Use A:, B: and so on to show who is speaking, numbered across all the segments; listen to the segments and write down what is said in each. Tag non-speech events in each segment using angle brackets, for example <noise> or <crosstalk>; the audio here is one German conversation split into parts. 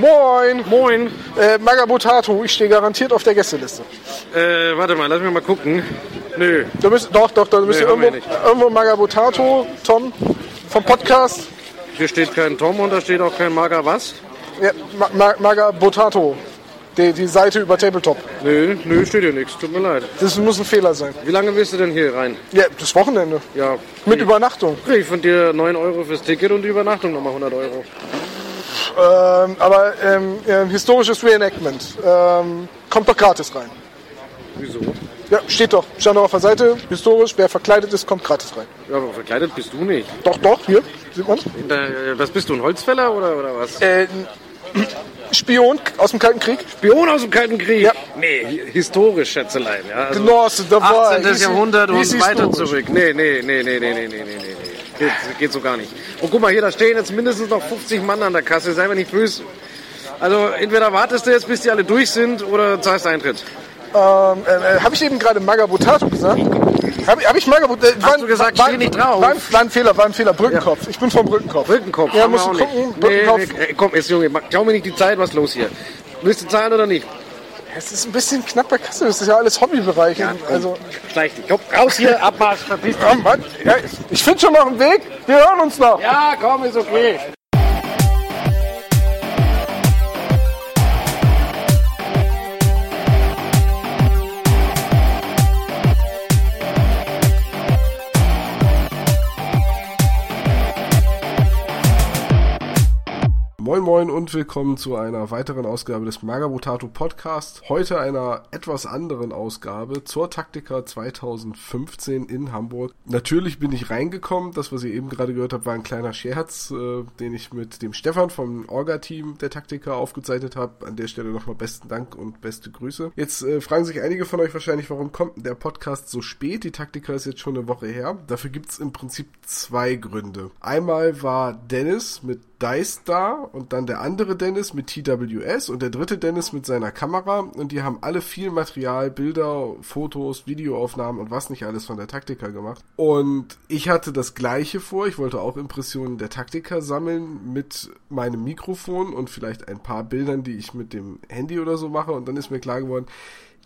A: Moin!
B: Moin.
A: Äh, Magabotato, ich stehe garantiert auf der Gästeliste.
B: Äh, warte mal, lass mich mal gucken. Nö.
A: Du bist, doch, doch, da bist du
B: wir
A: irgendwo, irgendwo Magabotato, Tom, vom Podcast.
B: Hier steht kein Tom und da steht auch kein Mager was.
A: Ja, Ma Ma Magabotato, die, die Seite über Tabletop.
B: Nö, nö, steht hier nichts. Tut mir leid.
A: Das muss ein Fehler sein.
B: Wie lange willst du denn hier rein?
A: Ja, das Wochenende.
B: Ja.
A: Mit
B: ich,
A: Übernachtung.
B: ich von dir 9 Euro fürs Ticket und die Übernachtung nochmal 100 Euro.
A: Ähm, aber ähm, ähm, historisches Reenactment ähm, kommt doch gratis rein.
B: Wieso?
A: Ja, steht doch. Stand doch auf der Seite, historisch, wer verkleidet ist, kommt gratis rein.
B: Ja, aber verkleidet bist du nicht.
A: Doch, doch, hier, sieht man.
B: Äh, was bist du, ein Holzfäller oder, oder was?
A: Äh, Spion aus dem Kalten Krieg.
B: Spion aus dem Kalten Krieg?
A: Ja.
B: Nee, historisch, Schätzelein. Ja, also
A: Genosse, da war
B: 18. Jahrhundert und weiter
A: historisch.
B: zurück. Nee, nee, nee, nee, nee, nee, nee, nee. Geht, geht so gar nicht. Und guck mal, hier, da stehen jetzt mindestens noch 50 Mann an der Kasse. Sei mir nicht böse. Also entweder wartest du jetzt, bis die alle durch sind, oder zahlst Eintritt.
A: Ähm, äh, Habe ich eben gerade Magabotato gesagt? Habe hab ich Magabotato? Äh, war-
B: du gesagt,
A: war,
B: steh nicht drauf?
A: War, ein- war ein Fehler, war ein Fehler. Brückenkopf. Ich bin vom Brückenkopf.
B: Brückenkopf.
A: Ja, musst du gucken.
B: nicht.
A: Brückenkopf.
B: Nee, nee, komm, jetzt Junge, klau mir nicht die Zeit, was ist los hier? Willst du zahlen oder nicht?
A: Es ist ein bisschen knapp bei Kasse. Das ist ja alles Hobbybereich. also,
B: Schleich dich. Komm, raus hier, Abmarsch, verpiss dich.
A: ja, Mann, ja, ich finde schon noch einen Weg. Wir hören uns noch.
B: Ja, komm, ist okay.
C: Moin Moin und willkommen zu einer weiteren Ausgabe des Magabotato Podcast. Heute einer etwas anderen Ausgabe zur Taktika 2015 in Hamburg. Natürlich bin ich reingekommen. Das, was ihr eben gerade gehört habt, war ein kleiner Scherz, äh, den ich mit dem Stefan vom Orga-Team der Taktika aufgezeichnet habe. An der Stelle nochmal besten Dank und beste Grüße. Jetzt äh, fragen sich einige von euch wahrscheinlich, warum kommt der Podcast so spät? Die Taktika ist jetzt schon eine Woche her. Dafür gibt's im Prinzip zwei Gründe. Einmal war Dennis mit Dice da und dann der andere Dennis mit TWS und der dritte Dennis mit seiner Kamera und die haben alle viel Material, Bilder, Fotos, Videoaufnahmen und was nicht alles von der Taktika gemacht. Und ich hatte das gleiche vor, ich wollte auch Impressionen der Taktika sammeln mit meinem Mikrofon und vielleicht ein paar Bildern, die ich mit dem Handy oder so mache und dann ist mir klar geworden,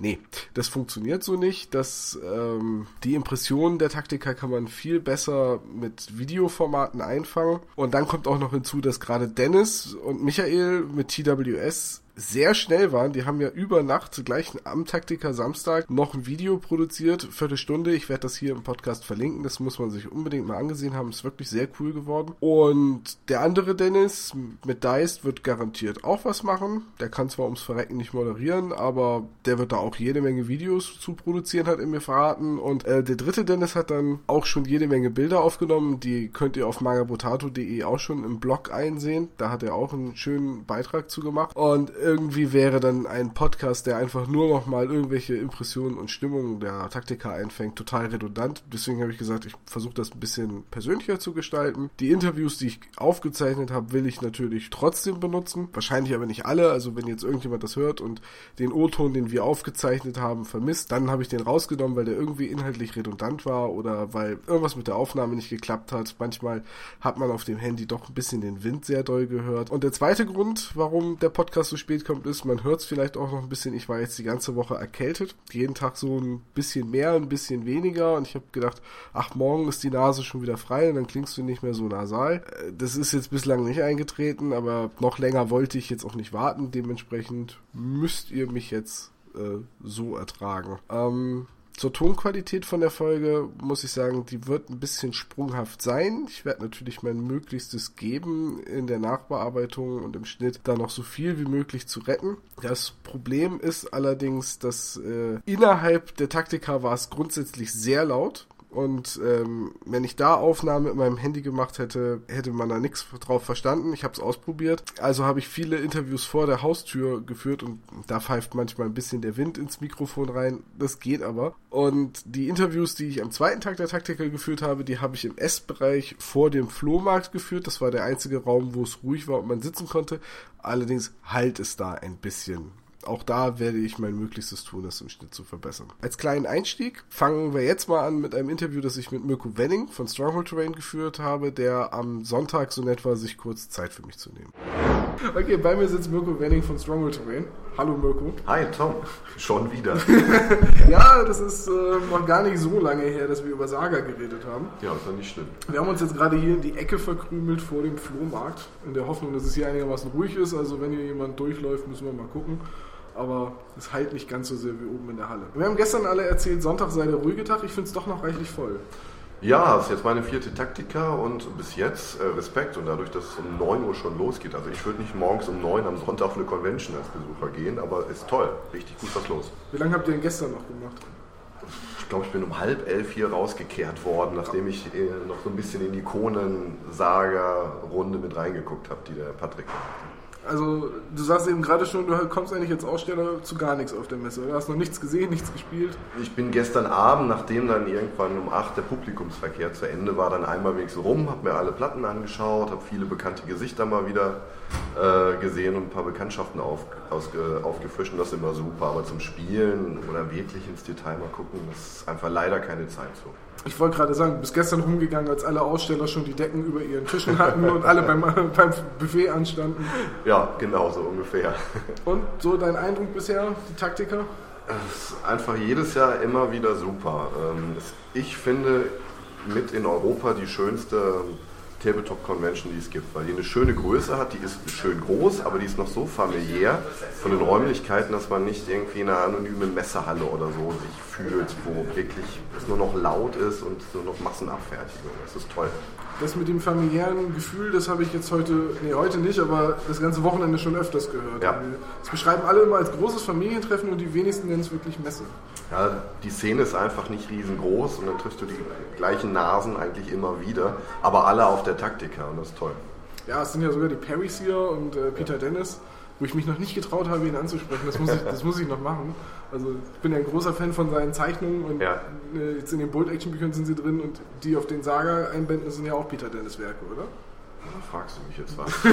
C: Nee, das funktioniert so nicht. Das, ähm, die Impressionen der Taktika kann man viel besser mit Videoformaten einfangen. Und dann kommt auch noch hinzu, dass gerade Dennis und Michael mit TWS sehr schnell waren. Die haben ja über Nacht gleich am Taktiker Samstag noch ein Video produziert, Viertelstunde. Ich werde das hier im Podcast verlinken. Das muss man sich unbedingt mal angesehen haben. Ist wirklich sehr cool geworden. Und der andere Dennis mit Deist wird garantiert auch was machen. Der kann zwar ums Verrecken nicht moderieren, aber der wird da auch jede Menge Videos zu produzieren, hat er mir verraten. Und äh, der dritte Dennis hat dann auch schon jede Menge Bilder aufgenommen. Die könnt ihr auf magabotato.de auch schon im Blog einsehen. Da hat er auch einen schönen Beitrag zu gemacht. Und irgendwie wäre dann ein Podcast, der einfach nur noch mal irgendwelche Impressionen und Stimmungen der Taktiker einfängt, total redundant. Deswegen habe ich gesagt, ich versuche das ein bisschen persönlicher zu gestalten. Die Interviews, die ich aufgezeichnet habe, will ich natürlich trotzdem benutzen. Wahrscheinlich aber nicht alle. Also wenn jetzt irgendjemand das hört und den O-Ton, den wir aufgezeichnet haben, vermisst, dann habe ich den rausgenommen, weil der irgendwie inhaltlich redundant war oder weil irgendwas mit der Aufnahme nicht geklappt hat. Manchmal hat man auf dem Handy doch ein bisschen den Wind sehr doll gehört. Und der zweite Grund, warum der Podcast so spät kommt, ist, man hört es vielleicht auch noch ein bisschen. Ich war jetzt die ganze Woche erkältet. Jeden Tag so ein bisschen mehr, ein bisschen weniger. Und ich habe gedacht, ach, morgen ist die Nase schon wieder frei und dann klingst du nicht mehr so nasal. Äh, Das ist jetzt bislang nicht eingetreten, aber noch länger wollte ich jetzt auch nicht warten. Dementsprechend müsst ihr mich jetzt äh, so ertragen. Ähm, zur Tonqualität von der Folge muss ich sagen, die wird ein bisschen sprunghaft sein. Ich werde natürlich mein Möglichstes geben, in der Nachbearbeitung und im Schnitt da noch so viel wie möglich zu retten. Das Problem ist allerdings, dass äh, innerhalb der Taktika war es grundsätzlich sehr laut. Und ähm, wenn ich da Aufnahmen mit meinem Handy gemacht hätte, hätte man da nichts drauf verstanden. Ich habe es ausprobiert. Also habe ich viele Interviews vor der Haustür geführt und da pfeift manchmal ein bisschen der Wind ins Mikrofon rein. Das geht aber. Und die Interviews, die ich am zweiten Tag der Taktiker geführt habe, die habe ich im Essbereich vor dem Flohmarkt geführt. Das war der einzige Raum, wo es ruhig war und man sitzen konnte. Allerdings halt es da ein bisschen auch da werde ich mein Möglichstes tun, das im Schnitt zu verbessern. Als kleinen Einstieg fangen wir jetzt mal an mit einem Interview, das ich mit Mirko Wenning von Stronghold Terrain geführt habe, der am Sonntag so nett war, sich kurz Zeit für mich zu nehmen.
A: Okay, bei mir sitzt Mirko Wenning von Stronghold Terrain. Hallo Mirko.
D: Hi Tom, schon wieder. <laughs>
A: Ja, das ist äh, noch gar nicht so lange her, dass wir über Saga geredet haben.
D: Ja, ist doch nicht schlimm.
A: Wir haben uns jetzt gerade hier in die Ecke verkrümelt vor dem Flohmarkt, in der Hoffnung, dass es hier einigermaßen ruhig ist. Also wenn hier jemand durchläuft, müssen wir mal gucken. Aber es halt nicht ganz so sehr wie oben in der Halle. Wir haben gestern alle erzählt, Sonntag sei der ruhige Tag. Ich finde es doch noch reichlich voll.
D: Ja, ist jetzt meine vierte Taktika und bis jetzt äh, Respekt und dadurch, dass es um 9 Uhr schon losgeht. Also ich würde nicht morgens um 9 am Sonntag auf eine Convention als Besucher gehen, aber ist toll. Richtig gut was los.
A: Wie lange habt ihr denn gestern noch gemacht?
D: Ich glaube, ich bin um halb elf hier rausgekehrt worden, nachdem ich äh, noch so ein bisschen in die Konen-Saga-Runde mit reingeguckt habe, die der Patrick gemacht hat.
A: Also, du sagst eben gerade schon, du kommst eigentlich als Aussteller zu gar nichts auf der Messe. Du hast noch nichts gesehen, nichts gespielt.
D: Ich bin gestern Abend, nachdem dann irgendwann um 8 der Publikumsverkehr zu Ende war, dann einmal wenigstens rum, habe mir alle Platten angeschaut, habe viele bekannte Gesichter mal wieder äh, gesehen und ein paar Bekanntschaften auf, ausge, aufgefrischt und das ist immer super. Aber zum Spielen oder wirklich ins Detail mal gucken, das ist einfach leider keine Zeit so.
A: Ich wollte gerade sagen, du bist gestern rumgegangen, als alle Aussteller schon die Decken über ihren Tischen hatten und alle beim, <laughs> beim Buffet anstanden.
D: Ja, genau so ungefähr.
A: Und so dein Eindruck bisher, die Taktiker?
D: Es ist einfach jedes Jahr immer wieder super. Ähm, Ich finde mit in Europa die schönste Tabletop Convention, die es gibt, weil die eine schöne Größe hat, die ist schön groß, aber die ist noch so familiär von den Räumlichkeiten, dass man nicht irgendwie in einer anonymen Messehalle oder so sich fühlt, wo wirklich es nur noch laut ist und nur noch Massenabfertigung. Das ist toll.
A: Das mit dem familiären Gefühl, das habe ich jetzt heute, nee, heute nicht, aber das ganze Wochenende schon öfters gehört.
D: Ja.
A: Das beschreiben alle immer als großes Familientreffen und die wenigsten nennen es wirklich Messe.
D: Ja, die Szene ist einfach nicht riesengroß und dann triffst du die gleichen Nasen eigentlich immer wieder, aber alle auf der Taktika und das ist toll.
A: Ja, es sind ja sogar die Perrys hier und äh, Peter Dennis, wo ich mich noch nicht getraut habe, ihn anzusprechen. Das muss ich, das muss ich noch machen. Also ich bin ja ein großer Fan von seinen Zeichnungen und
D: Ja.
A: äh, jetzt in den Bold-Action-Büchern sind sie drin und die auf den Saga-Einbänden sind ja auch Peter Dennis Werke, oder?
D: Da fragst du mich jetzt was. <laughs>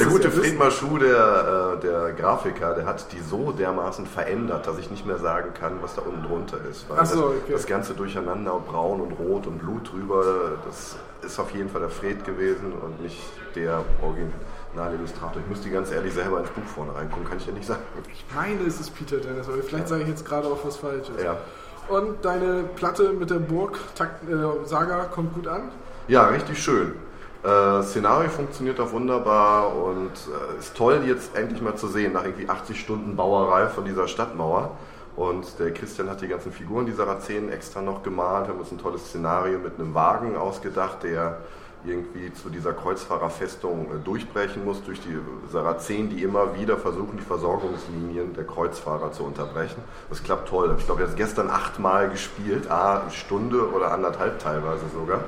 D: Der gute
A: ja wissen.
D: Friedmar Schuh, der, äh, der Grafiker, der hat die so dermaßen verändert, dass ich nicht mehr sagen kann, was da unten drunter ist. Weil
A: so,
D: das,
A: okay.
D: das ganze Durcheinander, braun und rot und Blut drüber, das ist auf jeden Fall der Fred gewesen und nicht der Originalillustrator. Ich müsste ganz ehrlich selber ins Buch vorne reingucken, kann ich dir nicht sagen.
A: Ich meine, es ist Peter Dennis, aber vielleicht sage ich jetzt gerade auch was Falsches.
D: Ja.
A: Und deine Platte mit der Burg Takt, äh, kommt gut an.
D: Ja, richtig schön. Äh, Szenario funktioniert auch wunderbar und äh, ist toll, die jetzt endlich mal zu sehen, nach irgendwie 80 Stunden Bauerei von dieser Stadtmauer. Und der Christian hat die ganzen Figuren dieser Sarazenen extra noch gemalt. Wir haben uns ein tolles Szenario mit einem Wagen ausgedacht, der irgendwie zu dieser Kreuzfahrerfestung äh, durchbrechen muss, durch die Sarazenen, die immer wieder versuchen, die Versorgungslinien der Kreuzfahrer zu unterbrechen. Das klappt toll. Ich glaube, er hat gestern achtmal gespielt, a, eine Stunde oder anderthalb teilweise sogar.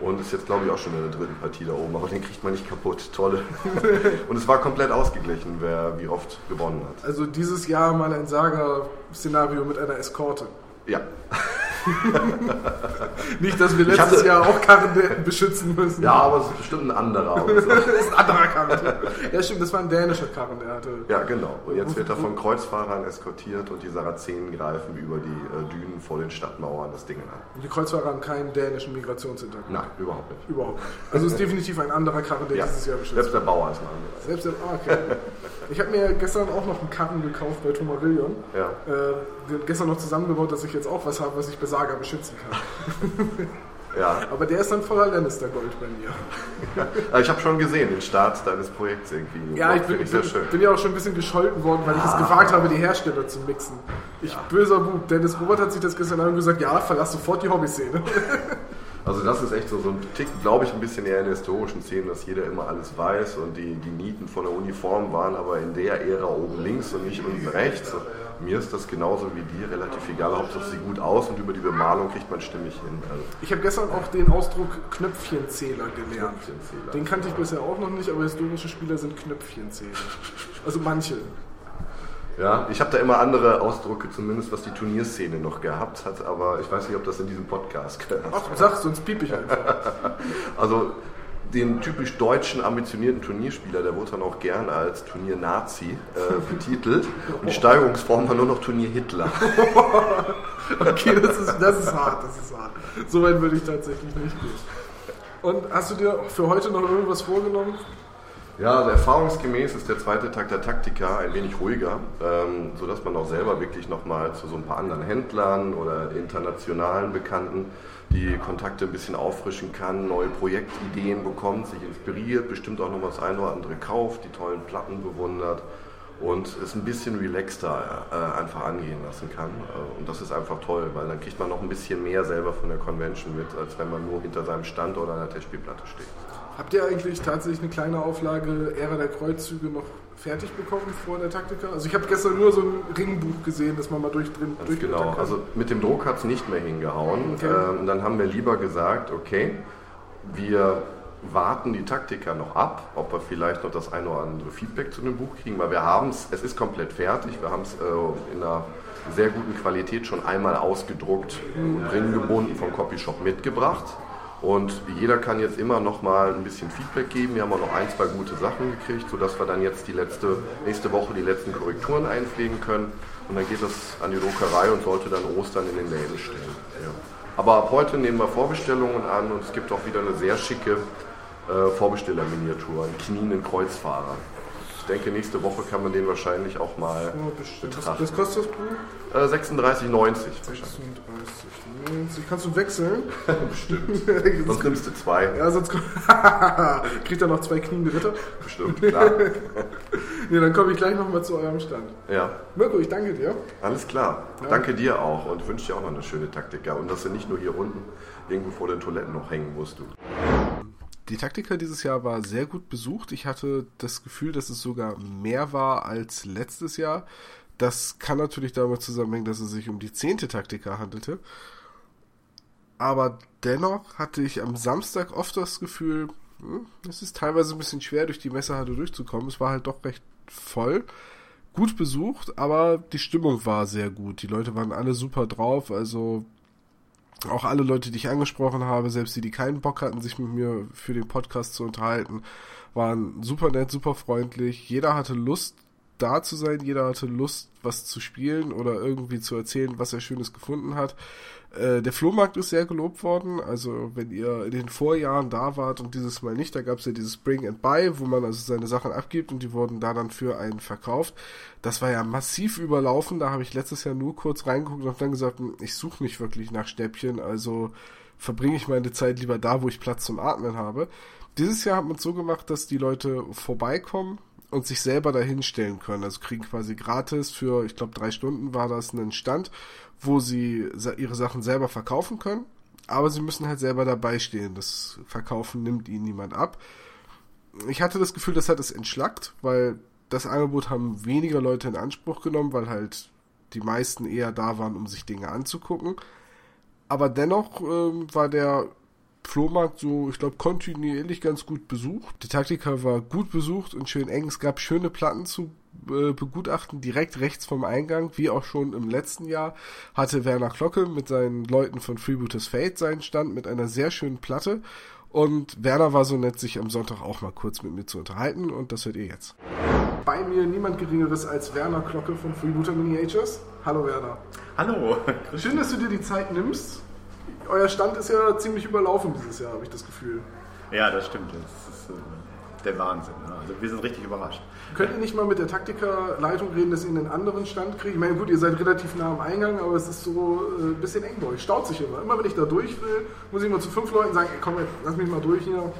D: Und ist jetzt, glaube ich, auch schon in der dritten Partie da oben, aber den kriegt man nicht kaputt. Tolle. <laughs> Und es war komplett ausgeglichen, wer wie oft gewonnen hat.
A: Also dieses Jahr mal ein Saga-Szenario mit einer Eskorte.
D: Ja, <laughs>
A: Nicht, dass wir letztes
D: hatte-
A: Jahr auch Karren beschützen müssen.
D: ja aber es ist bestimmt ein anderer. <laughs>
A: Das ist ein anderer Karren. Ja, stimmt, das war ein dänischer Karren, der hatte.
D: Ja, genau. Und jetzt wird er von Kreuzfahrern eskortiert und die Sarazenen greifen über die äh, Dünen vor den Stadtmauern das Ding an.
A: Die Kreuzfahrer haben keinen dänischen Migrationshintergrund.
D: Nein, überhaupt nicht.
A: Überhaupt nicht. Also es ist definitiv ein anderer Karren, der
D: Ja,
A: dieses Jahr beschützt.
D: selbst der Bauer ist ein anderer.
A: Selbst der, ah, okay. Ich habe mir gestern auch noch einen Karren gekauft bei Tomarillion.
D: Ja.
A: Äh, gestern noch zusammengebaut, dass ich jetzt auch was habe, was ich bei Saga beschützen kann. <laughs>
D: Ja,
A: Aber der ist dann voller Lannister-Gold bei mir.
D: Aber <laughs> ich habe schon gesehen, den Start deines Projekts irgendwie.
A: Ja, ich bin,
D: ich sehr
A: bin, bin ja auch schon ein bisschen gescholten worden, weil ich es gewagt habe, die Hersteller zu mixen. Ich böser Bub. Dennis Robert hat sich das gestern an und gesagt, ja, verlass sofort die Hobbyszene. <laughs>
D: Also das ist echt so, so ein Tick, glaube ich, ein bisschen eher in der historischen Szene, dass jeder immer alles weiß und die, die Nieten von der Uniform waren aber in der Ära oben links und nicht unten rechts. Mir ist das genauso wie dir relativ egal. Hauptsache sieht gut aus und über die Bemalung kriegt man stimmig hin. Also,
A: Ich habe gestern auch den Ausdruck Knöpfchenzähler gelernt.
D: Knöpfchenzähler.
A: Den kannte ich bisher auch noch nicht, aber historische Spieler sind Knöpfchenzähler. Also manche.
D: Ja, ich habe da immer andere Ausdrücke, zumindest was die Turnierszene noch gehabt hat, aber ich weiß nicht, ob das in diesem Podcast gehört.
A: Ach, sag, sonst piep ich einfach. <laughs>
D: Also den typisch deutschen ambitionierten Turnierspieler, der wurde dann auch gern als Turnier-Nazi äh, betitelt. Und die Steigerungsform war nur noch Turnier-Hitler. <laughs>
A: Okay, das ist, das ist hart, das ist hart. So weit würde ich tatsächlich nicht gehen. Und hast du dir für heute noch irgendwas vorgenommen?
D: Ja, also erfahrungsgemäß ist der zweite Tag der Taktika ein wenig ruhiger, ähm, sodass man auch selber wirklich nochmal zu so ein paar anderen Händlern oder internationalen Bekannten die Kontakte ein bisschen auffrischen kann, neue Projektideen bekommt, sich inspiriert, bestimmt auch noch das eine oder andere kauft, die tollen Platten bewundert und es ein bisschen relaxter äh, einfach angehen lassen kann. Äh, und das ist einfach toll, weil dann kriegt man noch ein bisschen mehr selber von der Convention mit, als wenn man nur hinter seinem Stand oder einer Testspielplatte steht.
C: Habt ihr eigentlich tatsächlich eine kleine Auflage Ära der Kreuzzüge noch fertig bekommen vor der Taktika? Also ich habe gestern nur so ein Ringbuch gesehen, das man mal durch drin
D: Ganz Genau, kann. also mit dem Druck hat es nicht mehr hingehauen. Okay. Ähm, dann haben wir lieber gesagt, okay, wir warten die Taktiker noch ab, ob wir vielleicht noch das eine oder andere Feedback zu dem Buch kriegen, weil wir haben es, es ist komplett fertig, wir haben es äh, in einer sehr guten Qualität schon einmal ausgedruckt und ringgebunden vom Copyshop mitgebracht. Und jeder kann jetzt immer noch mal ein bisschen Feedback geben. Wir haben auch noch ein, zwei gute Sachen gekriegt, sodass wir dann jetzt die letzte, nächste Woche die letzten Korrekturen einpflegen können. Und dann geht das an die Druckerei und sollte dann Ostern in den Läden stehen. Ja. Aber ab heute nehmen wir Vorbestellungen an und es gibt auch wieder eine sehr schicke äh, Vorbestellerminiatur, einen knienden Kreuzfahrer. Ich denke, nächste Woche kann man den wahrscheinlich auch mal ja, betrachten.
C: Was kostet das Buch?
D: Äh, 36,90. 36,90.
C: Kannst du wechseln? <laughs>
D: Bestimmt. <laughs> sonst nimmst du zwei.
C: Ja, sonst <laughs> kriegt er noch zwei kniende Ritter.
D: Bestimmt, klar.
C: nee, dann komme ich gleich nochmal zu eurem Stand.
D: Ja.
C: Mirko, ich danke dir.
D: Alles klar. Ja. Danke dir auch und wünsche dir auch noch eine schöne Taktik. Und dass du nicht nur hier unten irgendwo vor den Toiletten noch hängen musst, du.
C: Die Taktika dieses Jahr war sehr gut besucht. Ich hatte das Gefühl, dass es sogar mehr war als letztes Jahr. Das kann natürlich damit zusammenhängen, dass es sich um die zehnte Taktika handelte. Aber dennoch hatte ich am Samstag oft das Gefühl, hm, es ist teilweise ein bisschen schwer, durch die Messerhalle durchzukommen. Es war halt doch recht voll. Gut besucht, aber die Stimmung war sehr gut. Die Leute waren alle super drauf. Also auch alle Leute, die ich angesprochen habe, selbst die, die keinen Bock hatten, sich mit mir für den Podcast zu unterhalten, waren super nett, super freundlich. Jeder hatte Lust, da zu sein. Jeder hatte Lust, was zu spielen oder irgendwie zu erzählen, was er Schönes gefunden hat. Äh, der Flohmarkt ist sehr gelobt worden. Also wenn ihr in den Vorjahren da wart und dieses Mal nicht, da gab es ja dieses Bring and Buy, wo man also seine Sachen abgibt und die wurden da dann für einen verkauft. Das war ja massiv überlaufen. Da habe ich letztes Jahr nur kurz reingeguckt und habe dann gesagt, hm, ich suche nicht wirklich nach Stäbchen, also verbringe ich meine Zeit lieber da, wo ich Platz zum Atmen habe. Dieses Jahr hat man es so gemacht, dass die Leute vorbeikommen, und sich selber dahinstellen können. Also kriegen quasi gratis für, ich glaube, drei Stunden war das einen Stand, wo sie ihre Sachen selber verkaufen können. Aber sie müssen halt selber dabei stehen. Das Verkaufen nimmt ihnen niemand ab. Ich hatte das Gefühl, das hat es entschlackt, weil das Angebot haben weniger Leute in Anspruch genommen, weil halt die meisten eher da waren, um sich Dinge anzugucken. Aber dennoch ähm, war der Flohmarkt so, ich glaube, kontinuierlich ganz gut besucht. Die Taktika war gut besucht und schön eng. Es gab schöne Platten zu äh, begutachten, direkt rechts vom Eingang, wie auch schon im letzten Jahr, hatte Werner Glocke mit seinen Leuten von Freebooters Fate seinen Stand mit einer sehr schönen Platte. Und Werner war so nett, sich am Sonntag auch mal kurz mit mir zu unterhalten und das hört ihr jetzt. Bei mir niemand Geringeres als Werner Glocke von Freebooter Miniatures. Hallo Werner.
E: Hallo.
C: Schön, dass du dir die Zeit nimmst euer Stand ist ja ziemlich überlaufen dieses Jahr, habe ich das Gefühl.
E: Ja, das stimmt. Das ist äh, der Wahnsinn. Ne? Also wir sind richtig überrascht.
C: Könnt ihr nicht mal mit der Taktikerleitung reden, dass ihr einen anderen Stand kriegt? Ich meine, gut, ihr seid relativ nah am Eingang, aber es ist so äh, ein bisschen eng bei euch. Staut sich immer. Immer wenn ich da durch will, muss ich mal zu fünf Leuten sagen, ey, komm, lass mich mal durch hier.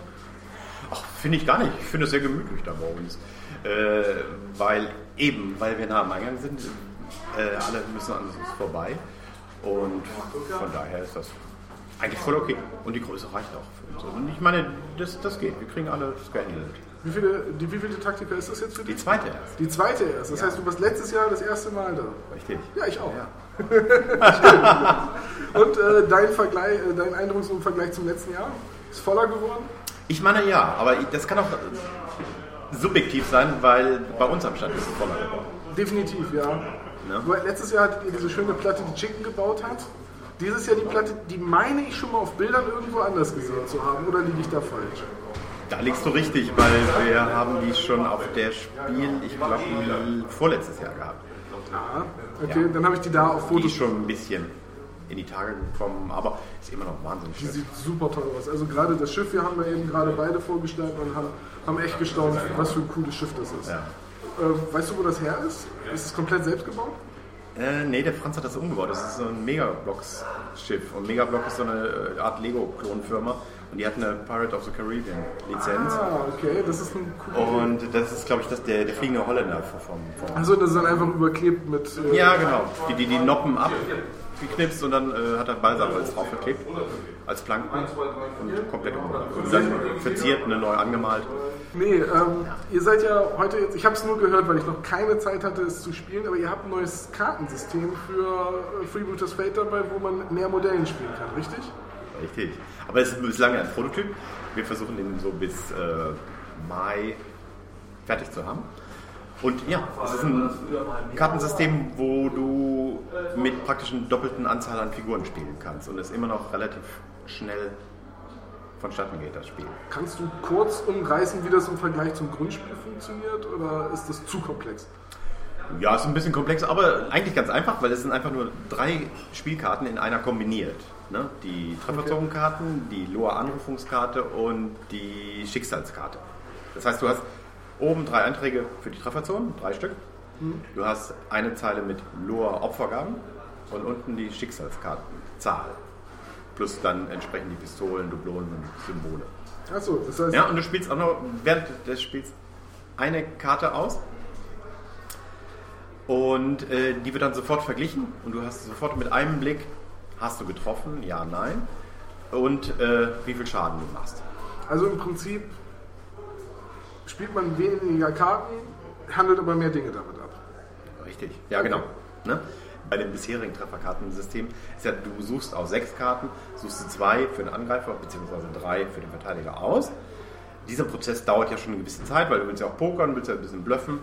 E: Ach, finde ich gar nicht. Ich finde es sehr gemütlich da uns. Äh, weil eben, weil wir nah am Eingang sind, äh, alle müssen an uns vorbei. Und von daher ist das eigentlich voll okay. Und die Größe reicht auch für uns. Und ich meine, das, das geht. Wir kriegen alle das gehandelt.
C: Wie viele, die, wie viele Taktiker ist das jetzt für
E: dich? Die zweite erst.
C: Die zweite erst. Das ja. heißt, du warst letztes Jahr das erste Mal da.
E: Richtig.
C: Ja, ich auch. Ja. <laughs> Und äh, dein, Vergleich, äh, dein Eindruck im Vergleich zum letzten Jahr? Ist voller geworden?
E: Ich meine ja, aber das kann auch subjektiv sein, weil bei uns am Stand ist es voller geworden.
C: Definitiv, ja. ja. Letztes Jahr hattet ihr diese schöne Platte, die Chicken gebaut hat. Dieses Jahr die Platte, die meine ich schon mal auf Bildern irgendwo anders gesehen zu haben, oder liege ich da falsch?
E: Da liegst du richtig, weil wir haben die schon auf der Spiel, ich glaube, vorletztes Jahr gehabt.
C: Ah, okay, ja. dann habe ich die da auf Fotos.
E: Die schon ein bisschen. in die Tage gekommen, aber ist immer noch wahnsinnig
A: Die
E: schön.
A: sieht super toll aus. Also gerade das Schiff hier haben wir eben gerade beide vorgestellt und haben, haben echt gestaunt, was für ein cooles Schiff das ist.
E: Ja.
A: Ähm, weißt du, wo das her ist? Ist es komplett selbst gebaut?
E: Äh, nee, der Franz hat das umgebaut. Das ist so ein Megablocks-Schiff. Und Megablock ist so eine äh, Art Lego-Klonfirma. Und die hat eine Pirate of the Caribbean-Lizenz.
A: Ah, okay, das ist ein cooler.
E: Und das ist, glaube ich, das, der, der fliegende Holländer vom, vom
A: Also das ist dann einfach überklebt mit. Äh,
E: Ja, genau. Die, die, die Noppen abgeknipst und dann äh, hat er Balsaholz draufgeklebt als Planken und komplett. Und dann verziert, ne, neu angemalt.
A: Nee, ähm, ihr seid ja heute jetzt, ich habe es nur gehört, weil ich noch keine Zeit hatte, es zu spielen, aber ihr habt ein neues Kartensystem für äh, Freebooters Fate dabei, wo man mehr Modellen spielen kann, richtig?
E: Richtig. Aber es ist bislang ein Prototyp. Wir versuchen den so bis äh, Mai fertig zu haben. Und ja, es ist ein Kartensystem, wo du mit praktisch einer doppelten Anzahl an Figuren spielen kannst und es immer noch relativ schnell vonstatten geht, das Spiel.
A: Kannst du kurz umreißen, wie das im Vergleich zum Grundspiel funktioniert oder ist das zu komplex?
E: Ja, ist ein bisschen komplex, aber eigentlich ganz einfach, weil es sind einfach nur drei Spielkarten in einer kombiniert. Ne? Die Trefferzogenkarten, die Loa-Anrufungskarte und die Schicksalskarte. Das heißt, du hast oben drei Einträge für die Trefferzonen, drei Stück. Du hast eine Zeile mit Loa-Opfergaben und unten die Schicksalskartenzahl. Plus dann entsprechend die Pistolen, Dublonen und Symbole.
A: Achso, das heißt,
E: Ja, und du spielst auch noch während des Spiels eine Karte aus. Und äh, die wird dann sofort verglichen und du hast sofort mit einem Blick, hast du getroffen, ja, nein, und äh, wie viel Schaden du machst.
A: also im Prinzip spielt man weniger Karten, handelt aber mehr Dinge damit ab.
E: Richtig, ja genau. Ne? Bei dem bisherigen Trefferkartensystem ist ja, du suchst aus sechs Karten, suchst du zwei für den Angreifer bzw. drei für den Verteidiger aus. Dieser Prozess dauert ja schon eine gewisse Zeit, weil du willst ja auch pokern, willst ja ein bisschen bluffen.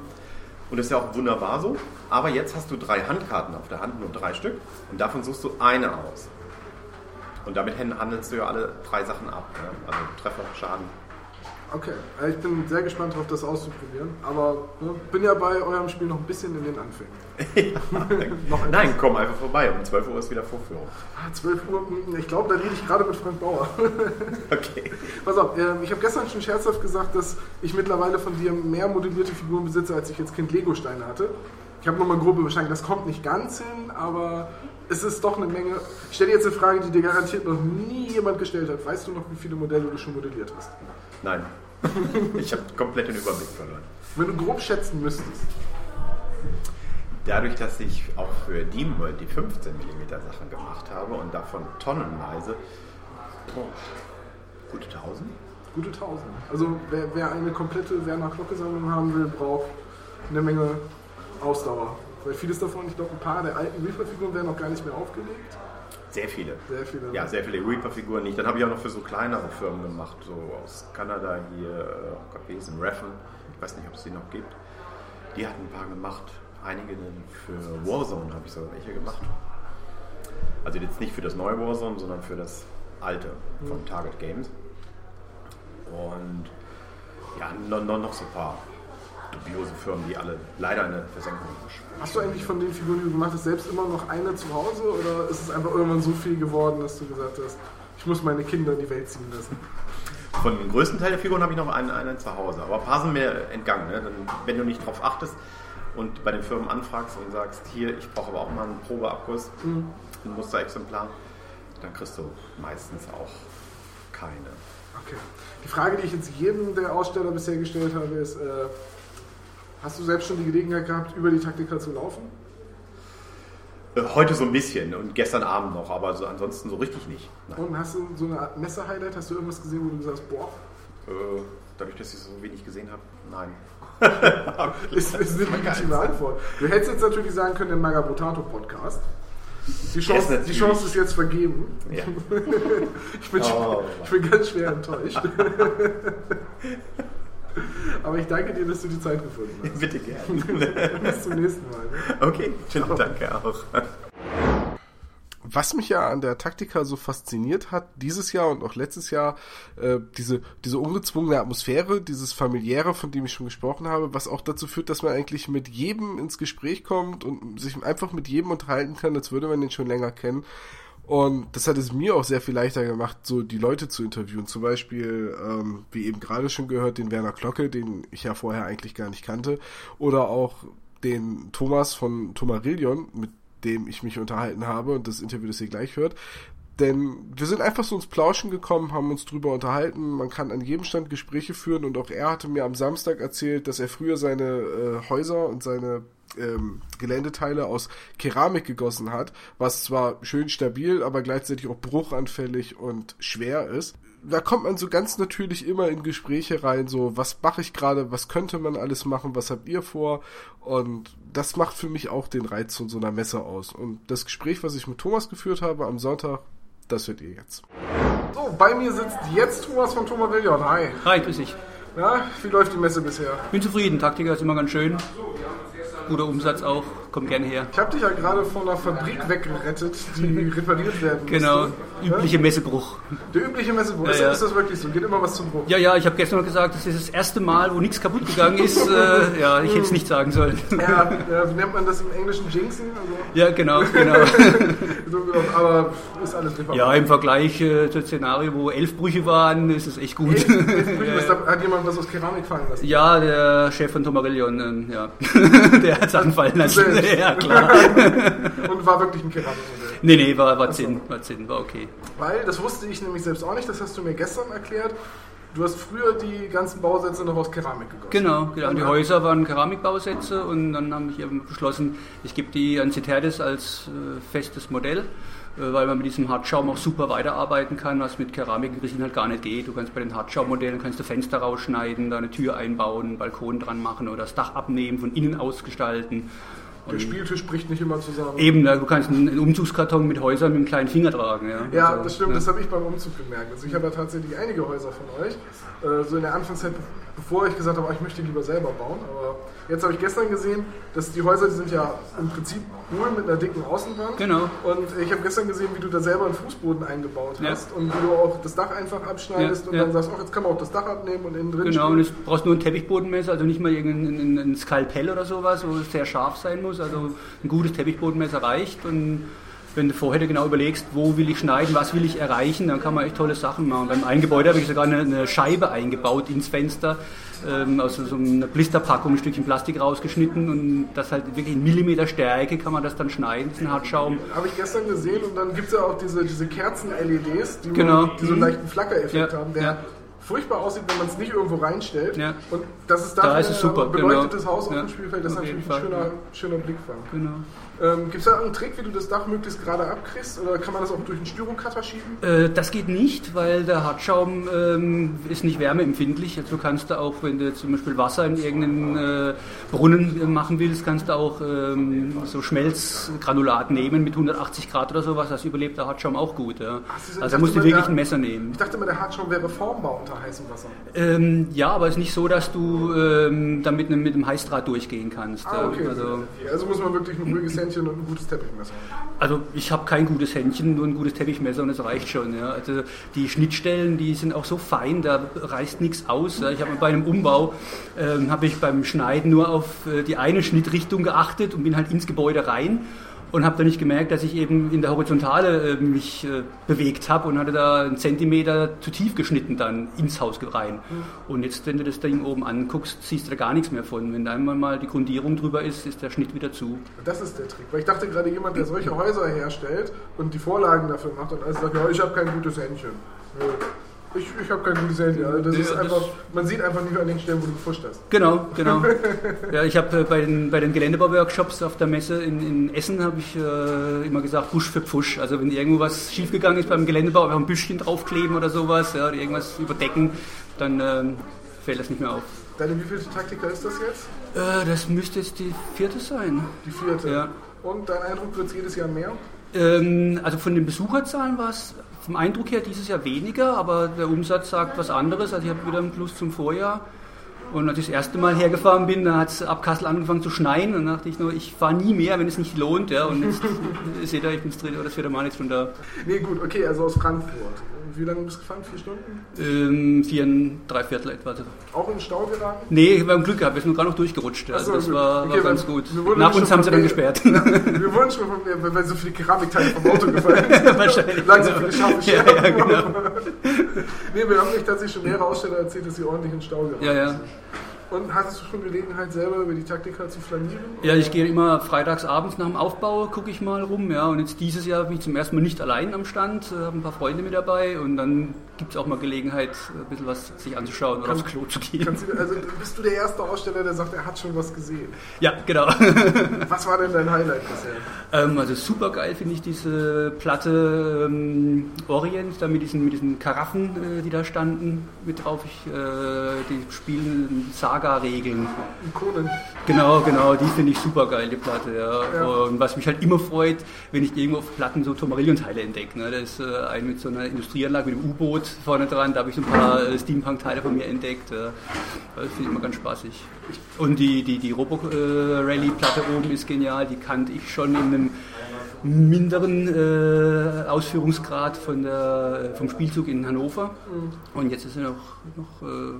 E: Und das ist ja auch wunderbar so. Aber jetzt hast du drei Handkarten auf der Hand, nur drei Stück. Und davon suchst du eine aus. Und damit handelst du ja alle drei Sachen ab. Ne? Also Treffer, Schaden.
A: Okay, ich bin sehr gespannt darauf, das auszuprobieren, aber ne, bin ja bei eurem Spiel noch ein bisschen in den Anfängen. <laughs>
E: Nein, komm einfach vorbei. Um 12 Uhr ist wieder Vorführung.
A: Ah, 12 Uhr, hm, ich glaube, da rede ich gerade mit Frank Bauer. <laughs>
E: Okay.
A: Pass auf, äh, ich habe gestern schon scherzhaft gesagt, dass ich mittlerweile von dir mehr modellierte Figuren besitze, als ich jetzt Kind Lego-Steine hatte. Ich habe nochmal grob überschlagen, das kommt nicht ganz hin, aber es ist doch eine Menge. Ich stelle dir jetzt eine Frage, die dir garantiert noch nie jemand gestellt hat. Weißt du noch, wie viele Modelle du schon modelliert hast?
E: Nein. <laughs> Ich habe komplett den Überblick verloren.
A: Wenn du grob schätzen müsstest.
E: Dadurch, dass ich auch für Demon World die 15 mm Sachen gemacht habe und davon tonnenweise, boah, gute 1000?
A: Gute 1000. Also wer, wer eine komplette Werner Glocke-Sammlung haben will, braucht eine Menge Ausdauer. Weil vieles davon, ich glaube, ein paar der alten Reaper-Figuren werden noch gar nicht mehr aufgelegt.
E: Sehr viele.
A: Sehr viele.
E: Ja, sehr viele Reaper-Figuren nicht. Dann habe ich auch noch für so kleinere Firmen gemacht, so aus Kanada hier, äh, auch gewesen, Raffen. Ich weiß nicht, ob es die noch gibt. Die hatten ein paar gemacht. Einige für Warzone habe ich sogar welche gemacht. Also jetzt nicht für das neue Warzone, sondern für das alte von Target Games. Und ja, noch, noch, noch so ein paar dubiose Firmen, die alle leider in der Versenkung verschwinden.
A: Hast du eigentlich von den Figuren, die du gemacht hast, selbst immer noch eine zu Hause? Oder ist es einfach irgendwann so viel geworden, dass du gesagt hast, ich muss meine Kinder in die Welt ziehen lassen?
E: Von dem größten Teil der Figuren habe ich noch einen, einen zu Hause. Aber ein paar sind mir entgangen. Ne? Dann, wenn du nicht drauf achtest und bei den Firmen anfragst und sagst, hier, ich brauche aber auch mal einen Probeabguss, ein Musterexemplar, dann kriegst du meistens auch keine.
A: Okay. Die Frage, die ich jetzt jedem der Aussteller bisher gestellt habe, ist, äh, hast du selbst schon die Gelegenheit gehabt, über die Taktika zu laufen?
E: Äh, Heute so ein bisschen und gestern Abend noch, aber so ansonsten so richtig nicht. Nein.
A: Und hast du so eine Art Messe-Highlight? Hast du irgendwas gesehen, wo du gesagt hast, boah,
E: Äh, dadurch, dass ich so wenig gesehen habe, nein. <laughs>
A: ist, ist eine legitime Antwort. Du hättest jetzt natürlich sagen können, der Magabotato-Podcast. Die
E: Yes,
A: Chance, die
E: natürlich.
A: Chance ist jetzt vergeben.
E: Ja. <laughs>
A: Ich bin,
E: Oh,
A: ich bin ganz schwer enttäuscht. <laughs> <laughs> Aber ich danke dir, dass du die Zeit gefunden hast.
E: Bitte gerne. <laughs>
A: Bis zum nächsten Mal. ne?
E: Okay, schönen Dank auch.
C: Was mich ja an der Taktika so fasziniert hat, dieses Jahr und auch letztes Jahr, äh, diese, diese ungezwungene Atmosphäre, dieses familiäre, von dem ich schon gesprochen habe, was auch dazu führt, dass man eigentlich mit jedem ins Gespräch kommt und sich einfach mit jedem unterhalten kann, als würde man den schon länger kennen. Und das hat es mir auch sehr viel leichter gemacht, so die Leute zu interviewen. Zum Beispiel, ähm, wie eben gerade schon gehört, den Werner Glocke, den ich ja vorher eigentlich gar nicht kannte. Oder auch den Thomas von Tomarillion, mit dem ich mich unterhalten habe und das Interview, das ihr gleich hört. Denn wir sind einfach so ins Plauschen gekommen, haben uns drüber unterhalten. Man kann an jedem Stand Gespräche führen und auch er hatte mir am Samstag erzählt, dass er früher seine äh, Häuser und seine ähm, Geländeteile aus Keramik gegossen hat, was zwar schön stabil, aber gleichzeitig auch bruchanfällig und schwer ist. Da kommt man so ganz natürlich immer in Gespräche rein, so was mache ich gerade, was könnte man alles machen, was habt ihr vor? Und das macht für mich auch den Reiz von so einer Messe aus. Und das Gespräch, was ich mit Thomas geführt habe am Sonntag, das hört ihr jetzt.
A: So, bei mir sitzt jetzt Thomas von Thomas Willion. Hi.
F: Hi, grüß dich.
A: Ja, wie läuft die Messe bisher?
F: Bin zufrieden, Taktiker ist immer ganz schön. Guter Umsatz auch, komm gerne her.
A: Ich habe dich ja gerade von einer Fabrik weggerettet, die repariert werden musste.
F: Genau, übliche Messebruch.
A: Der übliche Messebruch.
F: Ja,
A: ist,
F: ja.
A: ist das wirklich so? Geht immer was zum Bruch?
F: Ja, ja, ich habe gestern noch gesagt, das ist das erste Mal, wo nichts kaputt gegangen ist. <laughs> Äh, ja, ich hätte es nicht sagen sollen.
A: Ja, ja, wie nennt man das im Englischen? Jinxen? Also,
F: Ja, genau, <laughs> genau.
A: aber ist alles reparabel.
F: Ja, im Vergleich äh, zum Szenario, wo elf Brüche waren, ist es echt gut.
A: Elf- elf Brüche, <laughs> da- Hat jemand was aus Keramik fallen lassen?
F: Ja, der Chef von Tomarillion, ähm, ja. der hat Sachen fallen lassen.
A: Selbst. <laughs>
F: Ja, klar. <laughs>
A: Und war wirklich ein Keramikmodell.
F: Nee, nee, war, war Zinn, war Zinn, war okay.
A: Weil, das wusste ich nämlich selbst auch nicht, das hast du mir gestern erklärt. Du hast früher die ganzen Bausätze noch aus Keramik gegossen.
F: Genau, genau. Die Häuser waren Keramikbausätze und dann habe ich eben beschlossen, ich gebe die an Citerdes als äh, festes Modell, weil man mit diesem Hartschaum auch super weiterarbeiten kann, was mit Keramik halt gar nicht geht. Du kannst bei den Hartschaummodellen kannst du Fenster rausschneiden, da eine Tür einbauen, einen Balkon dran machen oder das Dach abnehmen, von innen ausgestalten.
A: Der Spieltisch bricht nicht immer zusammen.
F: Eben, du kannst einen Umzugskarton mit Häusern mit einem kleinen Finger tragen. Ja,
A: Ja,
F: Also,
A: das stimmt,
F: ja.
A: das habe ich beim Umzug gemerkt. Also ich habe ja tatsächlich einige Häuser von euch, äh, so in der Anfangszeit, be- bevor ich gesagt habe, ah, ich möchte lieber selber bauen. Aber jetzt habe ich gestern gesehen, dass die Häuser, die sind ja im Prinzip hohl mit einer dicken Außenwand.
F: Genau.
A: Und ich habe gestern gesehen, wie du da selber einen Fußboden eingebaut
F: Ja.
A: hast und wie du auch das Dach einfach abschneidest
F: Ja,
A: und
F: ja.
A: dann sagst, ach, jetzt kann man auch das Dach abnehmen und innen drin
F: Genau, und
A: spielen.
F: jetzt brauchst nur ein Teppichbodenmesser, also nicht mal irgendein ein, ein Skalpell oder sowas, wo es sehr scharf sein muss. Also ein gutes Teppichbodenmesser reicht. Und wenn du vorher genau überlegst, wo will ich schneiden, was will ich erreichen, dann kann man echt tolle Sachen machen. Beim einen Gebäude habe ich sogar eine, eine Scheibe eingebaut ins Fenster, ähm, aus so einer Blisterpackung ein Stückchen Plastik rausgeschnitten und das halt wirklich in Millimeter Stärke kann man das dann schneiden, diesen Hartschaum.
A: Habe ich gestern gesehen und dann gibt es ja auch diese, diese Kerzen-LEDs, die,
F: Genau.
A: die so einen
F: Mhm.
A: leichten Flackereffekt
F: Ja,
A: haben, der
F: ja.
A: furchtbar aussieht, wenn man es nicht irgendwo reinstellt.
F: Ja.
A: Und das ist
F: Da
A: dafür
F: ist es super,
A: ein beleuchtetes
F: genau.
A: Haus auf dem Spielfeld, das ist natürlich ein schöner, schöner Blickfang.
F: Genau.
A: Ähm, Gibt es da einen Trick, wie du das Dach möglichst gerade abkriegst? Oder kann man das auch durch einen Styrocutter schieben?
F: Äh, Das geht nicht, weil der Hartschaum ähm, ist nicht wärmeempfindlich. Also du kannst da auch, wenn du zum Beispiel Wasser in irgendeinen äh, Brunnen äh, machen willst, kannst du auch ähm, so Schmelzgranulat nehmen mit 180 Grad oder sowas. Das überlebt der Hartschaum auch gut. Ja.
A: du,
F: Also musst du wirklich
A: der-
F: ein Messer nehmen.
A: Ich dachte immer, der Hartschaum wäre formbar unter heißem Wasser.
F: Ähm, ja, aber es ist nicht so, dass du ähm, damit mit, einem Heißdraht durchgehen kannst.
A: Ah, okay.
F: Also,
A: Also muss man wirklich ein ruhiges Händchen und ein gutes Teppichmesser.
F: Also ich habe kein gutes Händchen, nur ein gutes Teppichmesser und es reicht schon. Ja. Also die Schnittstellen, die sind auch so fein, da reißt nichts aus. Ja. Ich habe bei einem Umbau ähm, habe ich beim Schneiden nur auf äh, die eine Schnittrichtung geachtet und bin halt ins Gebäude rein und habe dann nicht gemerkt, dass ich eben in der Horizontale äh, mich äh, bewegt habe und hatte da einen Zentimeter zu tief geschnitten dann ins Haus rein. Und jetzt, wenn du das Ding oben anguckst, siehst du da gar nichts mehr von. Wenn da einmal mal die Grundierung drüber ist, ist der Schnitt wieder zu.
A: Das ist der Trick. Weil ich dachte gerade, jemand, der solche Häuser herstellt und die Vorlagen dafür macht und alles sagt, ja, ich habe kein gutes Händchen. Nö. Ich, ich habe kein gutes Händchen. Also das
F: Nee,
A: ist
F: das-
A: einfach, man sieht einfach nicht an den Stellen, wo du gefuscht hast.
F: Genau, genau. <laughs> Ja, ich habe äh, bei den, bei den Geländebauworkshops auf der Messe in, in Essen habe ich äh, immer gesagt, Busch für Pfusch. Also wenn irgendwo was schiefgegangen ist beim Geländebau, einfach ein Büschchen draufkleben oder sowas, ja, oder irgendwas überdecken, dann ähm, fällt das nicht mehr auf.
A: Deine wievielte Taktika ist das jetzt?
F: Äh, das müsste jetzt die vierte sein.
A: Die vierte.
F: Ja.
A: Und dein Eindruck wird es jedes Jahr mehr?
F: Ähm, also von den Besucherzahlen war es vom Eindruck her dieses Jahr weniger, aber der Umsatz sagt was anderes. Also ich habe wieder einen Plus zum Vorjahr. Und als ich das erste Mal hergefahren bin, da hat es ab Kassel angefangen zu schneien. Und dann dachte ich nur, ich fahre nie mehr, wenn es nicht lohnt. Ja. Und jetzt <laughs> seht ihr, ich bin das dritte oder das vierte Mal jetzt schon da.
A: Nee, gut, okay, also aus Frankfurt. Wie lange bist du gefahren? Vier Stunden?
F: Ähm, vier, drei Viertel etwa.
A: Auch in den Stau geraten?
F: Nee, wir haben Glück gehabt, wir sind gerade noch durchgerutscht.
A: Ach
F: Also
A: so,
F: das
A: gut.
F: war,
A: Okay,
F: war ganz gut. Nach uns haben
A: von
F: sie dann gesperrt.
A: Ja, <laughs> wir wurden schon von mir, weil- so viele Keramikteile vom Auto <laughs> gefallen sind.
F: Wahrscheinlich.
A: So viele scharfe
F: Ja,
A: Scherben.
F: ja, genau.
A: Nee, wir haben euch tatsächlich schon mehrere Aussteller erzählt, dass sie ordentlich in den Stau geraten
F: Ja, ja.
A: sind. Und hattest du schon Gelegenheit, selber über die Taktika zu flanieren?
F: Ja, ich gehe immer freitags abends nach dem Aufbau, gucke ich mal rum. Ja, und jetzt dieses Jahr bin ich zum ersten Mal nicht allein am Stand, äh, habe ein paar Freunde mit dabei und dann gibt es auch mal Gelegenheit, äh, ein bisschen was sich anzuschauen oder aufs Klo zu gehen.
A: Du, also bist du der erste Aussteller, der sagt, er hat schon was gesehen?
F: Ja, genau. <laughs>
A: Was war denn dein Highlight bisher?
F: ähm, also super geil finde ich diese Platte ähm, Orient, da mit diesen, mit diesen Karaffen, äh, die da standen, mit drauf. Ich, äh, die spielen Saga-Regeln.
A: Ikonen.
F: Genau, genau, die finde ich super geil, die Platte. Ja.
A: Ja.
F: Und was mich halt immer freut, wenn ich irgendwo auf Platten so Tomarillion-Teile entdecke. Ne? Da ist äh, ein mit so einer Industrieanlage mit dem U-Boot vorne dran, da habe ich so ein paar äh, Steampunk-Teile von mir entdeckt. Ja. Das finde ich immer ganz spaßig. Und die, die, die Robo-Rally-Platte oben ist genial, die kannte ich schon in einem minderen äh, Ausführungsgrad von der, vom Spielzug in Hannover. Und jetzt ist sie noch, noch, äh,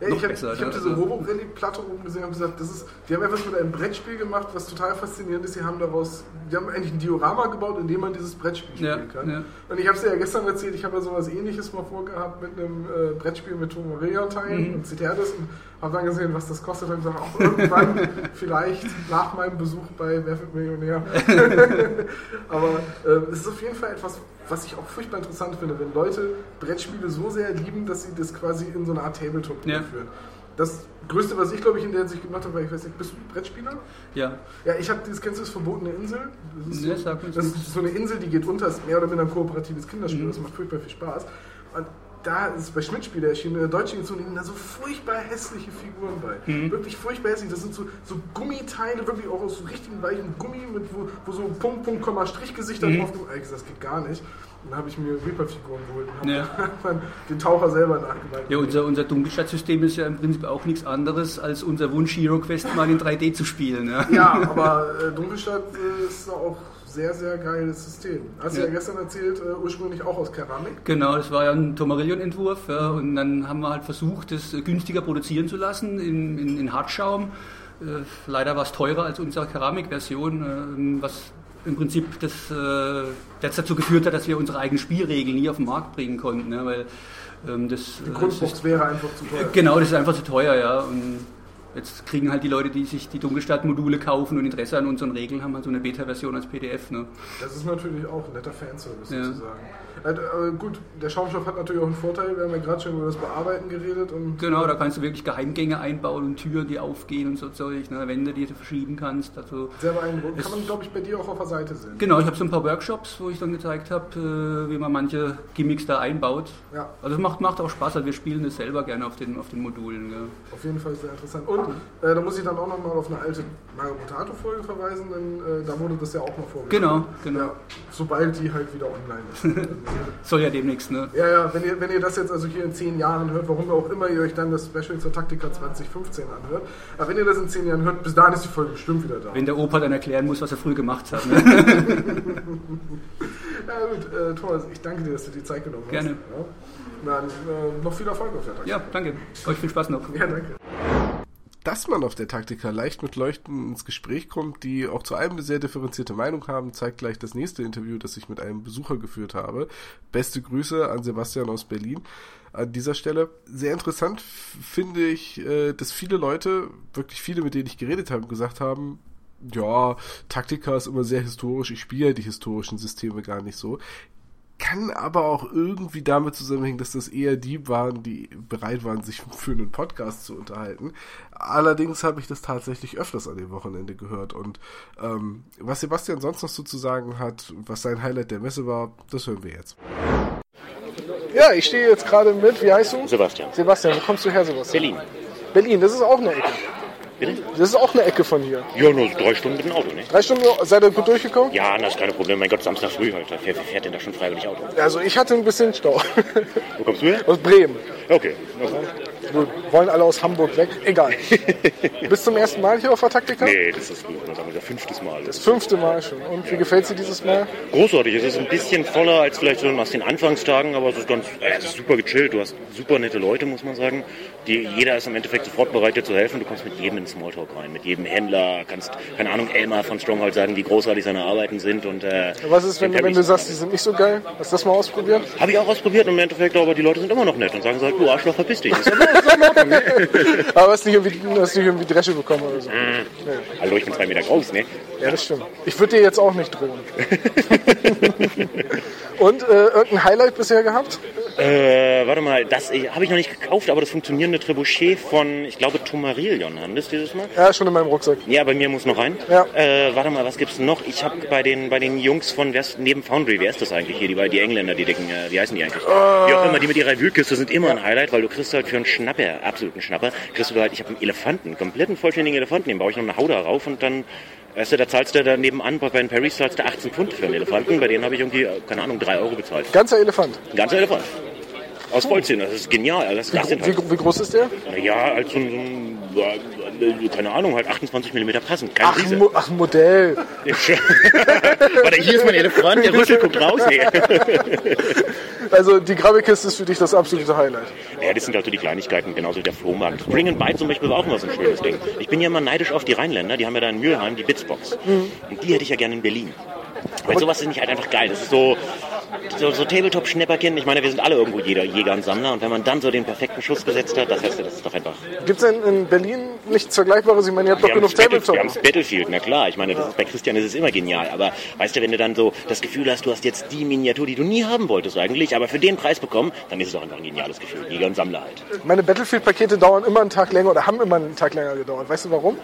A: Ja, ich habe ich hab
F: ne?
A: diese
F: Also-
A: Robo-Rally-Platte oben gesehen und gesagt, das ist, die haben einfach mit einem Brettspiel gemacht, was total faszinierend ist. Sie haben daraus, die haben eigentlich ein Diorama gebaut, in dem man dieses Brettspiel
F: Ja,
A: spielen kann.
F: ja.
A: Und ich habe es ja gestern erzählt, ich habe ja sowas ähnliches mal vorgehabt mit einem äh, Brettspiel mit Tomarillion-Teilen
F: Mhm.
A: und Citerdes und habe dann gesehen, was das kostet und gesagt, auch irgendwann, <laughs> vielleicht nach meinem Besuch bei Wer wird Millionär. <laughs> <laughs> Aber äh, es ist auf jeden Fall etwas, was ich auch furchtbar interessant finde, wenn Leute Brettspiele so sehr lieben, dass sie das quasi in so eine Art Tabletop
F: Ja.
A: führen. Das Größte, was ich glaube ich in der Hinsicht gemacht habe, war, ich weiß nicht, bist du Brettspieler?
F: Ja,
A: Ja, ich habe dieses, kennst du das verbotene Insel? Das ist,
F: Nee,
A: so, das ist so eine Insel, die geht unter, ist mehr oder minder ein kooperatives Kinderspiel,
F: Mhm.
A: das macht furchtbar viel Spaß. Und da ist es bei Schmidt-Spiele erschienen, in der deutschen Edition liegen da so furchtbar hässliche Figuren bei.
F: Mhm.
A: Wirklich furchtbar hässlich. Das sind so, so Gummiteile, wirklich auch aus so richtigen weichen Gummi, mit, wo, wo so Punkt, Punkt, Komma, Strichgesichter
F: Mhm.
A: drauf Ey, Das geht gar nicht. Dann habe ich mir Reaper-Figuren geholt und
F: Ja. <laughs>
A: dann den Taucher selber nachgemalt.
F: Ja, unser, unser Dunkelstadt-System ist ja im Prinzip auch nichts anderes als unser Wunsch, Hero Quest mal in 3D zu spielen. Ja.
A: Ja, <laughs> aber äh, Dunkelstadt äh, ist auch sehr, sehr geiles System. Hast du
F: Ja.
A: ja gestern erzählt, äh, ursprünglich auch aus Keramik.
F: Genau, das war ja ein Tomarillion-Entwurf. Ja, und dann haben wir halt versucht, das äh, günstiger produzieren zu lassen in, in, in Hartschaum. Äh, leider war es teurer als unsere Keramikversion, äh, was im Prinzip das, äh, das dazu geführt hat, dass wir unsere eigenen Spielregeln nie auf den Markt bringen konnten. Ja, weil ähm, das,
A: Die
F: äh,
A: Grundbox wäre einfach zu teuer.
F: Genau, das ist einfach zu teuer, ja. Und jetzt kriegen halt die Leute, die sich die Dunkelstadt-Module kaufen und Interesse an unseren Regeln haben, halt so eine Beta-Version als PDF. Ne?
A: Das ist natürlich auch ein netter Fanservice
F: Ja.
A: sozusagen. Äh, aber gut, der Schaumstoff hat natürlich auch einen Vorteil. Wir haben ja gerade schon über das Bearbeiten geredet. Und
F: Genau, da kannst du wirklich Geheimgänge einbauen und Türen, die aufgehen und so Zeug, ne? Wände, die du verschieben kannst. Also,
A: sehr beeindruckend. Kann man, glaube ich, bei dir auch auf der Seite sehen.
F: genau, ich habe so ein paar Workshops, wo ich dann gezeigt habe, äh, wie man manche Gimmicks da einbaut.
A: Ja,
F: Also es macht, macht auch Spaß, also wir spielen das selber gerne auf den, auf den Modulen. Gell?
A: auf jeden Fall sehr interessant. Und äh, da muss ich dann auch nochmal auf eine alte Mario Potato-Folge verweisen, denn äh, da wurde das ja auch noch vorgestellt.
F: Genau, genau.
A: Ja, sobald die halt wieder online ist. <laughs>
F: Soll ja demnächst, ne?
A: Ja, ja, wenn ihr, wenn ihr das jetzt also hier in zehn Jahren hört, warum auch immer ihr euch dann das Special zur Taktika 2015 anhört, aber wenn ihr das in zehn Jahren hört, bis dahin ist die Folge bestimmt wieder da.
F: Wenn der Opa dann erklären muss, was er früh gemacht hat. Ne? <laughs>
A: Ja gut, äh, Thomas, ich danke dir, dass du die Zeit genommen hast.
F: Gerne.
A: Ja. Dann äh, noch viel Erfolg auf der Taktika.
F: Ja, danke. Euch viel Spaß noch.
A: ja danke.
C: Dass man auf der Taktika leicht mit Leuchten ins Gespräch kommt, die auch zu allem eine sehr differenzierte Meinung haben, zeigt gleich das nächste Interview, das ich mit einem Besucher geführt habe. Beste Grüße an Sebastian aus Berlin. An dieser Stelle sehr interessant finde ich, äh, dass viele Leute, wirklich viele, mit denen ich geredet habe, gesagt haben, ja, Taktika ist immer sehr historisch, ich spiele die historischen Systeme gar nicht so kann aber auch irgendwie damit zusammenhängen, dass das eher die waren, die bereit waren, sich für einen Podcast zu unterhalten. Allerdings habe ich das tatsächlich öfters an dem Wochenende gehört. Und ähm, was Sebastian sonst noch so zu sagen hat, was sein Highlight der Messe war, das hören wir jetzt.
A: Ja, ich stehe jetzt gerade mit, wie heißt du?
G: Sebastian.
A: Sebastian, wo kommst du her, Sebastian?
G: Berlin.
A: Berlin, das ist auch eine Ecke.
G: Bitte?
A: Das ist auch eine Ecke von hier.
G: Ja, nur drei Stunden mit dem Auto, ne?
A: Drei Stunden, seid ihr gut durchgekommen?
G: Ja, das ist kein Problem. Mein Gott, Samstag früh heute. Wer, wer fährt denn da schon freiwillig Auto?
A: Also ich hatte ein bisschen Stau.
G: Wo kommst du her?
A: Aus Bremen.
G: Okay.
A: Wir wollen alle aus Hamburg weg. Egal. <laughs> Bist zum ersten Mal hier auf der Taktika?
G: Nee, das ist sagen, das fünftes Mal.
A: Das fünfte Mal schon. Und wie gefällt dir dieses Mal?
G: Großartig. Es ist ein bisschen voller als vielleicht so aus den Anfangstagen, aber es ist ganz es ist super gechillt. Du hast super nette Leute, muss man sagen. Die, jeder ist im Endeffekt sofort bereit, dir zu helfen. Du kommst mit jedem in Smalltalk rein, mit jedem Händler. Kannst, keine Ahnung, Elmar von Stronghold sagen, wie großartig seine Arbeiten sind. Und, äh,
A: Was ist, wenn, wenn du sagst, die sind nicht so geil? Hast du das mal ausprobiert?
G: Habe ich auch ausprobiert und im Endeffekt, aber die Leute sind immer noch nett und sagen so, du Arschloch, verpiss dich. <laughs> <laughs> Aber
A: hast nicht irgendwie, hast nicht irgendwie Dresche bekommen oder so.
G: Hallo, ich bin zwei Meter groß, ne?
A: Ja, das stimmt. Ich würde dir jetzt auch nicht drohen. <laughs> Und äh, irgendein Highlight bisher gehabt?
G: Äh, warte mal, das habe ich noch nicht gekauft, aber das funktionierende Trebuchet von, ich glaube, Tomarillion haben das dieses Mal.
A: Ja, schon in meinem Rucksack.
G: Ja, bei mir muss noch rein.
A: Ja.
G: Äh, warte mal, was gibt's noch? Ich habe bei den bei den Jungs von wer ist, neben Foundry, wer ist das eigentlich hier? Die, die Engländer, die dicken, äh, wie heißen die eigentlich? Wie auch immer, die mit ihrer Wühlkiste sind immer ein Highlight, weil du kriegst halt für einen Schnapper, absoluten Schnapper, kriegst du halt, ich habe einen Elefanten, einen kompletten vollständigen Elefanten, den baue ich noch eine Hauda rauf und dann Weißt du, da zahlst du da nebenan, bei den Paris zahlst du 18 Pfund für einen Elefanten, bei denen habe ich irgendwie, äh, keine Ahnung, 3 Euro bezahlt.
A: Ganzer Elefant.
G: Ein ganzer Elefant. Aus Vollzinn, das ist genial. Das,
A: Wie,
G: halt,
A: wie groß ist der?
G: ja, als so ein, keine Ahnung, halt 28 mm passend. Kein
A: Ach. Mo ach Modell. <laughs>
G: Warte, hier ist mein Elefant, der Rüssel guckt raus. Nee. <laughs>
A: Also die Grabbelkiste ist für dich das absolute Highlight.
G: Ja, das sind halt so die Kleinigkeiten, genauso wie der Flohmarkt. Bring and Bite zum Beispiel war auch immer so ein schönes Ding. Ich bin ja immer neidisch auf die Rheinländer, die haben ja da in Mülheim die Bitsbox. Und die hätte ich ja gerne in Berlin. Weil sowas finde ich halt einfach geil. Das ist so, so, so Tabletop-Schnäpperchen. Ich meine, wir sind alle irgendwo Jäger, Jäger und Sammler. Und wenn man dann so den perfekten Schuss gesetzt hat, das heißt, das ist doch einfach...
A: Gibt es in, in Berlin nichts Vergleichbares? Ich meine, ihr habt doch
G: Wir haben,
A: genug
G: das Battle,
A: Tabletop.
G: wir haben Battlefield, na klar. Ich meine, das ist, bei Christian ist es immer genial. Aber weißt du, wenn du dann so das Gefühl hast, du hast jetzt die Miniatur, die du nie haben wolltest eigentlich, aber für den Preis bekommen, dann ist es doch einfach ein geniales Gefühl. Jäger und Sammler halt.
A: Meine Battlefield-Pakete dauern immer einen Tag länger oder haben immer einen Tag länger gedauert. Weißt du warum?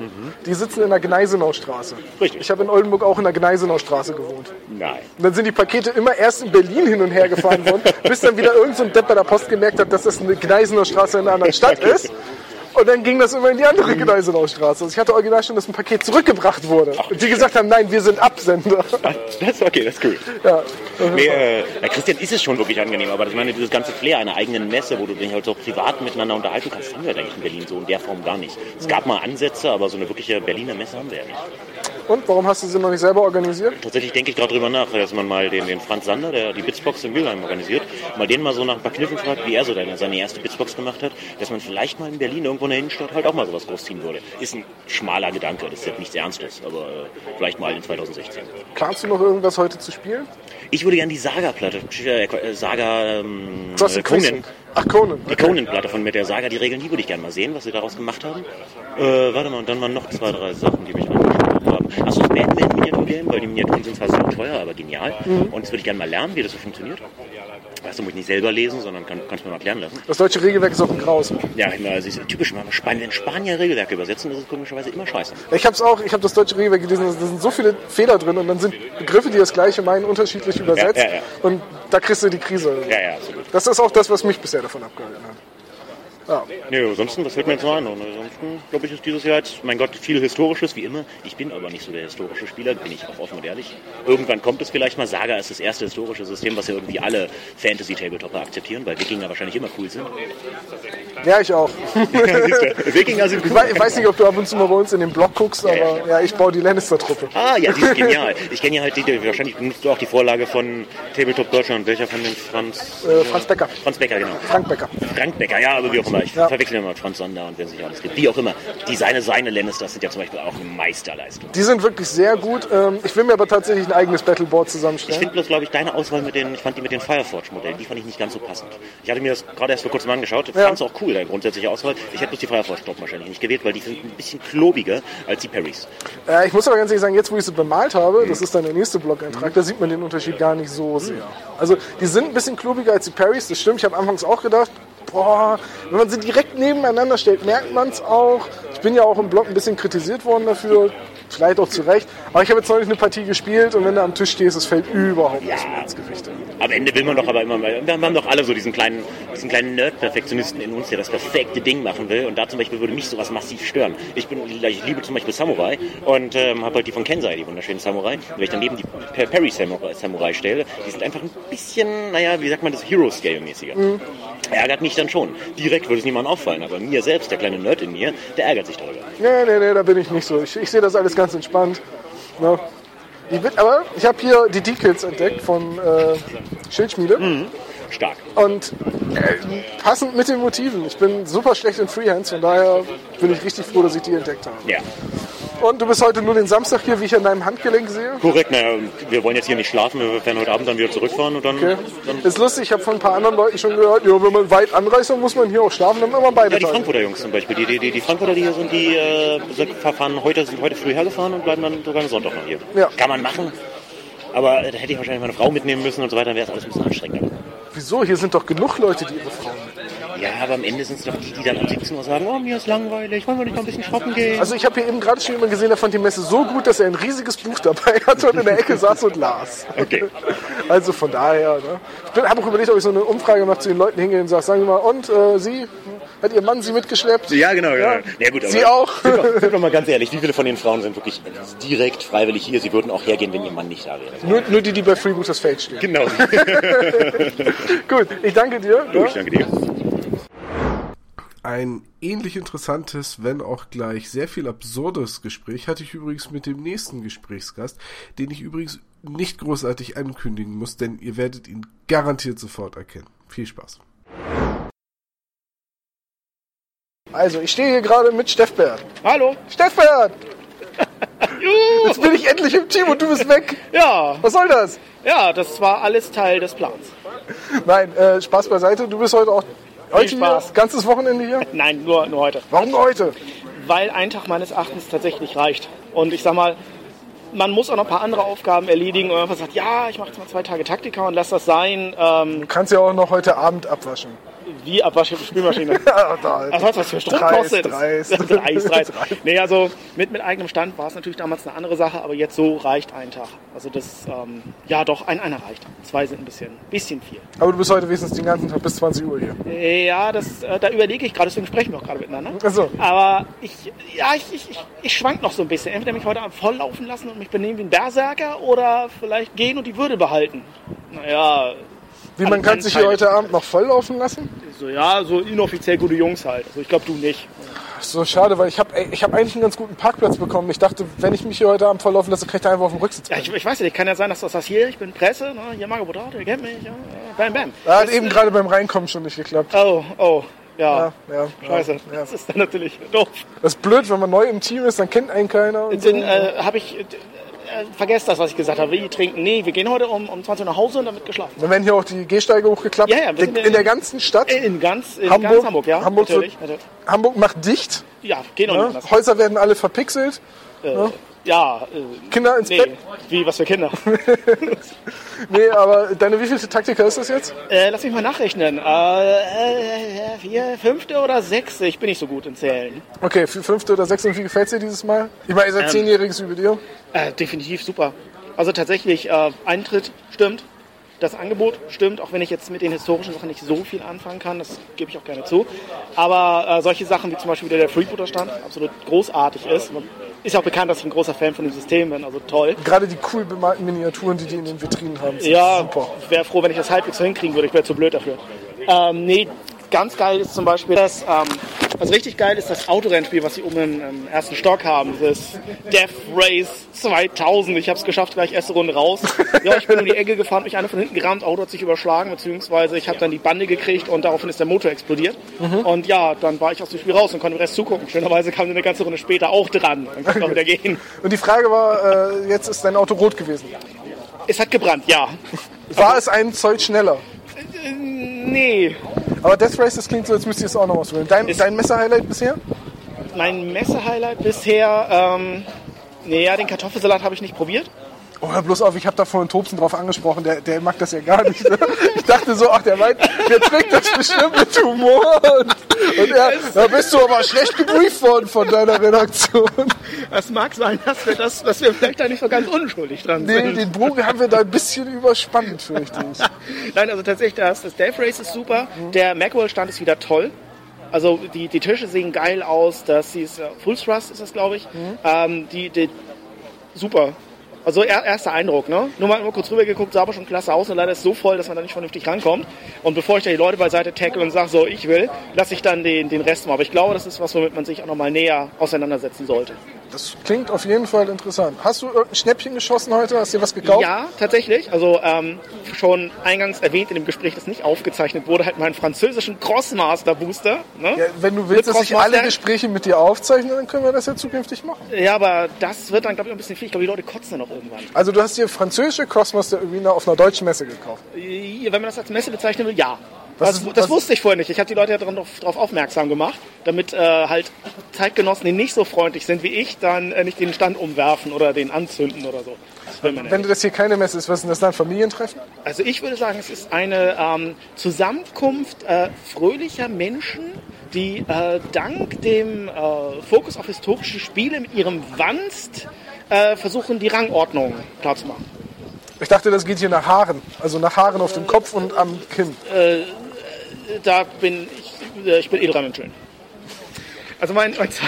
A: Die sitzen in der Gneisenaustraße.
G: Richtig.
A: Ich habe in Oldenburg auch in der Gneisenaustraße gewohnt.
G: Nein.
A: Und dann sind die Pakete immer erst in Berlin hin und her gefahren worden, bis dann wieder irgendein so Depp bei der Post gemerkt hat, dass das eine Gneisener Straße in einer anderen Stadt ist. Und dann ging das immer in die andere Gneisenauer Straße. Also ich hatte original schon, dass ein Paket zurückgebracht wurde. Und die gesagt haben, nein, wir sind Absender.
G: Das ist okay, das ist cool.
A: Ja.
G: Nee, äh, Christian ist es schon wirklich angenehm, aber ich meine, dieses ganze Flair einer eigenen Messe, wo du dich halt so privat miteinander unterhalten kannst, haben wir eigentlich in Berlin so in der Form gar nicht. Es gab mal Ansätze, aber so eine wirkliche Berliner Messe haben wir ja nicht.
A: Und warum hast du sie noch nicht selber organisiert?
G: Tatsächlich denke ich gerade drüber nach, dass man mal den, den Franz Sander, der die Bitsbox in Mülheim organisiert, mal den mal so nach ein paar Kniffen fragt, wie er so seine, seine erste Bitsbox gemacht hat, dass man vielleicht mal in Berlin irgendwo in der Innenstadt halt auch mal sowas großziehen würde. Ist ein schmaler Gedanke, das ist jetzt nichts Ernstes, aber äh, vielleicht mal in 2016.
A: Planst du noch irgendwas heute zu spielen?
G: Ich würde gerne die Saga-Platte, äh, äh, Saga ähm,
A: Cross
G: äh. Conan,
A: Ach, Conan.
G: die Conan-Platte von mit der Saga, die Regeln, die würde ich gerne mal sehen, was sie daraus gemacht haben. Äh, warte mal, und dann waren noch zwei, drei Sachen, die mich angesprochen haben. Achso, das Batman-Miniatur-Game, weil die Miniaturen sind zwar so teuer, aber genial. Und das würde ich gerne mal lernen, wie das so funktioniert. Weißt du, muss ich nicht selber lesen, sondern kann, kannst du mir mal erklären lassen.
A: Das deutsche Regelwerk ist auch ein Graus.
G: Ja, immer, also ist typisch, wenn Span wenn Spanier Regelwerke übersetzen, ist es komischerweise immer scheiße.
A: Ich habe es auch, ich habe das deutsche Regelwerk gelesen, da sind so viele Fehler drin und dann sind Begriffe, die das gleiche meinen, unterschiedlich übersetzt.
G: ja, ja.
A: Und da kriegst du die Krise.
G: Ja, ja, absolut.
A: Das ist auch das, was mich bisher davon abgehalten hat. Ja.
G: Nee, ansonsten, was fällt mir jetzt noch ein? Ansonsten, glaube ich, ist dieses Jahr jetzt, mein Gott, viel Historisches, wie immer. Ich bin aber nicht so der historische Spieler, bin ich auch offen und ehrlich. Irgendwann kommt es vielleicht mal. Saga ist das erste historische System, was ja irgendwie alle Fantasy-Tabletopper akzeptieren, weil Wikinger wahrscheinlich immer cool sind.
A: ja, ich auch. <laughs>
G: Wikinger sind
A: Ich
G: cool.
A: ich weiß nicht, ob du ab und zu mal bei uns in den Blog guckst, aber ja, ich baue die Lannister-Truppe.
G: Ah, ja, die ist genial. Ich kenne ja halt die, wahrscheinlich benutzt du auch die Vorlage von Tabletop Deutschland. Welcher von den Franz?
A: Äh, Franz Becker.
G: Franz Becker, genau.
A: Frank Becker.
G: Frank Becker, ja, aber wie auch immer. Ich
A: Ja.
G: verwechsel immer Franz Sander und wer sich alles gibt. Wie auch immer. Die seine, seine Lannisters sind ja zum Beispiel auch eine Meisterleistung.
A: Die sind wirklich sehr gut. Ähm, Ich will mir aber tatsächlich ein eigenes Battleboard
G: Ich
A: zusammenstellen.
G: finde bloß, glaube ich, deine Auswahl mit den, ich fand die mit den Fireforge-Modellen, die fand ich nicht ganz so passend. Ich hatte mir das gerade erst vor kurzem angeschaut,
A: Ja.
G: fand es auch cool, deine grundsätzliche Auswahl. Ich hätte bloß die Fireforge-Truppen wahrscheinlich nicht gewählt, weil die sind ein bisschen klobiger als die Parrys.
A: Äh, Ich muss aber ganz ehrlich sagen, jetzt wo ich sie bemalt habe, das ist dann der nächste Blog-Eintrag, da sieht man den Unterschied gar nicht so sehr. Also die sind ein bisschen klobiger als die Parrys, das stimmt. Ich habe anfangs auch gedacht, boah, wenn man sie direkt nebeneinander stellt, merkt man es auch. Ich bin ja auch im Blog ein bisschen kritisiert worden dafür, vielleicht auch zu Recht. Aber ich habe jetzt neulich eine Partie gespielt und wenn du am Tisch stehst, es fällt überhaupt nicht mehr ins Gewicht.
G: Am Ende will man doch aber immer, mal- wir haben doch alle so diesen kleinen diesen kleinen Nerd-Perfektionisten in uns, der das perfekte Ding machen will. Und da zum Beispiel würde mich sowas massiv stören. Ich, bin, ich liebe zum Beispiel Samurai und ähm, habe halt die von Kensei, die wunderschönen Samurai. Und wenn ich daneben die Per- Perry Samurai, Samurai stelle, die sind einfach ein bisschen, naja, wie sagt man das, Hero-Scale-mäßiger. Ärgert mich dann schon. Direkt würde es niemandem auffallen, aber mir selbst, der kleine Nerd in mir, der ärgert sich darüber.
A: Nee, nee, nee, da bin ich nicht so. Ich, ich sehe das alles ganz entspannt. Ne? Die wird, aber ich habe hier die Decals entdeckt von äh, Schildschmiede.
G: Stark.
A: Und äh, passend mit den Motiven. Ich bin super schlecht in Freehands, von daher bin ich richtig froh, dass ich die entdeckt habe.
G: Ja,
A: Und du bist heute nur den Samstag hier, wie ich an deinem Handgelenk sehe.
G: korrekt. Naja, wir wollen jetzt hier nicht schlafen, wir werden heute Abend dann wieder zurückfahren und dann.
A: Okay.
G: dann
A: Ist lustig, ich habe von ein paar anderen Leuten schon gehört, ja, wenn man weit anreist, dann muss man hier auch schlafen, dann man beide
G: ja, die
A: Tage.
G: Frankfurter Jungs zum Beispiel. Die, die, die, die Frankfurter, die hier sind, die äh, sind, fahren heute, sind heute früh hergefahren und bleiben dann sogar am Sonntag noch hier.
A: Ja.
G: Kann man machen. Aber äh, da hätte ich wahrscheinlich meine Frau mitnehmen müssen und so weiter, dann wäre es alles ein bisschen anstrengender.
A: Wieso? Hier sind doch genug Leute, die ihre Frauen mitnehmen.
G: Ja, aber am Ende sind es doch die, die dann um 17 Uhr sagen, oh, mir ist langweilig, wollen wir nicht mal ein bisschen shoppen gehen?
A: Also ich habe hier eben gerade schon jemanden gesehen, der fand die Messe so gut, dass er ein riesiges Buch dabei hatte und in der Ecke saß und las.
G: Okay.
A: Also von daher, ne? Ich habe auch überlegt, ob ich so eine Umfrage mache zu den Leuten hingehe und sage, sagen Sie mal, und äh, Sie, hat Ihr Mann Sie mitgeschleppt?
G: ja, genau, genau.
A: Ja.
G: Ja, gut, aber
A: Sie auch?
G: Sind doch, sind mal ganz ehrlich, wie viele von den Frauen sind wirklich direkt freiwillig hier? Sie würden auch hergehen, wenn ihr Mann nicht da wäre.
A: Nur, nur die, die bei Freebooters Fate stehen.
G: Genau. <laughs>
A: Gut, ich danke dir.
G: Du, ich danke dir.
C: Ein ähnlich interessantes, wenn auch gleich sehr viel absurdes Gespräch hatte ich übrigens mit dem nächsten Gesprächsgast, den ich übrigens nicht großartig ankündigen muss, denn ihr werdet ihn garantiert sofort erkennen. Viel Spaß.
A: Also, ich stehe hier gerade mit Steffbert.
H: Hallo.
A: Steffbert! <laughs> Jetzt bin ich endlich im Team und du bist weg.
H: Ja,
A: Was soll das?
H: ja, das war alles Teil des Plans.
A: Nein, äh, Spaß beiseite. Du bist heute auch heute hier,
H: Spaß.
A: ganzes Wochenende hier. <laughs>
H: Nein, nur, nur heute.
A: Warum nur heute?
H: Weil ein Tag meines Erachtens tatsächlich reicht. Und ich sag mal, man muss auch noch ein paar andere Aufgaben erledigen. Und man sagt, ja, ich mache jetzt mal zwei Tage Taktika und lass das sein. Ähm,
A: Du kannst ja auch noch heute Abend abwaschen.
H: Wie abwaschen Spülmaschine. <laughs>
A: Ja, da,
H: Was für Strom kostet?
A: dreist. <laughs>
H: dreist, <laughs> dreist. Nee, also mit, mit eigenem Stand war es natürlich damals eine andere Sache, aber jetzt so reicht ein Tag. Also das, ähm, ja doch, ein, einer reicht. Zwei sind ein bisschen, bisschen viel.
A: Aber du bist heute wenigstens den ganzen Tag bis 20 Uhr hier.
H: Ja, das, äh, da überlege ich gerade, deswegen sprechen wir auch gerade miteinander.
A: Achso.
H: Aber ich, ja, ich, ich, ich, ich schwank noch so ein bisschen. Entweder mich heute Abend voll laufen lassen und mich benehmen wie ein Berserker oder vielleicht gehen und die Würde behalten. Naja,
A: Wie, man kann sich hier
H: Teile.
A: heute Abend noch volllaufen lassen?
H: so ja, so inoffiziell gute Jungs halt. Also ich glaube, du nicht.
A: So schade, weil ich habe ich hab eigentlich einen ganz guten Parkplatz bekommen. Ich dachte, wenn ich mich hier heute Abend volllaufen lasse, kann ich da einfach auf dem Rücksitz
H: Ja, ich, ich weiß nicht, kann ja sein, dass du das hier, ich bin Presse, ne, hier Margot Bodato, ihr kennt mich, ja, bam, bam.
A: Ja, hat
H: Das,
A: eben
H: äh,
A: gerade beim Reinkommen schon nicht geklappt.
H: Oh, oh, ja,
A: Ja, ja,
H: scheiße,
A: ja,
H: das ist dann natürlich doof.
A: Das ist blöd, wenn man neu im Team ist, dann kennt einen keiner. Und so.
H: Dann äh, habe ich, vergesst das, was ich gesagt habe, wie trinken, nee, wir gehen heute um, um 20 Uhr nach Hause und dann wird geschlafen.
A: Dann werden hier auch die Gehsteige hochgeklappt.
H: Ja, ja, wir sind
A: in der ganzen Stadt.
H: In ganz, in
A: Hamburg,
H: ganz Hamburg, ja,
A: Hamburg,
H: natürlich.
A: wird,
H: natürlich.
A: Hamburg macht dicht.
H: Ja, geht auch
A: Ne?
H: nicht anders.
A: Häuser werden alle verpixelt.
H: Ja, äh,
A: Kinder ins
H: nee,
A: Bett.
H: wie, was für Kinder. <laughs>
A: Nee, aber deine wievielte Taktika ist das jetzt?
H: äh, lass mich mal nachrechnen. Äh, äh, vier, fünfte oder sechste? Ich bin nicht so gut in Zählen.
A: Okay, für fünfte oder sechste und wie gefällt dir dieses Mal? Ich meine, ihr
H: Ähm,
A: seid zehnjähriges Jubiläum.
H: Äh, definitiv super. Also tatsächlich, äh, Eintritt stimmt. Das Angebot stimmt, auch wenn ich jetzt mit den historischen Sachen nicht so viel anfangen kann, das gebe ich auch gerne zu. Aber äh, solche Sachen wie zum Beispiel wieder der Freebooter-Stand absolut großartig ist. Man ist auch bekannt, dass ich ein großer Fan von dem System bin, also toll.
A: Gerade die cool bemalten Miniaturen, die die in den Vitrinen haben, sind
H: Ja,
A: super.
H: ich wäre froh, wenn ich das halbwegs so hinkriegen würde. Ich wäre zu blöd dafür. Ähm, nee, ganz geil ist zum Beispiel das, ähm, also richtig geil ist das Autorennspiel, was sie oben im, im ersten Stock haben. Das Death Race 2000. Ich habe es geschafft, gleich erste Runde raus. Ja, ich bin um die Ecke gefahren, mich einer von hinten gerammt, Auto hat sich überschlagen, beziehungsweise ich habe dann die Bande gekriegt und daraufhin ist der Motor explodiert. Und ja, dann war ich aus dem Spiel raus und konnte dem Rest zugucken. Schönerweise kam eine ganze Runde später auch dran. Dann konnte ich auch wieder gehen. <laughs>
A: Und die Frage war, äh, jetzt ist dein Auto rot gewesen.
H: Es hat gebrannt, ja.
A: War es einen Zoll schneller?
H: Nee,
A: Aber Death Race, das klingt so, als müsst ihr es auch noch auswählen. Dein,
H: Ist-
A: dein Messer-Highlight bisher?
H: Mein Messehighlight bisher, ähm, nee, ja, den Kartoffelsalat habe ich nicht probiert.
A: Oh, hör bloß auf, ich habe da vorhin Tobsen drauf angesprochen, der, der mag das ja gar nicht. ich <laughs> dachte so, ach, der meint, der trägt das bestimmt mit Humor. Und, und er, da bist du aber schlecht gebrieft worden von deiner Redaktion.
H: Es mag sein, dass wir, das, dass wir vielleicht da nicht so ganz unschuldig dran
A: Nee,
H: sind.
A: den Bogen haben wir da ein bisschen überspannt, fürchte ich. <laughs>
H: Nein, also tatsächlich, das, das Death Race ist super. Der Macworld-Stand ist wieder toll. Also die, die Tische sehen geil aus. Das ist äh, Full Thrust ist das, glaube ich. Ähm, die, die, super. Also er, erster Eindruck, ne? Nur mal, kurz rüber geguckt, sah aber schon klasse aus und leider ist es so voll, dass man da nicht vernünftig rankommt. Und bevor ich da die Leute beiseite tackle und sage, so, ich will, lasse ich dann den, den Rest mal. Aber ich glaube, das ist was, womit man sich auch nochmal näher auseinandersetzen sollte.
A: Das klingt auf jeden Fall interessant. Hast du irgendein Schnäppchen geschossen heute? Hast du dir was gekauft?
H: Ja, tatsächlich. Also ähm, schon eingangs erwähnt in dem Gespräch, das nicht aufgezeichnet wurde, halt meinen französischen Crossmaster Booster. Ne?
A: Ja, wenn du willst,
H: Mit
A: dass ich alle Gespräche mit dir aufzeichne, dann können wir das ja zukünftig machen.
H: Ja, aber das wird dann, glaube ich, ein bisschen viel. Ich glaube, die Leute kotzen dann auch irgendwann.
A: Also du hast dir französische Crossmaster Arena auf einer deutschen Messe gekauft.
H: Wenn man das als Messe bezeichnen will, ja.
A: Was
H: Das, das
A: was-
H: wusste ich vorher nicht. Ich habe die Leute ja darauf aufmerksam gemacht, damit äh, halt Zeitgenossen, die nicht so freundlich sind wie ich, dann äh, nicht den Stand umwerfen oder den anzünden oder so.
A: Wenn du das hier keine Messe ist, was ist denn das dann? Familientreffen?
H: Also ich würde sagen, es ist eine ähm, Zusammenkunft äh, fröhlicher Menschen, die äh, dank dem äh, Fokus auf historische Spiele mit ihrem Wanst äh, versuchen, die Rangordnung klarzumachen.
A: Ich dachte, das geht hier nach Haaren. Also nach Haaren auf dem Kopf und am Kinn.
H: Da bin ich, äh, ich bin eh dran und schön. Also mein, mein <laughs>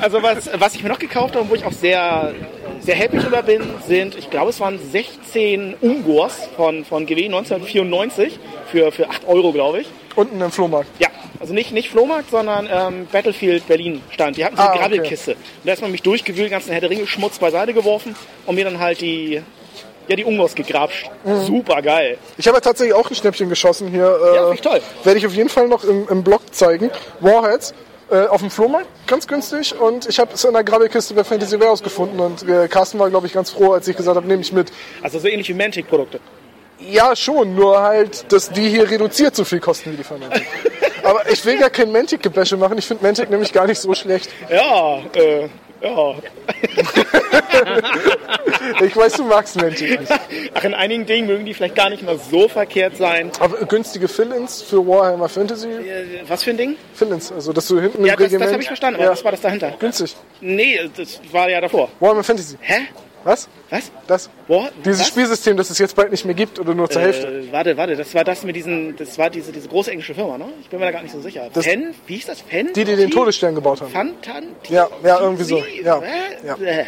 H: Also was, was ich mir noch gekauft habe und wo ich auch sehr, sehr happy drüber bin, sind, ich glaube es waren 16 Ungors von, von GW 1994 für, für 8 Euro, glaube ich.
A: Unten im Flohmarkt.
H: Ja, also nicht, nicht Flohmarkt, sondern ähm, Battlefield Berlin stand. Die hatten so eine
A: Ah, okay.
H: Grabbelkiste. Und da ist man mich durchgewühlt, ganzen Herr der Ringe Schmutz beiseite geworfen und mir dann halt die, ja, die Ungors gegrapscht.
A: Mhm.
H: Super geil.
A: Ich habe ja tatsächlich auch ein Schnäppchen geschossen hier. Äh,
H: Ja, finde ich toll.
A: Werde ich auf jeden Fall noch im, im Blog zeigen. Warheads. Äh, auf dem Flohmarkt, ganz günstig. Und ich habe es in der Grabbelkiste bei Fantasy Warehouse gefunden. Und äh, Carsten war, glaube ich, ganz froh, als ich gesagt habe, nehme ich mit.
H: Also so ähnlich wie Mantic-Produkte.
A: Ja, schon, nur halt, dass die hier reduziert so viel kosten wie die von Mantic. <laughs> Aber ich will gar kein Mantic-Gebäsche machen. Ich finde Mantic nämlich gar nicht so schlecht.
H: Ja, äh, ja. <laughs>
A: Ich weiß, du magst nicht.
H: Ach, in einigen Dingen mögen die vielleicht gar nicht mal so verkehrt sein.
A: Aber günstige Fill-Ins für Warhammer Fantasy.
H: Äh, Was für ein Ding?
A: Fill-Ins, also dass du hinten
H: Ja, das, das habe ich verstanden, aber
A: ja,
H: was war das dahinter?
A: günstig.
H: Nee, das war ja davor.
A: Warhammer Fantasy.
H: Hä?
A: Was?
H: Was?
A: Das?
H: Boah,
A: Dieses
H: was?
A: Spielsystem, das es jetzt bald nicht mehr gibt oder nur zur Hälfte.
H: Äh, warte, warte, das war das mit diesen, das war diese, diese große englische Firma, ne? Ich bin mir da gar nicht so sicher.
A: Das-
H: Fen? Wie hieß das? Fen?
A: Die, die den Todesstern gebaut haben.
H: Fantan?
A: Ja, ja, irgendwie so. Ja,
H: Äh,
A: ja.
H: äh.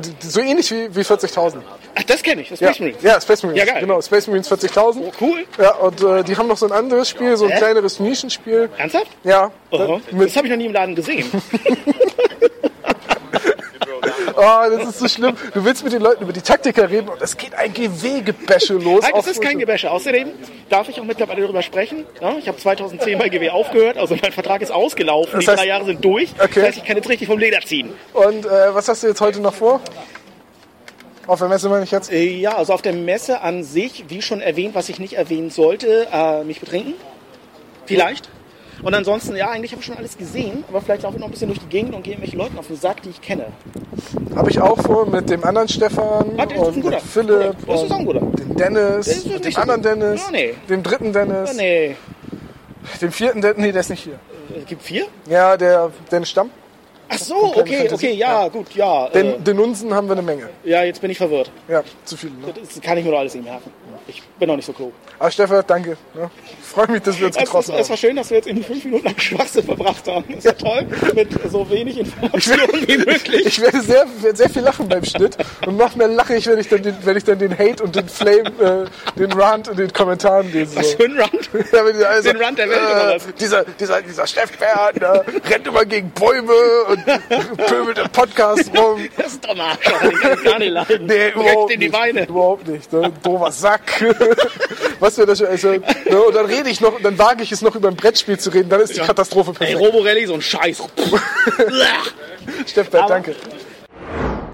A: Die- So ähnlich wie, wie 40.000.
H: Ach, das kenne ich, das
A: Ja,
H: Space Marines.
A: ja, Space Marines.
H: Ja, geil.
A: Genau, Space Marines 40.000.
H: Oh, cool.
A: Ja, und äh, die haben noch so ein anderes Spiel, so ein
H: Hä?
A: kleineres Nischenspiel.
H: Ernsthaft?
A: Ja.
H: Aha.
A: Mit,
H: Das habe ich noch nie im Laden gesehen. <laughs> <laughs>
A: oh, das ist so schlimm. Du willst mit den Leuten über die Taktiker reden und es geht ein GW-Gebäsche los.
H: Nein, das
A: Auch
H: ist kein Gebäsche. Außerdem darf ich auch mittlerweile darüber sprechen. Ja, ich habe 2010 bei GW aufgehört, also mein Vertrag ist ausgelaufen.
A: Das
H: die
A: heißt-
H: drei Jahre sind durch.
A: Okay.
H: Das heißt, ich kann jetzt richtig vom Leder ziehen.
A: Und äh, was hast du jetzt heute noch vor? Auf der Messe meine ich jetzt.
H: Äh, Ja, also auf der Messe an sich, wie schon erwähnt, was ich nicht erwähnen sollte, äh, mich betrinken. Vielleicht. Und ansonsten, ja, eigentlich habe ich schon alles gesehen, aber vielleicht laufe ich noch ein bisschen durch die Gegend und gehe irgendwelchen Leuten auf den Sack, die ich kenne.
A: Habe ich auch vor mit dem anderen Stefan
H: Ah,
A: und mit Philipp
H: Das ist auch ein guter.
A: und dem Dennis und dem anderen. Dennis,
H: Ja, nee.
A: dem dritten Dennis,
H: Oh, nee.
A: dem vierten Dennis, nee, der ist nicht hier.
H: Es gibt vier?
A: Ja, der Dennis Stamm.
H: Ach so, okay,
A: Fantasy.
H: okay, ja, gut, ja. Äh,
A: Den, den Unsen haben wir eine Menge.
H: ja, jetzt bin ich verwirrt.
A: Ja, zu viele. Ne?
H: Das kann ich mir doch alles nicht merken. Ich bin noch nicht so klug.
A: Aber Stefan, danke. Ne? Ich freue mich, dass wir uns
H: Es, ist,
A: getroffen
H: es war
A: haben.
H: schön, dass wir jetzt in die fünf Minuten lang Schwachsinn verbracht haben. Das ist ja toll, mit so wenig Informationen wie <laughs> möglich.
A: Ich werde sehr, sehr viel lachen beim Schnitt und noch mehr lache ich, wenn ich dann den, wenn ich dann den Hate und den Flame, äh, den Rant in den Kommentaren lese.
H: Was für ein Run. <laughs>
A: Ja, also,
H: Den Rant der Welt oder was?
A: Dieser, dieser, dieser Steffbär ne, rennt immer gegen Bäume und pöbelt im Podcast rum.
H: Das ist doch ein den kann ich gar nicht leiden.
A: Nee,
H: Direkt
A: überhaupt
H: in die
A: nicht.
H: Beine.
A: Überhaupt nicht. Ne? Doofer Sack. <laughs> Was wir das schon, also, ne? Und dann rede ich noch, dann wage ich es noch über ein Brettspiel zu reden, dann ist die Katastrophe
H: Ey,
A: perfekt.
H: Roborelli, so ein Scheiß. <laughs>
A: Steffbär, danke.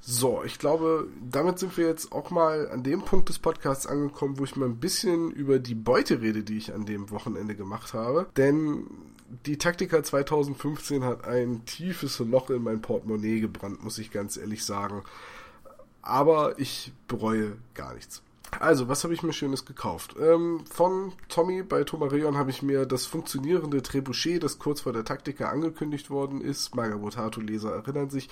A: So, ich glaube, damit sind wir jetzt auch mal an dem Punkt des Podcasts angekommen, wo ich mal ein bisschen über die Beute rede, die ich an dem Wochenende gemacht habe. Denn die Taktika 2015 hat ein tiefes Loch in mein Portemonnaie gebrannt, muss ich ganz ehrlich sagen. Aber ich bereue gar nichts.
C: Also, was habe ich mir Schönes gekauft? Ähm, von Tommy bei Tomarion habe ich mir das funktionierende Trebuchet, das kurz vor der Taktika angekündigt worden ist, Magabotato-Leser erinnern sich,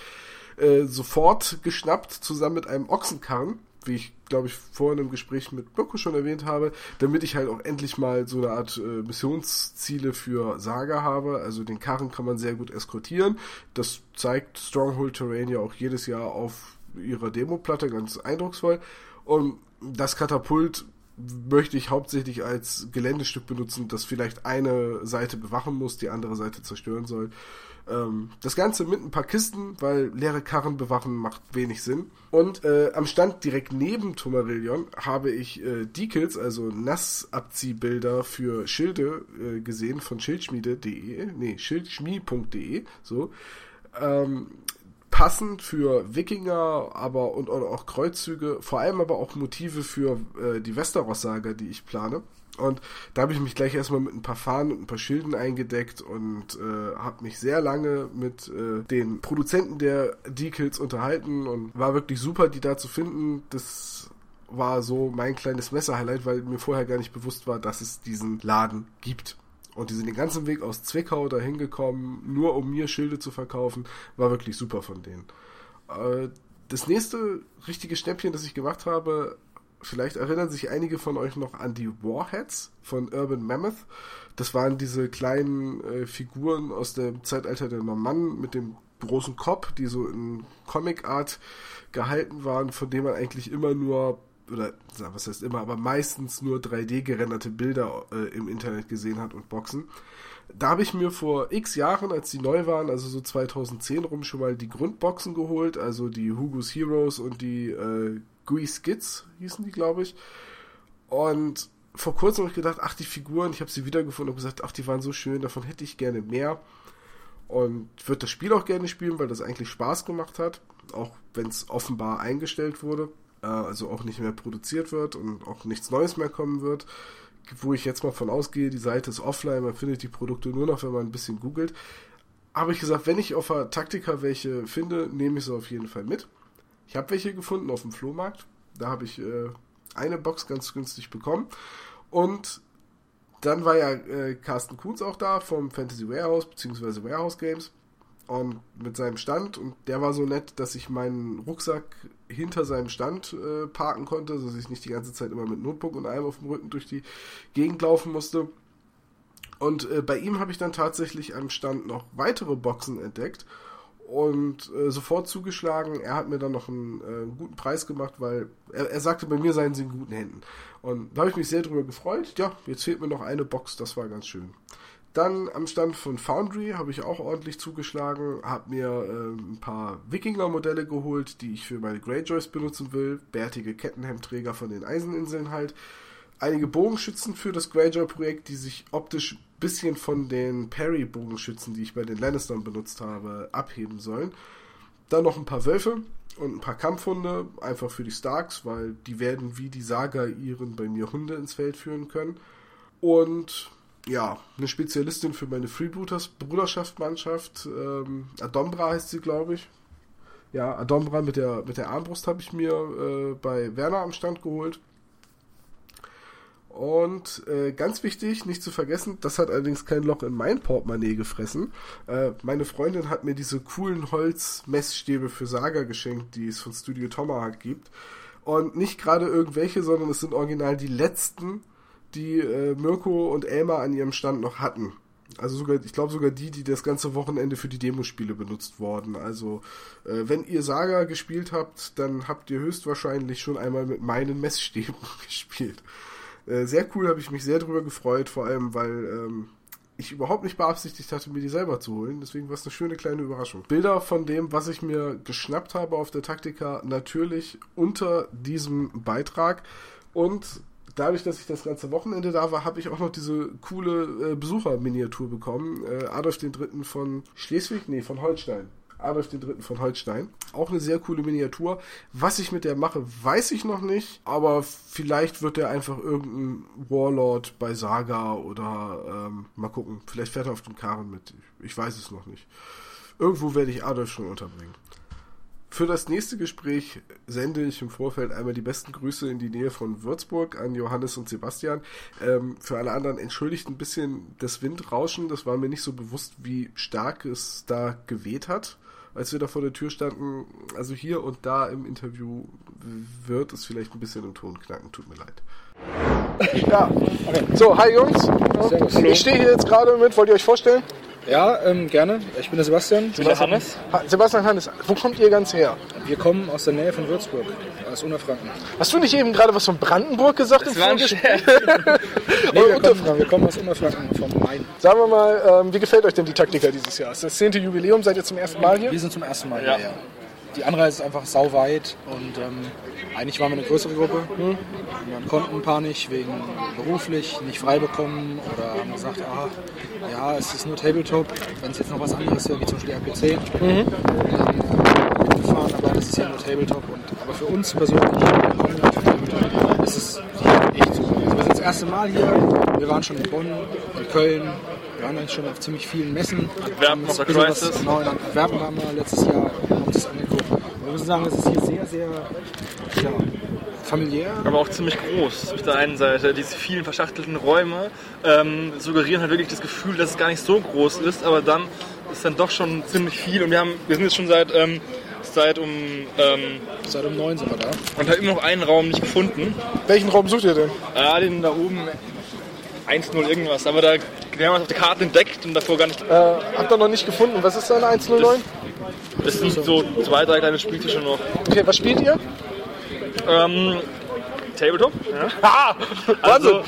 C: äh, sofort geschnappt, zusammen mit einem Ochsenkarren, wie ich, glaube ich, vorhin im Gespräch mit Mirko schon erwähnt habe, damit ich halt auch endlich mal so eine Art äh, Missionsziele für Saga habe. Also den Karren kann man sehr gut eskortieren. Das zeigt Stronghold Terrain ja auch jedes Jahr auf ihrer Demoplatte ganz eindrucksvoll. Und das Katapult möchte ich hauptsächlich als Geländestück benutzen, das vielleicht eine Seite bewachen muss, die andere Seite zerstören soll. Ähm, das Ganze mit ein paar Kisten, weil leere Karren bewachen macht wenig Sinn. Und äh, am Stand direkt neben Tomarillion habe ich äh, Decals, also Nassabziehbilder für Schilde äh, gesehen von schildschmiede.de, nee, schildschmie.de, so. Ähm, passend für Wikinger, aber und, und auch Kreuzzüge, vor allem aber auch Motive für äh, die Westeros-Saga, die ich plane. Und da habe ich mich gleich erstmal mit ein paar Fahnen und ein paar Schilden eingedeckt und äh, habe mich sehr lange mit äh, den Produzenten der Decals unterhalten und war wirklich super, die da zu finden. Das war so mein kleines Messer-Highlight, weil mir vorher gar nicht bewusst war, dass es diesen Laden gibt. Und die sind den ganzen Weg aus Zwickau dahin gekommen, nur um mir Schilde zu verkaufen. War wirklich super von denen. Äh, das nächste richtige Schnäppchen, das ich gemacht habe, vielleicht erinnern sich einige von euch noch an die Warheads von Urban Mammoth. Das waren diese kleinen äh, Figuren aus dem Zeitalter der Normannen mit dem großen Kopf, die so in Comic-Art gehalten waren, von dem man eigentlich immer nur oder was heißt immer, aber meistens nur 3D gerenderte Bilder äh, im Internet gesehen hat und Boxen. Da habe ich mir vor x Jahren, als die neu waren, also so 2010 rum, schon mal die Grundboxen geholt, also die Hugo's Heroes und die äh, Gui Skits hießen die, glaube ich. Und vor kurzem habe ich gedacht, ach, die Figuren, ich habe sie wiedergefunden und gesagt, ach, die waren so schön, davon hätte ich gerne mehr. Und würde das Spiel auch gerne spielen, weil das eigentlich Spaß gemacht hat, auch wenn es offenbar eingestellt wurde, äh, also auch nicht mehr produziert wird und auch nichts Neues mehr kommen wird. Wo ich jetzt mal von ausgehe, die Seite ist offline, man findet die Produkte nur noch, wenn man ein bisschen googelt. Habe ich gesagt, wenn ich auf der Taktika welche finde, nehme ich sie auf jeden Fall mit. Ich habe welche gefunden auf dem Flohmarkt. Da habe ich äh, eine Box ganz günstig bekommen. Und dann war ja äh, Carsten Kunz auch da vom Fantasy Warehouse bzw. Warehouse Games und mit seinem Stand und der war so nett, dass ich meinen Rucksack hinter seinem Stand äh, parken konnte, sodass ich nicht die ganze Zeit immer mit Notebook und allem auf dem Rücken durch die Gegend laufen musste. Und äh, bei ihm habe ich dann tatsächlich am Stand noch weitere Boxen entdeckt und äh, sofort zugeschlagen. Er hat mir dann noch einen äh, guten Preis gemacht, weil er, er, sagte, bei mir seien sie in guten Händen. Und da habe ich mich sehr drüber gefreut. Ja, jetzt fehlt mir noch eine Box, das war ganz schön. Dann am Stand von Foundry habe ich auch ordentlich zugeschlagen, habe mir äh, ein paar Wikinger-Modelle geholt, die ich für meine Greyjoys benutzen will. Bärtige Kettenhemdträger von den Eiseninseln halt. Einige Bogenschützen für das Greyjoy-Projekt, die sich optisch bisschen von den Parry-Bogenschützen, die ich bei den Lannistern benutzt habe, abheben sollen. Dann noch ein paar Wölfe und ein paar Kampfhunde, einfach für die Starks, weil die werden wie die Saga ihren bei mir Hunde ins Feld führen können. Und ja, eine Spezialistin für meine Freebooters Bruderschaft-Mannschaft. Ähm, Adombra heißt sie, glaube ich. Ja, Adombra mit der, mit der Armbrust habe ich mir äh, bei Werner am Stand geholt. Und äh, ganz wichtig, nicht zu vergessen, das hat allerdings kein Loch in mein Portemonnaie gefressen. Äh, meine Freundin hat mir diese coolen Holz-Messstäbe für Saga geschenkt, die es von Studio Tomahawk gibt. Und nicht gerade irgendwelche, sondern es sind original die letzten, die äh, Mirko und Elmar an ihrem Stand noch hatten. Also sogar, ich glaube sogar die, die das ganze Wochenende für die Demospiele benutzt wurden. Also äh, wenn ihr Saga gespielt habt, dann habt ihr höchstwahrscheinlich schon einmal mit meinen Messstäben <laughs> gespielt. Äh, sehr cool, habe ich mich sehr drüber gefreut, vor allem weil ähm, ich überhaupt nicht beabsichtigt hatte, mir die selber zu holen. Deswegen war es eine schöne kleine Überraschung. Bilder von dem, was ich mir geschnappt habe auf der Taktika, natürlich unter diesem Beitrag. Und dadurch, dass ich das ganze Wochenende da war, habe ich auch noch diese coole äh, Besucherminiatur bekommen. Äh, Adolf III. von Schleswig, nee, von Holstein. Adolf III. von Holstein. Auch eine sehr coole Miniatur. Was ich mit der mache, weiß ich noch nicht, aber vielleicht wird er einfach irgendein Warlord bei Saga oder ähm, mal gucken. Vielleicht fährt er auf dem Karren mit. Ich weiß es noch nicht. Irgendwo werde ich Adolf schon unterbringen. Für das nächste Gespräch sende ich im Vorfeld einmal die besten Grüße in die Nähe von Würzburg an Johannes und Sebastian. Ähm, für alle anderen entschuldigt ein bisschen das Windrauschen. Das war mir nicht so bewusst, wie stark es da geweht hat, als wir da vor der Tür standen. Also hier und da im Interview wird es vielleicht ein bisschen im Ton knacken. Tut mir leid.
A: Ja, okay. So, hi Jungs. Ich stehe hier jetzt gerade mit, wollt ihr euch vorstellen?
I: Ja, ähm, gerne. Ich bin der Sebastian.
J: Ich bin der Hannes.
A: Ha- Sebastian Hannes, wo kommt ihr ganz her?
I: Wir kommen aus der Nähe von Würzburg, aus Unterfranken.
A: Hast du nicht eben gerade was von Brandenburg gesagt? im
J: war ein
A: Vorgespräch? <laughs>
I: Nee, wir, kommen,
A: Unterfranken.
I: wir kommen aus Unterfranken, vom Main.
A: Sagen wir mal, ähm, wie gefällt euch denn die Taktiker dieses Jahr? Ist das zehnte Jubiläum, seid ihr zum ersten Mal hier?
I: Wir sind zum ersten Mal hier. Ja. Die Anreise ist einfach sauweit und ähm, eigentlich waren wir eine größere Gruppe. Und dann konnten ein paar nicht, wegen beruflich nicht frei bekommen oder haben gesagt, ah, ja, es ist nur Tabletop, wenn es jetzt noch was anderes wäre, wie zum Beispiel RPC, dann äh, mitgefahren, aber das ist ja nur Tabletop. Und, aber für uns persönlich, für ist es echt super. Also wir sind das erste Mal hier, wir waren schon in Bonn, in Köln, wir waren eigentlich schon auf ziemlich vielen Messen.
J: Antwerpen
I: Haben. Genau, in waren wir letztes Jahr, haben uns das angeguckt. Wir müssen sagen, es ist hier sehr, sehr ja, familiär.
J: aber auch ziemlich groß auf der einen Seite. Diese vielen verschachtelten Räume ähm, suggerieren halt wirklich das Gefühl, dass es gar nicht so groß ist, aber dann ist dann doch schon ziemlich viel. Und wir, haben, wir sind jetzt schon seit, ähm, seit um ähm,
I: Seit um neun sind wir da.
J: und haben immer noch einen Raum nicht gefunden.
A: Welchen Raum sucht ihr denn?
J: Ah, den da oben 1-0 irgendwas. Aber da wir haben es auf der Karte entdeckt und davor gar nicht.
A: Äh, habt ihr noch nicht gefunden. Was ist da eine 109?
J: Es sind so zwei, drei kleine Spieltische noch.
A: Okay, was spielt ihr?
J: Ähm, Tabletop. Ja. <laughs> Also,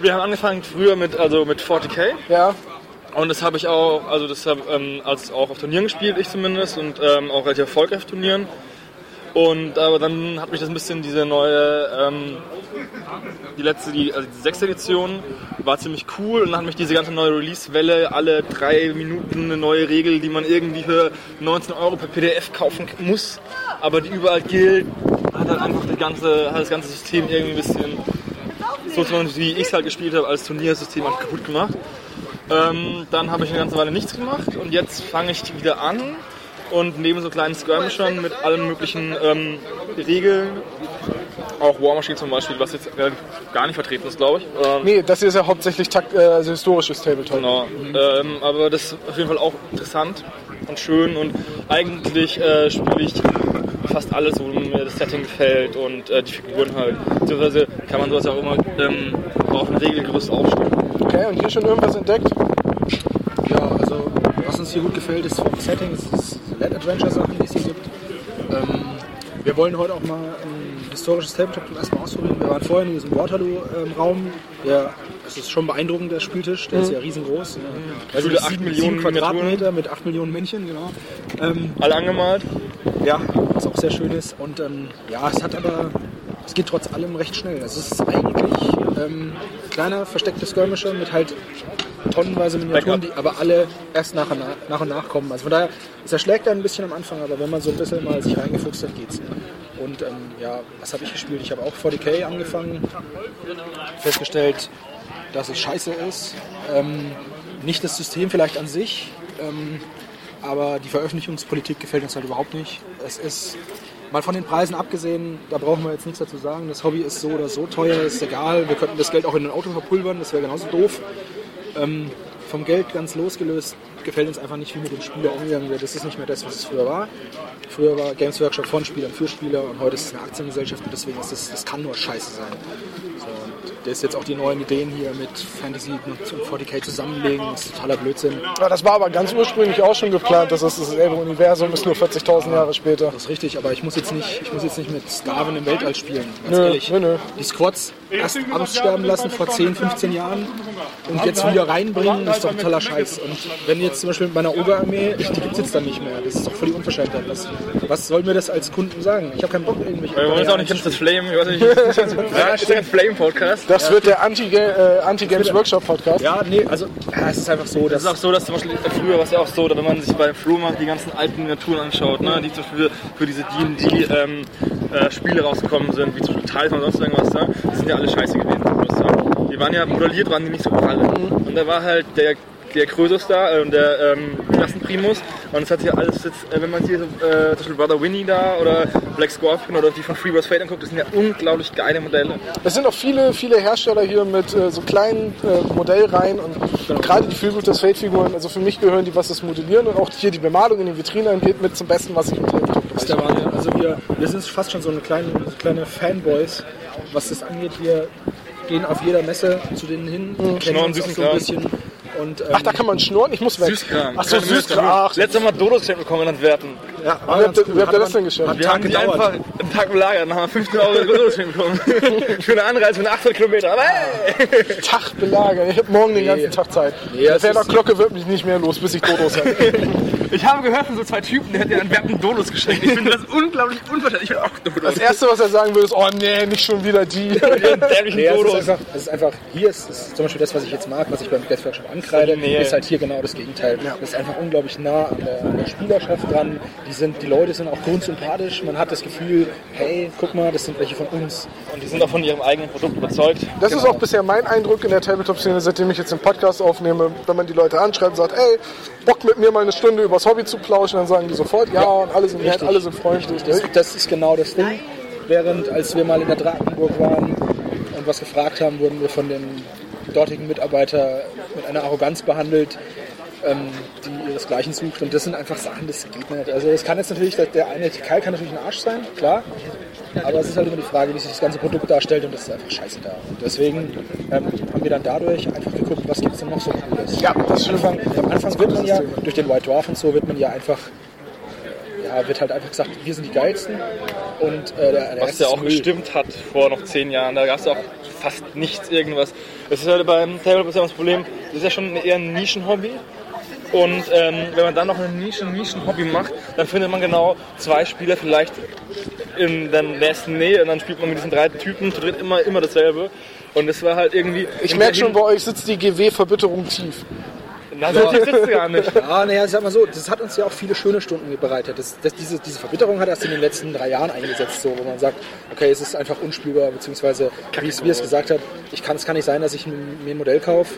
J: wir haben angefangen früher mit, also mit 40k.
A: Ja.
J: Und das habe ich auch, also das habe ähm, als auch auf Turnieren gespielt, ich zumindest, und ähm, auch relativ erfolgreich auf Turnieren. Und aber dann hat mich das ein bisschen diese neue, ähm, die letzte, die, also die sechste Edition war ziemlich cool und dann hat mich diese ganze neue Release-Welle, alle drei Minuten eine neue Regel, die man irgendwie für 19 Euro per PDF kaufen muss, aber die überall gilt, hat halt einfach das ganze, hat das ganze System irgendwie ein bisschen, so wie ich es halt gespielt habe, als Turniersystem halt kaputt gemacht. Ähm, dann habe ich eine ganze Weile nichts gemacht und jetzt fange ich wieder an und neben so kleinen Skirmishern mit allen möglichen ähm, Regeln, auch War Machine zum Beispiel, was jetzt relativ gar nicht vertreten ist, glaube ich. Ähm,
A: Nee, das hier ist ja hauptsächlich takt, äh, also historisches Tabletop.
J: Genau. Ähm, aber das ist auf jeden Fall auch interessant und schön und eigentlich äh, spiele ich fast alles, wo mir das Setting gefällt und äh, die Figuren halt. Beziehungsweise kann man sowas auch immer ähm, auf ein Regelgerüst aufstellen.
A: Okay, und hier schon irgendwas entdeckt?
I: Ja, also was uns hier gut gefällt, ist vom Setting, es ist Led Adventure Sachen, die es hier gibt. Ähm, wir wollen heute auch mal ein historisches Tabletop zum ersten Mal ausprobieren. Wir waren vorhin in diesem Waterloo-Raum. Ja, es ist schon beeindruckend, der Spieltisch. Der ist ja riesengroß. Ja. Also
J: acht
I: sieben,
J: Millionen
I: sieben Quadratmeter mit 8 Millionen Männchen, genau. Ähm,
J: Alle angemalt.
I: ja, was auch sehr schön ist. Und ähm, ja, es hat aber, es geht trotz allem recht schnell. Es ist eigentlich ähm, kleiner, versteckter Skirmisher mit halt tonnenweise Miniaturen, die aber alle erst nach und nach, nach und nach kommen. Also von daher, es erschlägt einen ein bisschen am Anfang, aber wenn man so ein bisschen mal sich reingefuchst hat, geht's. Und ähm, ja, was habe ich gespielt? Ich habe auch 40k angefangen, festgestellt, dass es scheiße ist. Ähm, nicht das System vielleicht an sich, ähm, aber die Veröffentlichungspolitik gefällt uns halt überhaupt nicht. Es ist, mal von den Preisen abgesehen, da brauchen wir jetzt nichts dazu sagen. Das Hobby ist so oder so teuer, ist egal. Wir könnten das Geld auch in ein Auto verpulvern, das wäre genauso doof. Ähm, vom Geld ganz losgelöst gefällt uns einfach nicht, wie mit dem Spieler umgegangen wird. Das ist nicht mehr das, was es früher war. Früher war Games Workshop von Spielern für Spieler und heute ist es eine Aktiengesellschaft und deswegen ist das, das kann nur scheiße sein. Da ist jetzt auch die neuen Ideen hier mit Fantasy und 40k zusammenlegen, das ist totaler Blödsinn.
A: Ja, das war aber ganz ursprünglich auch schon geplant, dass das dasselbe Universum ist, nur 40.000 Jahre später.
I: Das ist richtig, aber ich muss jetzt nicht, ich muss jetzt nicht mit Skaven im Weltall spielen. Ganz
A: Nö,
I: ehrlich.
A: nö, nö.
I: Die Squads erst aussterben lassen vor 10, 15 Jahren und jetzt wieder reinbringen, das ist doch totaler Scheiß. Und wenn jetzt zum Beispiel mit meiner Oberarmee, die gibt es jetzt dann nicht mehr. Das ist doch völlig Unverschämtheit. Was, was soll mir das als Kunden sagen? Ich habe keinen Bock irgendwelche.
J: Wir wollen jetzt auch nicht ganz das Flame, ich weiß nicht, ist das <laughs> ist ein Flame-Podcast?
A: Das wird der äh, Anti-Games Workshop Podcast.
I: Ja, nee, also ja, es ist einfach so,
J: Das ist auch so, dass zum Beispiel früher war es ja auch so, wenn man sich beim Flohmarkt die ganzen alten Miniaturen anschaut, ne, die zum Beispiel für diese D&D ähm, äh, Spiele rausgekommen sind, wie zum Beispiel Titan und sonst irgendwas, ne, die sind ja alle scheiße gewesen. muss ich sagen. Die waren ja modelliert, waren die nicht so pralle. Und da war halt der der Krösus da, äh, der ähm, Klassenprimus. Und es hat hier alles jetzt, äh, wenn man hier so, äh, zum Beispiel Brother Winnie da oder Black Scorpion oder die von Freebirds Fate anguckt, das sind ja unglaublich geile Modelle.
A: Es sind auch viele, viele Hersteller hier mit äh, so kleinen äh, Modellreihen und gerade die Feelgood Fate-Figuren, also für mich gehören die, was das Modellieren und auch hier die Bemalung in den Vitrinen angeht, mit zum Besten, was ich im Tabletop
I: Das ist der Wahnsinn. Also wir, wir sind fast schon so eine kleine, so kleine Fanboys, was das angeht. Wir gehen auf jeder Messe zu denen hin, kennen
J: Schnurren,
I: uns so ein bisschen. Und, ähm,
A: Ach, da kann man schnurren? Ich muss weg.
J: Süßkram.
A: Ach so, Süßkram.
J: Letztes Mal Dodos geschenkt bekommen in Antwerpen.
A: ja. Wie habt ihr, wie habt ihr das denn geschafft?
J: Wir haben die einfach einen Tag belagert und haben 15 Euro Dodos geschenkt bekommen. <laughs> Für eine Anreise von 800 Kilometer. Aber hey!
A: Tag belagern. Ich habe morgen den ganzen Tag Zeit.
I: Nee,
A: Der Glocke wird mich nicht mehr los, bis ich Dodos habe. <laughs>
J: Ich habe gehört von so zwei Typen, die hätten in Antwerpen Dodos geschenkt. Ich finde das unglaublich unverständlich. Ich will auch Dodos.
A: Das Erste, was er sagen würde, ist, oh nee, nicht schon wieder die. <laughs>
J: Dämlichen
I: Nee, es ist, einfach, es ist einfach, hier ist, ist zum Beispiel das, was ich jetzt mag, was ich beim Death Workshop ankreide,
J: Nee.
I: ist halt hier genau das Gegenteil. Das ist einfach unglaublich nah an der, an der Spielerschaft dran. Die, sind, die Leute sind auch grundsympathisch. Man hat das Gefühl, hey, guck mal, das sind welche von uns.
J: Und die sind auch von ihrem eigenen Produkt überzeugt.
A: Das ist auch bisher mein Eindruck in der Tabletop-Szene, seitdem ich jetzt den Podcast aufnehme. Wenn man die Leute anschreibt und sagt, ey, Bock mit mir mal eine Stunde übers Hobby zu plauschen, dann sagen die sofort ja, und alle sind nett, alle sind freundlich.
I: Das, das ist genau das Ding. Während, als wir mal in der Drakenburg waren und was gefragt haben, wurden wir von dem dortigen Mitarbeiter mit einer Arroganz behandelt, ähm, die ihresgleichen sucht. Und das sind einfach Sachen, das geht nicht. Also es kann jetzt natürlich, der, eine Kerl kann natürlich ein Arsch sein, klar. Aber es ist halt immer die Frage, wie sich das ganze Produkt darstellt und das ist einfach scheiße da. Und deswegen ähm, haben wir dann dadurch einfach geguckt, was gibt es denn noch so Cooles. Ja, das am Anfang, am Anfang wird man ja, durch den White Dwarf und so, wird man ja einfach ja, wird halt einfach gesagt, wir sind die geilsten. Und äh, der, der
J: Was ja auch
I: Müll.
J: gestimmt hat vor noch zehn Jahren. Da gab es ja auch fast nichts irgendwas. Das ist halt beim Tabletop ist ja das Problem, das ist ja schon eher ein Nischenhobby. Und ähm, wenn man dann noch ein Nischen Nischen-Hobby macht, dann findet man genau zwei Spieler vielleicht in der nächsten Nähe und dann spielt man mit diesen drei Typen zu dritt immer, immer dasselbe. Und das war halt irgendwie.
A: Ich merke schon, bei euch sitzt die GW-Verbitterung tief.
J: Na, so tief sitzt sie gar nicht. <laughs>
I: Ja, naja, sag mal so, das hat uns ja auch viele schöne Stunden bereitet. Das, das, diese, diese Verbitterung hat erst in den letzten drei Jahren eingesetzt, so, wo man sagt, okay, es ist einfach unspielbar, beziehungsweise, wie es, wie es gesagt hat, ich kann, es kann nicht sein, dass ich mir ein Modell kaufe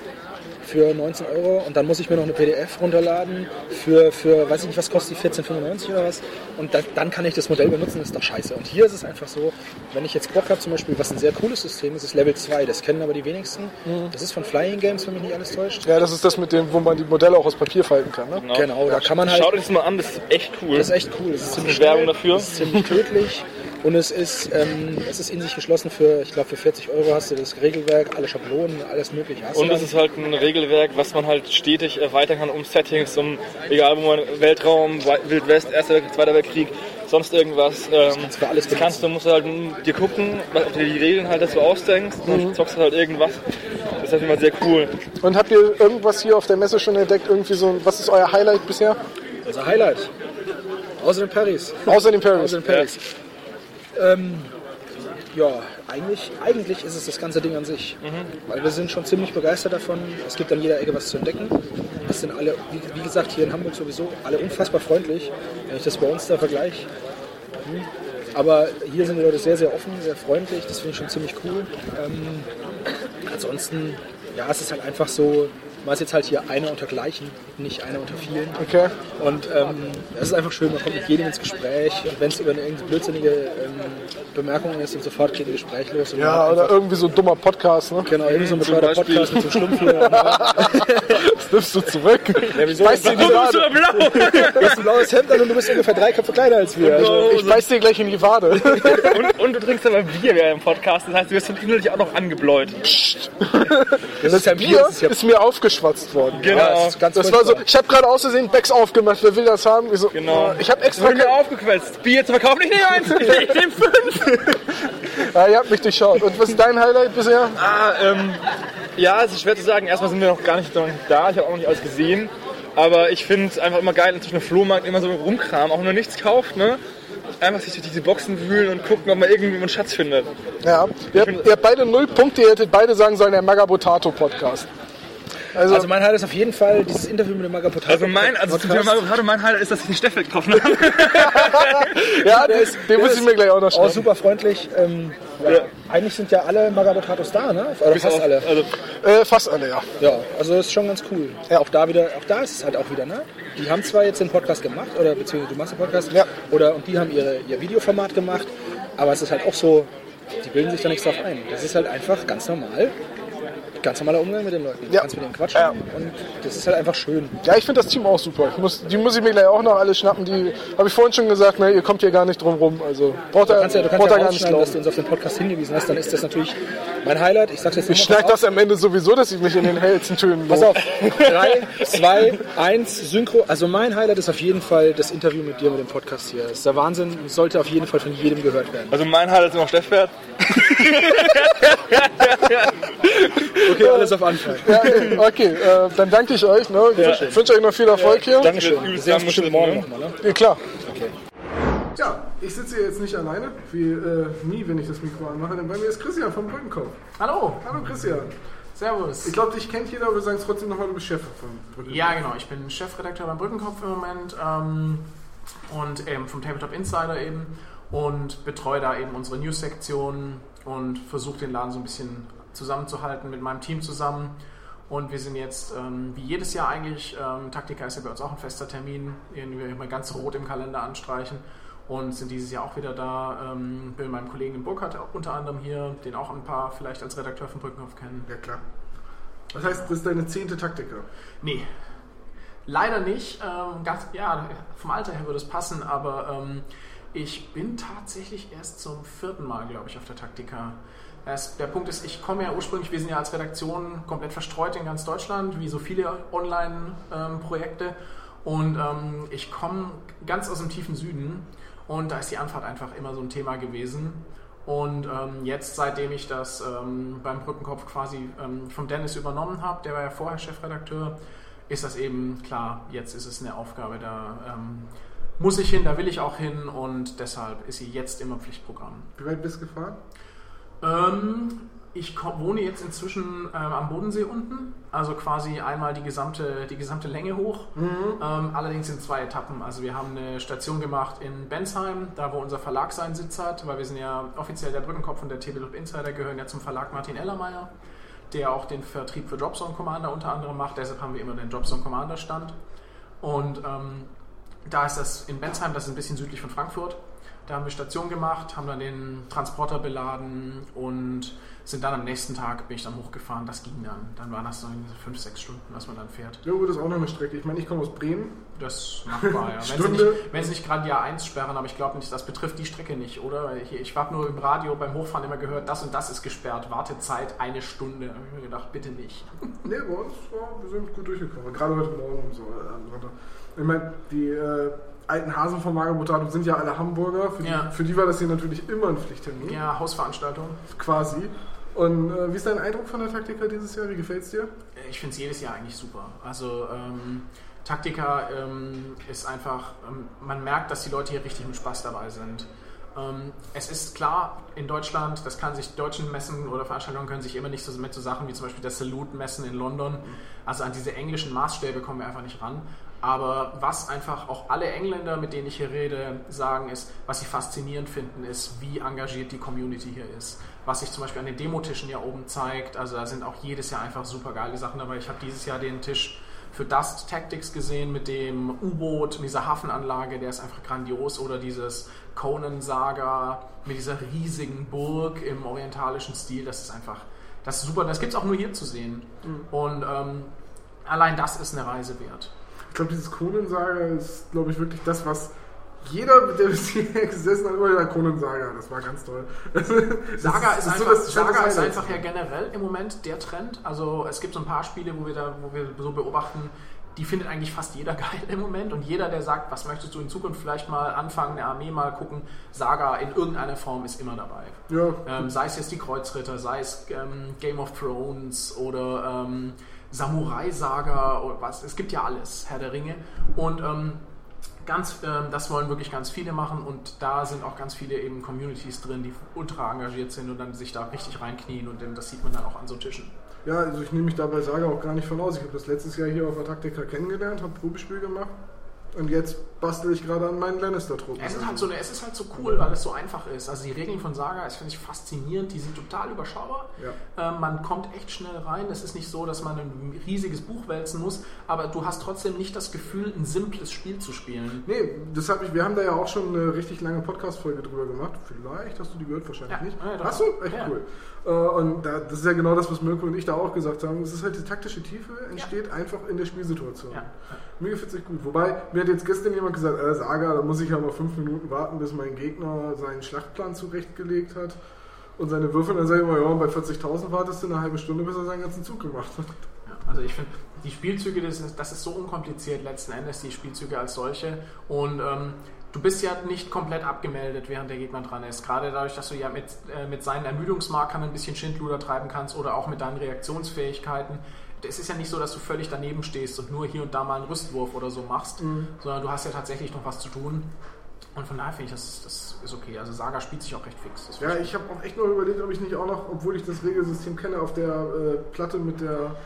I: für 19 Euro und dann muss ich mir noch eine PDF runterladen für, für weiß ich nicht, was kostet die, 14,95 oder was? Und dann, dann kann ich das Modell benutzen, das ist doch scheiße. Und hier ist es einfach so, wenn ich jetzt Bock habe, zum Beispiel, was ein sehr cooles System ist, ist Level 2, das kennen aber die wenigsten. Das ist von Flying Games, wenn mich nicht alles täuscht.
A: Ja, das ist das mit dem, wo man die Modelle auch aus Papier falten kann. Ne?
I: Genau, da kann man halt...
J: Schaut euch das mal an, das ist echt cool.
I: Das ist echt cool. Das ist ziemlich
J: Werbung dafür.
I: Das ist ziemlich tödlich. Und es ist, ähm, es ist in sich geschlossen für, ich glaube, für 40 Euro hast du das Regelwerk, alle Schablonen, alles mögliche. Hast
J: Und es ist halt ein Regelwerk, was man halt stetig erweitern kann um Settings, um egal wo man Weltraum, Wild West, Erster Weltkrieg, Zweiter Weltkrieg, sonst irgendwas. Ähm,
I: kannst du für alles
J: das kannst du, musst halt dir gucken, was- ob du dir die Regeln halt dazu ausdenkst, dann zockst du halt irgendwas. Das ist halt immer sehr cool.
A: Und habt ihr irgendwas hier auf der Messe schon entdeckt? Irgendwie so, was ist euer Highlight bisher?
I: Unser Highlight. Außer den Paris.
A: Außer den Paris.
I: Außer den Paris. Ähm, ja, eigentlich, eigentlich ist es das ganze Ding an sich. Weil wir sind schon ziemlich begeistert davon. Es gibt an jeder Ecke was zu entdecken. Es sind alle, wie, wie gesagt, hier in Hamburg sowieso, alle unfassbar freundlich. Wenn ich das bei uns da vergleiche. Hm. Aber hier sind die Leute sehr, sehr offen, sehr freundlich. Das finde ich schon ziemlich cool. Ähm, ansonsten, ja, es ist halt einfach so, man ist jetzt halt hier einer unter Gleichen, nicht einer unter vielen.
A: Okay.
I: Und ähm, es ist einfach schön, man kommt mit jedem ins Gespräch und wenn es über eine irgendeine blödliche ähm, Bemerkung ist und sofort geht ein Gespräch los.
A: Ja, oder irgendwie so ein dummer Podcast, ne?
I: Genau, irgendwie so ein bescheuerter. Podcast mit so einem Schlumpf hier. <laughs>
A: Das nimmst du zurück.
I: Ja, wieso?
A: Beiß dir
J: bist du blau?
I: Du hast ein blaues Hemd an und du bist ungefähr drei Köpfe kleiner als wir. Also,
A: Ich beiß dir gleich in die Wade. <laughs>
J: und, und du trinkst aber Bier während dem Podcast, das heißt, du wirst dann innerlich auch noch angebläut.
I: das ist ja Bier. Das ist ja
A: ist mir aufgeschwatzt worden.
J: Genau.
I: Ja, das
A: Das war so, ich habe gerade aus Versehen Becks aufgemacht, wer will das haben? Ich, so,
J: Genau.
A: ich habe extra
J: Wurde mir
A: kein,
J: aufgequetscht. Bier zu verkaufen, ich nehme eins. Ich nehme <laughs> fünf.
A: ja, ihr habt mich durchschaut. Und was ist dein Highlight bisher?
J: Ah, ähm, ja, es ist schwer zu sagen. Erstmal sind wir noch gar nicht, noch nicht da. Ich habe auch noch nicht alles gesehen. Aber ich finde es einfach immer geil, zwischen dem Flohmarkt immer so rumkramen, auch wenn man nichts kauft, ne? Einfach sich durch diese Boxen wühlen und gucken, ob man irgendwie einen Schatz findet.
A: Ja, ihr habt, ihr habt beide null Punkte, ihr hättet beide sagen sollen, der Magabotato Podcast.
I: Also, also, mein Highlight ist auf jeden Fall dieses Interview mit dem Magapotato.
J: Also mein, also zum Thema mein Highlight ist, dass ich den Steffel getroffen habe. <laughs>
A: ja, der ist, den muss ich mir gleich auch noch
I: schreiben. Auch super freundlich. Ähm, ja. Eigentlich sind ja alle Magapotatos da, ne? Oder fast alle.
A: Also, äh, fast alle, ja.
I: Ja, also ist schon ganz cool. Ja. Auch da wieder, auch da ist es halt auch wieder, ne? Die haben zwar jetzt den Podcast gemacht, oder beziehungsweise du machst den Podcast, ja. oder und die haben ihre, ihr Videoformat gemacht, aber es ist halt auch so, die bilden sich da nichts drauf ein. Das ist halt einfach ganz normal ganz normaler Umgang mit den Leuten. Du ja. kannst mit denen quatschen ja. und das ist halt einfach schön.
A: Ja, ich finde das Team auch super. Ich muss, die muss ich mir gleich auch noch alle schnappen. Die habe ich vorhin schon gesagt, ne, ihr kommt hier gar nicht drum rum. Also
I: braucht du kannst ja, du kannst ja gar nicht dass du uns auf den Podcast hingewiesen hast, dann ist das natürlich mein Highlight. Ich sag's jetzt
A: Ich schneide das am Ende sowieso, dass ich mich in den hellsten Tönen
I: Pass auf. 3, 2, 1, Synchro. Also mein Highlight ist auf jeden Fall das Interview mit dir mit dem Podcast hier. Das ist der Wahnsinn. Sollte auf jeden Fall von jedem gehört werden.
J: Also mein Highlight ist immer Steffpferd. <laughs>
I: okay, alles auf Anfang.
A: Ja, okay, äh, dann danke ich euch. Ne? Ja. Ich wünsche euch noch viel Erfolg hier.
I: Dankeschön. Wir sehen uns bestimmt morgen nochmal. Ne?
A: Ja, klar. Okay. Ja, ich sitze hier jetzt nicht alleine, wie äh, nie, wenn ich das Mikro anmache, denn bei mir ist Christian vom Brückenkopf.
K: Hallo.
A: Hallo Christian.
K: Servus.
A: Ich glaube, dich kennt jeder, aber wir sagen es trotzdem nochmal, du bist Chef von
K: Brückenkopf. Ja, genau. Ich bin Chefredakteur beim Brückenkopf im Moment ähm, und ähm, vom Tabletop Insider eben und betreue da eben unsere News-Sektion und versuche den Laden so ein bisschen zusammenzuhalten mit meinem Team zusammen. Und wir sind jetzt, ähm, wie jedes Jahr eigentlich, ähm, Taktika ist ja bei uns auch ein fester Termin, den wir immer ganz rot im Kalender anstreichen. Und sind dieses Jahr auch wieder da. Ähm, bin mit meinem Kollegen in Burkhardt unter anderem hier, den auch ein paar vielleicht als Redakteur von Brückenkopf kennen.
A: Ja, klar. Das heißt, das ist deine zehnte Taktika?
K: Nee. Leider nicht. Ähm, ganz, ja, vom Alter her würde es passen, aber ähm, ich bin tatsächlich erst zum vierten Mal, glaube ich, auf der Taktika. Es, der Punkt ist, ich komme ja ursprünglich, wir sind ja als Redaktion komplett verstreut in ganz Deutschland, wie so viele Online-Projekte. Ähm, und ähm, ich komme ganz aus dem tiefen Süden und da ist die Anfahrt einfach immer so ein Thema gewesen. Und ähm, jetzt, seitdem ich das ähm, beim Brückenkopf quasi ähm, vom Dennis übernommen habe, der war ja vorher Chefredakteur, ist das eben klar, jetzt ist es eine Aufgabe, da ähm, muss ich hin, da will ich auch hin und deshalb ist sie jetzt immer Pflichtprogramm.
A: Wie weit bist du gefahren?
K: Ähm, ich wohne jetzt inzwischen ähm, am Bodensee unten, also quasi einmal die gesamte, die gesamte Länge hoch, mhm. ähm, allerdings in zwei Etappen. Also wir haben eine Station gemacht in Bensheim, da wo unser Verlag seinen Sitz hat, weil wir sind ja offiziell der Brückenkopf und der Tabletop Insider gehören ja zum Verlag Martin Ellermeier, der auch den Vertrieb für Dropzone Commander unter anderem macht, deshalb haben wir immer den Dropzone Commander Stand. Und ähm, da ist das in Bensheim, das ist ein bisschen südlich von Frankfurt. Da haben wir Station gemacht, haben dann den Transporter beladen und sind dann am nächsten Tag, bin ich dann hochgefahren, das ging dann. Dann waren das so fünf, sechs Stunden, was man dann fährt.
A: Ja gut, das ist auch noch eine Strecke. Ich meine, ich komme aus Bremen.
K: Das machbar, ja. wenn, sie nicht, nicht gerade Jahr 1 sperren, aber ich glaube nicht, das betrifft die Strecke nicht, oder? Ich, ich habe nur im Radio beim Hochfahren immer gehört, das und das ist gesperrt, Wartezeit eine Stunde. Da habe ich mir gedacht, bitte nicht. <laughs>
A: Nee, bei uns, ja, wir sind gut durchgekommen. Gerade heute Morgen und so. Äh, ich meine, die... Äh, alten Hasen von Magabotato sind ja alle Hamburger. Für, ja. die, für die war das hier natürlich immer ein Pflichttermin.
K: Ja, Hausveranstaltung.
A: Quasi. Und äh, wie ist dein Eindruck von der Taktika dieses Jahr? Wie gefällt es dir?
K: Ich finde es jedes Jahr eigentlich super. Also ähm, Taktika ähm, ist einfach, ähm, man merkt, dass die Leute hier richtig mit Spaß dabei sind. Ähm, es ist klar, in Deutschland, das kann sich deutschen Messen oder Veranstaltungen können sich immer nicht so mit so Sachen wie zum Beispiel der Salute-Messen in London, also an diese englischen Maßstäbe kommen wir einfach nicht ran. Aber was einfach auch alle Engländer, mit denen ich hier rede, sagen, ist, was sie faszinierend finden, ist, wie engagiert die Community hier ist. Was sich zum Beispiel an den Demotischen hier oben zeigt. Also da sind auch jedes Jahr einfach super geile Sachen dabei. Ich habe dieses Jahr den Tisch für Dust Tactics gesehen mit dem U-Boot, mit dieser Hafenanlage, der ist einfach grandios. Oder dieses Conan-Saga mit dieser riesigen Burg im orientalischen Stil. Das ist einfach, das ist super. Das gibt es auch nur hier zu sehen. Mhm. Und ähm, allein das ist eine Reise wert.
A: Ich glaube, dieses Conan-Saga ist, glaube ich, wirklich das, was jeder, der bis hierher gesessen hat, immer der Conan-Saga, das war ganz toll. <laughs>
K: Saga ist, ist, einfach, so Saga ist einfach ja generell im Moment der Trend. Also es gibt so ein paar Spiele, wo wir da, wo wir so beobachten, die findet eigentlich fast jeder <laughs> geil im Moment. Und jeder, der sagt, was möchtest du in Zukunft vielleicht mal anfangen, eine Armee mal gucken, Saga in irgendeiner Form ist immer dabei. Ja. Ähm, sei es jetzt die Kreuzritter, sei es ähm, Game of Thrones oder ähm, Samurai-Saga oder was. Es gibt ja alles, Herr der Ringe. Und ähm, ganz, ähm, das wollen wirklich ganz viele machen und da sind auch ganz viele eben Communities drin, die ultra engagiert sind und dann sich da richtig reinknien und das sieht man dann auch an so Tischen.
A: Ja, also ich nehme mich dabei Saga auch gar nicht von aus. Ich habe das letztes Jahr hier auf der Taktika kennengelernt, habe Probespiel gemacht und jetzt bastel ich gerade an meinen Lannister-Truppen.
K: Es ist, halt so, es ist halt so cool, weil es so einfach ist. Also die Regeln von Saga ist, finde ich, faszinierend. Die sind total überschaubar.
A: Ja.
K: Ähm, man kommt echt schnell rein. Es ist nicht so, dass man ein riesiges Buch wälzen muss, aber du hast trotzdem nicht das Gefühl, ein simples Spiel zu spielen.
A: Nee, das hab ich, wir haben da ja auch schon eine richtig lange Podcast-Folge drüber gemacht. Vielleicht hast du die gehört, wahrscheinlich
K: Ja.
A: nicht.
K: Ja.
A: Hast du? Echt cool. Äh, und da, das ist ja genau das, was Mirko und ich da auch gesagt haben. Es ist halt die taktische Tiefe entsteht einfach in der Spielsituation.
K: Ja.
A: Mir gefällt es gut. Wobei, mir hat jetzt gestern jemand gesagt, äh, Saga, da muss ich ja mal fünf Minuten warten, bis mein Gegner seinen Schlachtplan zurechtgelegt hat und seine Würfel. Dann sage ich immer, ja, bei 40.000 wartest du eine halbe Stunde, bis er seinen ganzen Zug gemacht hat.
K: Ja, also ich finde, die Spielzüge, das ist, das ist so unkompliziert letzten Endes, die Spielzüge als solche. Und ähm, du bist ja nicht komplett abgemeldet, während der Gegner dran ist. Gerade dadurch, dass du ja mit, äh, mit seinen Ermüdungsmarkern ein bisschen Schindluder treiben kannst oder auch mit deinen Reaktionsfähigkeiten. Es ist ja nicht so, dass du völlig daneben stehst und nur hier und da mal einen Rüstwurf oder so machst, sondern du hast ja tatsächlich noch was zu tun. Und von daher finde ich, das, das ist okay. Also Saga spielt sich auch recht fix. Das
A: Ja, ich habe auch echt noch überlegt, ob ich nicht auch noch, obwohl ich das Regelsystem kenne, auf der äh, Platte mit der,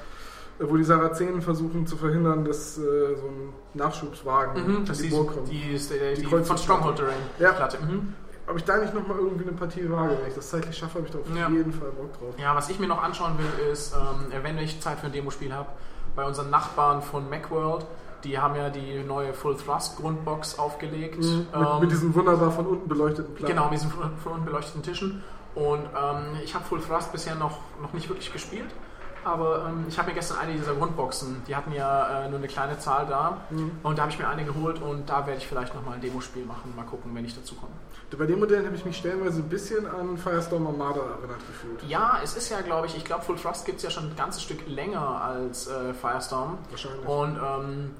A: wo die Sarazenen versuchen zu verhindern, dass äh, so ein Nachschubswagen
K: Mhm,
A: die
K: ist
A: Burg kommt.
K: die, die, ist der-
A: Die
K: die, von Stronghold Terrain
A: Ja.
K: Platte. Mhm.
A: Ob ich da nicht nochmal irgendwie eine Partie wage, wenn ich das zeitlich schaffe, habe ich da auf
K: Ja.
A: jeden Fall Bock drauf.
K: Ja, was ich mir noch anschauen will, ist, ähm, wenn ich Zeit für ein Demospiel habe, bei unseren Nachbarn von Macworld, die haben ja die neue Full Thrust Grundbox aufgelegt.
A: Mhm. Mit,
K: Ähm,
A: mit diesen wunderbar von unten beleuchteten Platten.
K: Genau, mit diesen von von unten beleuchteten Tischen. Und ähm, ich habe Full Thrust bisher noch, noch nicht wirklich gespielt. Aber ähm, ich habe mir gestern eine dieser Grundboxen, die hatten ja äh, nur eine kleine Zahl da.
A: Mhm.
K: Und da habe ich mir eine geholt und da werde ich vielleicht nochmal ein Demospiel machen. Mal gucken, wenn ich dazu komme.
A: Bei den Modellen habe ich mich stellenweise ein bisschen an Firestorm Armada erinnert gefühlt.
K: Ja, es ist ja, glaube ich, ich glaube, Full Thrust gibt es ja schon ein ganzes Stück länger als äh, Firestorm.
A: Wahrscheinlich.
K: Und ähm,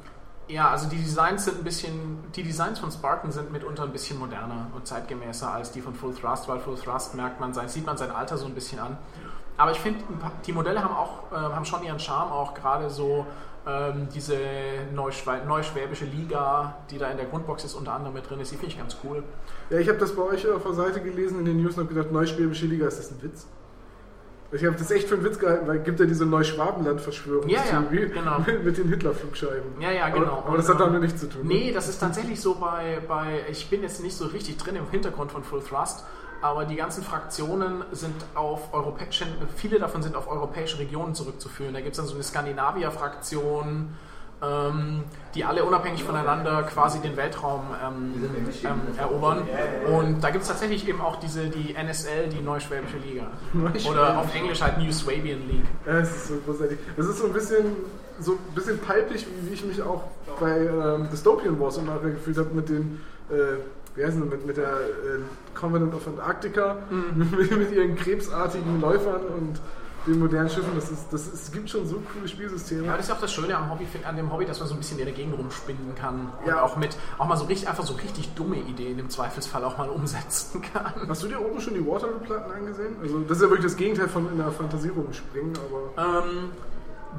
K: ja, also die Designs sind ein bisschen, die Designs von Spartan sind mitunter ein bisschen moderner und zeitgemäßer als die von Full Thrust, weil Full Thrust merkt man sein, sieht man sein Alter so ein bisschen an. Aber ich finde, die Modelle haben auch äh, haben schon ihren Charme, auch gerade so ähm, diese neuschwäbische Liga, die da in der Grundbox ist, unter anderem mit drin ist, die finde ich ganz cool.
A: Ja, ich habe das bei euch auf der Seite gelesen in den News und habe gedacht, Neuschwäbische Liga, ist das ein Witz? Ich habe das echt für einen Witz gehalten, weil es gibt ja diese Neuschwabenland-Verschwörungstheorie
K: Ja, ja, genau.
A: mit, <laughs> mit den Hitler-Flugscheiben.
K: Ja, ja, genau.
A: Aber, aber das hat damit nichts zu tun. ne?
K: Nee, das ist tatsächlich so bei, bei, ich bin jetzt nicht so richtig drin im Hintergrund von Full Thrust, aber die ganzen Fraktionen sind auf europäischen, viele davon sind auf europäische Regionen zurückzuführen. Da gibt es dann so eine Skandinavier-Fraktion, ähm, die alle unabhängig voneinander quasi den Weltraum ähm, ähm, erobern. Und da gibt es tatsächlich eben auch diese, die NSL, die Neuschwäbische Liga. Oder auf Englisch halt New Swabian League.
A: Ja, es ist so großartig. Das ist so ein bisschen, so ein bisschen palpig, wie, wie ich mich auch bei ähm, Dystopian Wars immer gefühlt habe mit den, äh, wie heißen sie, mit, mit der äh, Covenant of Antarctica,
K: Mhm. <laughs>
A: mit, mit ihren krebsartigen Läufern und den modernen Schiffen. Das ist, das ist, es gibt schon so coole Spielsysteme.
K: Ja, das ist auch das Schöne am Hobby, an dem Hobby, dass man so ein bisschen in der Gegend rumspinnen kann. Und
A: Ja.
K: auch mit, auch mal so richtig, einfach so richtig dumme Ideen im Zweifelsfall auch mal umsetzen kann.
A: Hast du dir oben schon die Waterloo-Platten angesehen? Also das ist ja wirklich das Gegenteil von in der Fantasie rumspringen, aber...
K: Ähm,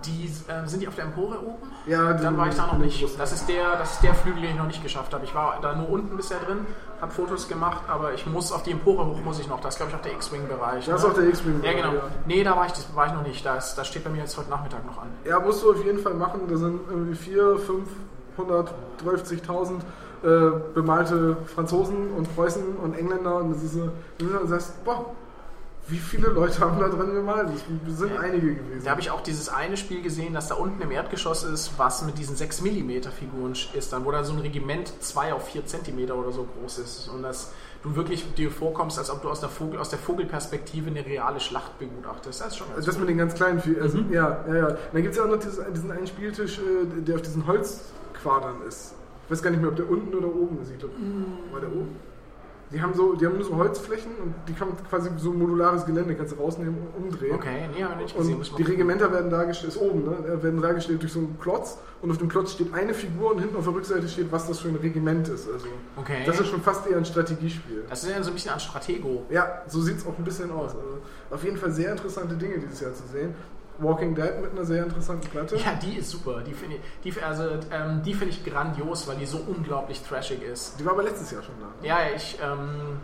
K: die, äh, sind die auf der Empore oben?
A: Ja,
K: Dann war ich da noch nicht. Das ist, der, das ist der Flügel, den ich noch nicht geschafft habe. Ich war da nur unten bisher drin, habe Fotos gemacht, aber ich muss auf die Empore hoch, muss ich noch. Das ist, glaube ich, auch der X-Wing-Bereich.
A: Das ist
K: ne?
A: auch der X-Wing-Bereich,
K: Ja, genau.
A: ja.
K: Nee, da war ich, das war ich noch nicht. Das, das steht bei mir jetzt heute Nachmittag noch an.
A: Ja, musst du auf jeden Fall machen. Da sind irgendwie 4, 530.000 äh, bemalte Franzosen und Preußen und Engländer. Und das ist du sagst, boah, wie viele Leute haben da drin gemalt? Das sind einige gewesen.
K: Da habe ich auch dieses eine Spiel gesehen, das da unten im Erdgeschoss ist, was mit diesen 6 mm Figuren ist, dann wo da so ein Regiment 2 auf 4 cm oder so groß ist und dass du wirklich dir vorkommst, als ob du aus der, Vogel, aus der Vogelperspektive eine reale Schlacht begutachtest. Das ist schon ganz
A: Das
K: cool.
A: mit den ganz kleinen, Fi- also, ja, ja, ja. Dann gibt es ja auch noch dieses, diesen einen Spieltisch, äh, der auf diesen Holzquadern ist. Ich weiß gar nicht mehr, ob der unten oder oben ist. Ich glaube, war der oben? Die haben, so, die haben nur so Holzflächen und die kann quasi so modulares Gelände, kannst du rausnehmen und umdrehen.
K: Okay, nee, ich nicht gesehen.
A: Und die. Regimenter werden dargestellt, ist oben, ne? Werden dargestellt durch so einen Klotz und auf dem Klotz steht eine Figur und hinten auf der Rückseite steht, was das für ein Regiment ist. Also
K: Okay.
A: das ist schon fast eher ein Strategiespiel.
K: Das ist ja so ein bisschen an Stratego.
A: Ja, so sieht es auch ein bisschen aus. Also auf jeden Fall sehr interessante Dinge dieses Jahr zu sehen. Walking Dead mit einer sehr interessanten Platte.
K: Ja, die ist super. Die finde ich, die, also, ähm, die finde ich grandios, weil die so unglaublich trashig ist.
A: Die war aber letztes Jahr schon da.
K: Ja, ich, ähm,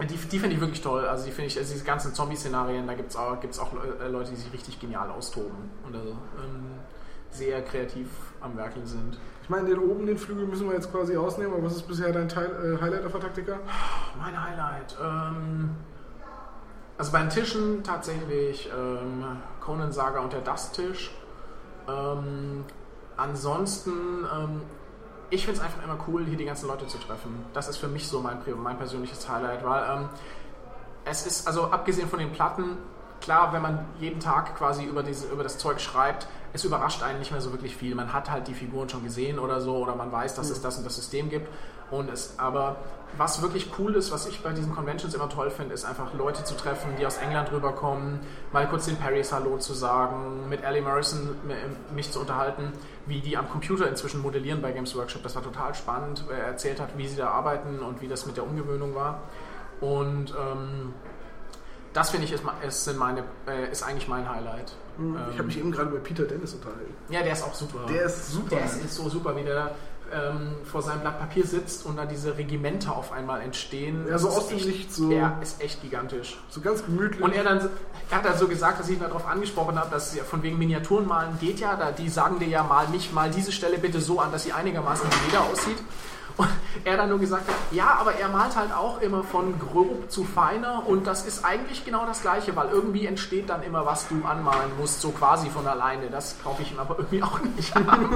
K: Die, die finde ich wirklich toll. Also die finde ich, also diese ganzen Zombie-Szenarien, da gibt es auch, gibt's auch äh, Leute, die sich richtig genial austoben und also, ähm, sehr kreativ am Werkeln sind.
A: Ich meine, den oben, den Flügel müssen wir jetzt quasi ausnehmen, aber was ist bisher dein Teil, äh, Highlight auf der Taktika?
K: Mein Highlight. Ähm, also bei den Tischen tatsächlich ähm, Conan Saga und der Dust-Tisch. Ähm, ansonsten, ähm, ich finde es einfach immer cool, hier die ganzen Leute zu treffen. Das ist für mich so mein, mein persönliches Highlight, weil ähm, es ist, also abgesehen von den Platten, klar, wenn man jeden Tag quasi über, diese, über das Zeug schreibt, es überrascht einen nicht mehr so wirklich viel. Man hat halt die Figuren schon gesehen oder so, oder man weiß, dass es das und das System gibt. Und es, aber was wirklich cool ist, was ich bei diesen Conventions immer toll finde, ist einfach Leute zu treffen, die aus England rüberkommen, mal kurz den Parrys Hallo zu sagen, mit Ellie Morrison mich zu unterhalten, wie die am Computer inzwischen modellieren bei Games Workshop. Das war total spannend, weil er erzählt hat, wie sie da arbeiten und wie das mit der Umgewöhnung war. Und ähm, das finde ich ist, ist, meine, äh, ist eigentlich mein Highlight.
A: Mhm. Ich habe mich eben gerade bei Peter Dennis unterhalten.
K: Ja, der ist auch super.
A: Der ist super.
K: Der ist, ist so super, wie der ähm, vor seinem Blatt Papier sitzt und da diese Regimenter auf einmal entstehen.
A: Ja, so aus dem Licht so.
K: Er ist echt gigantisch.
A: So ganz gemütlich.
K: Und er dann, er hat dann so gesagt, dass ich ihn darauf angesprochen habe, dass von wegen Miniaturen malen geht ja, da, die sagen dir ja mal nicht mal diese Stelle bitte so an, dass sie einigermaßen wie jeder aussieht. Und er dann nur gesagt hat, ja, aber er malt halt auch immer von grob zu feiner und das ist eigentlich genau das Gleiche, weil irgendwie entsteht dann immer, was du anmalen musst, so quasi von alleine. Das kaufe ich ihm aber irgendwie auch nicht an. <laughs>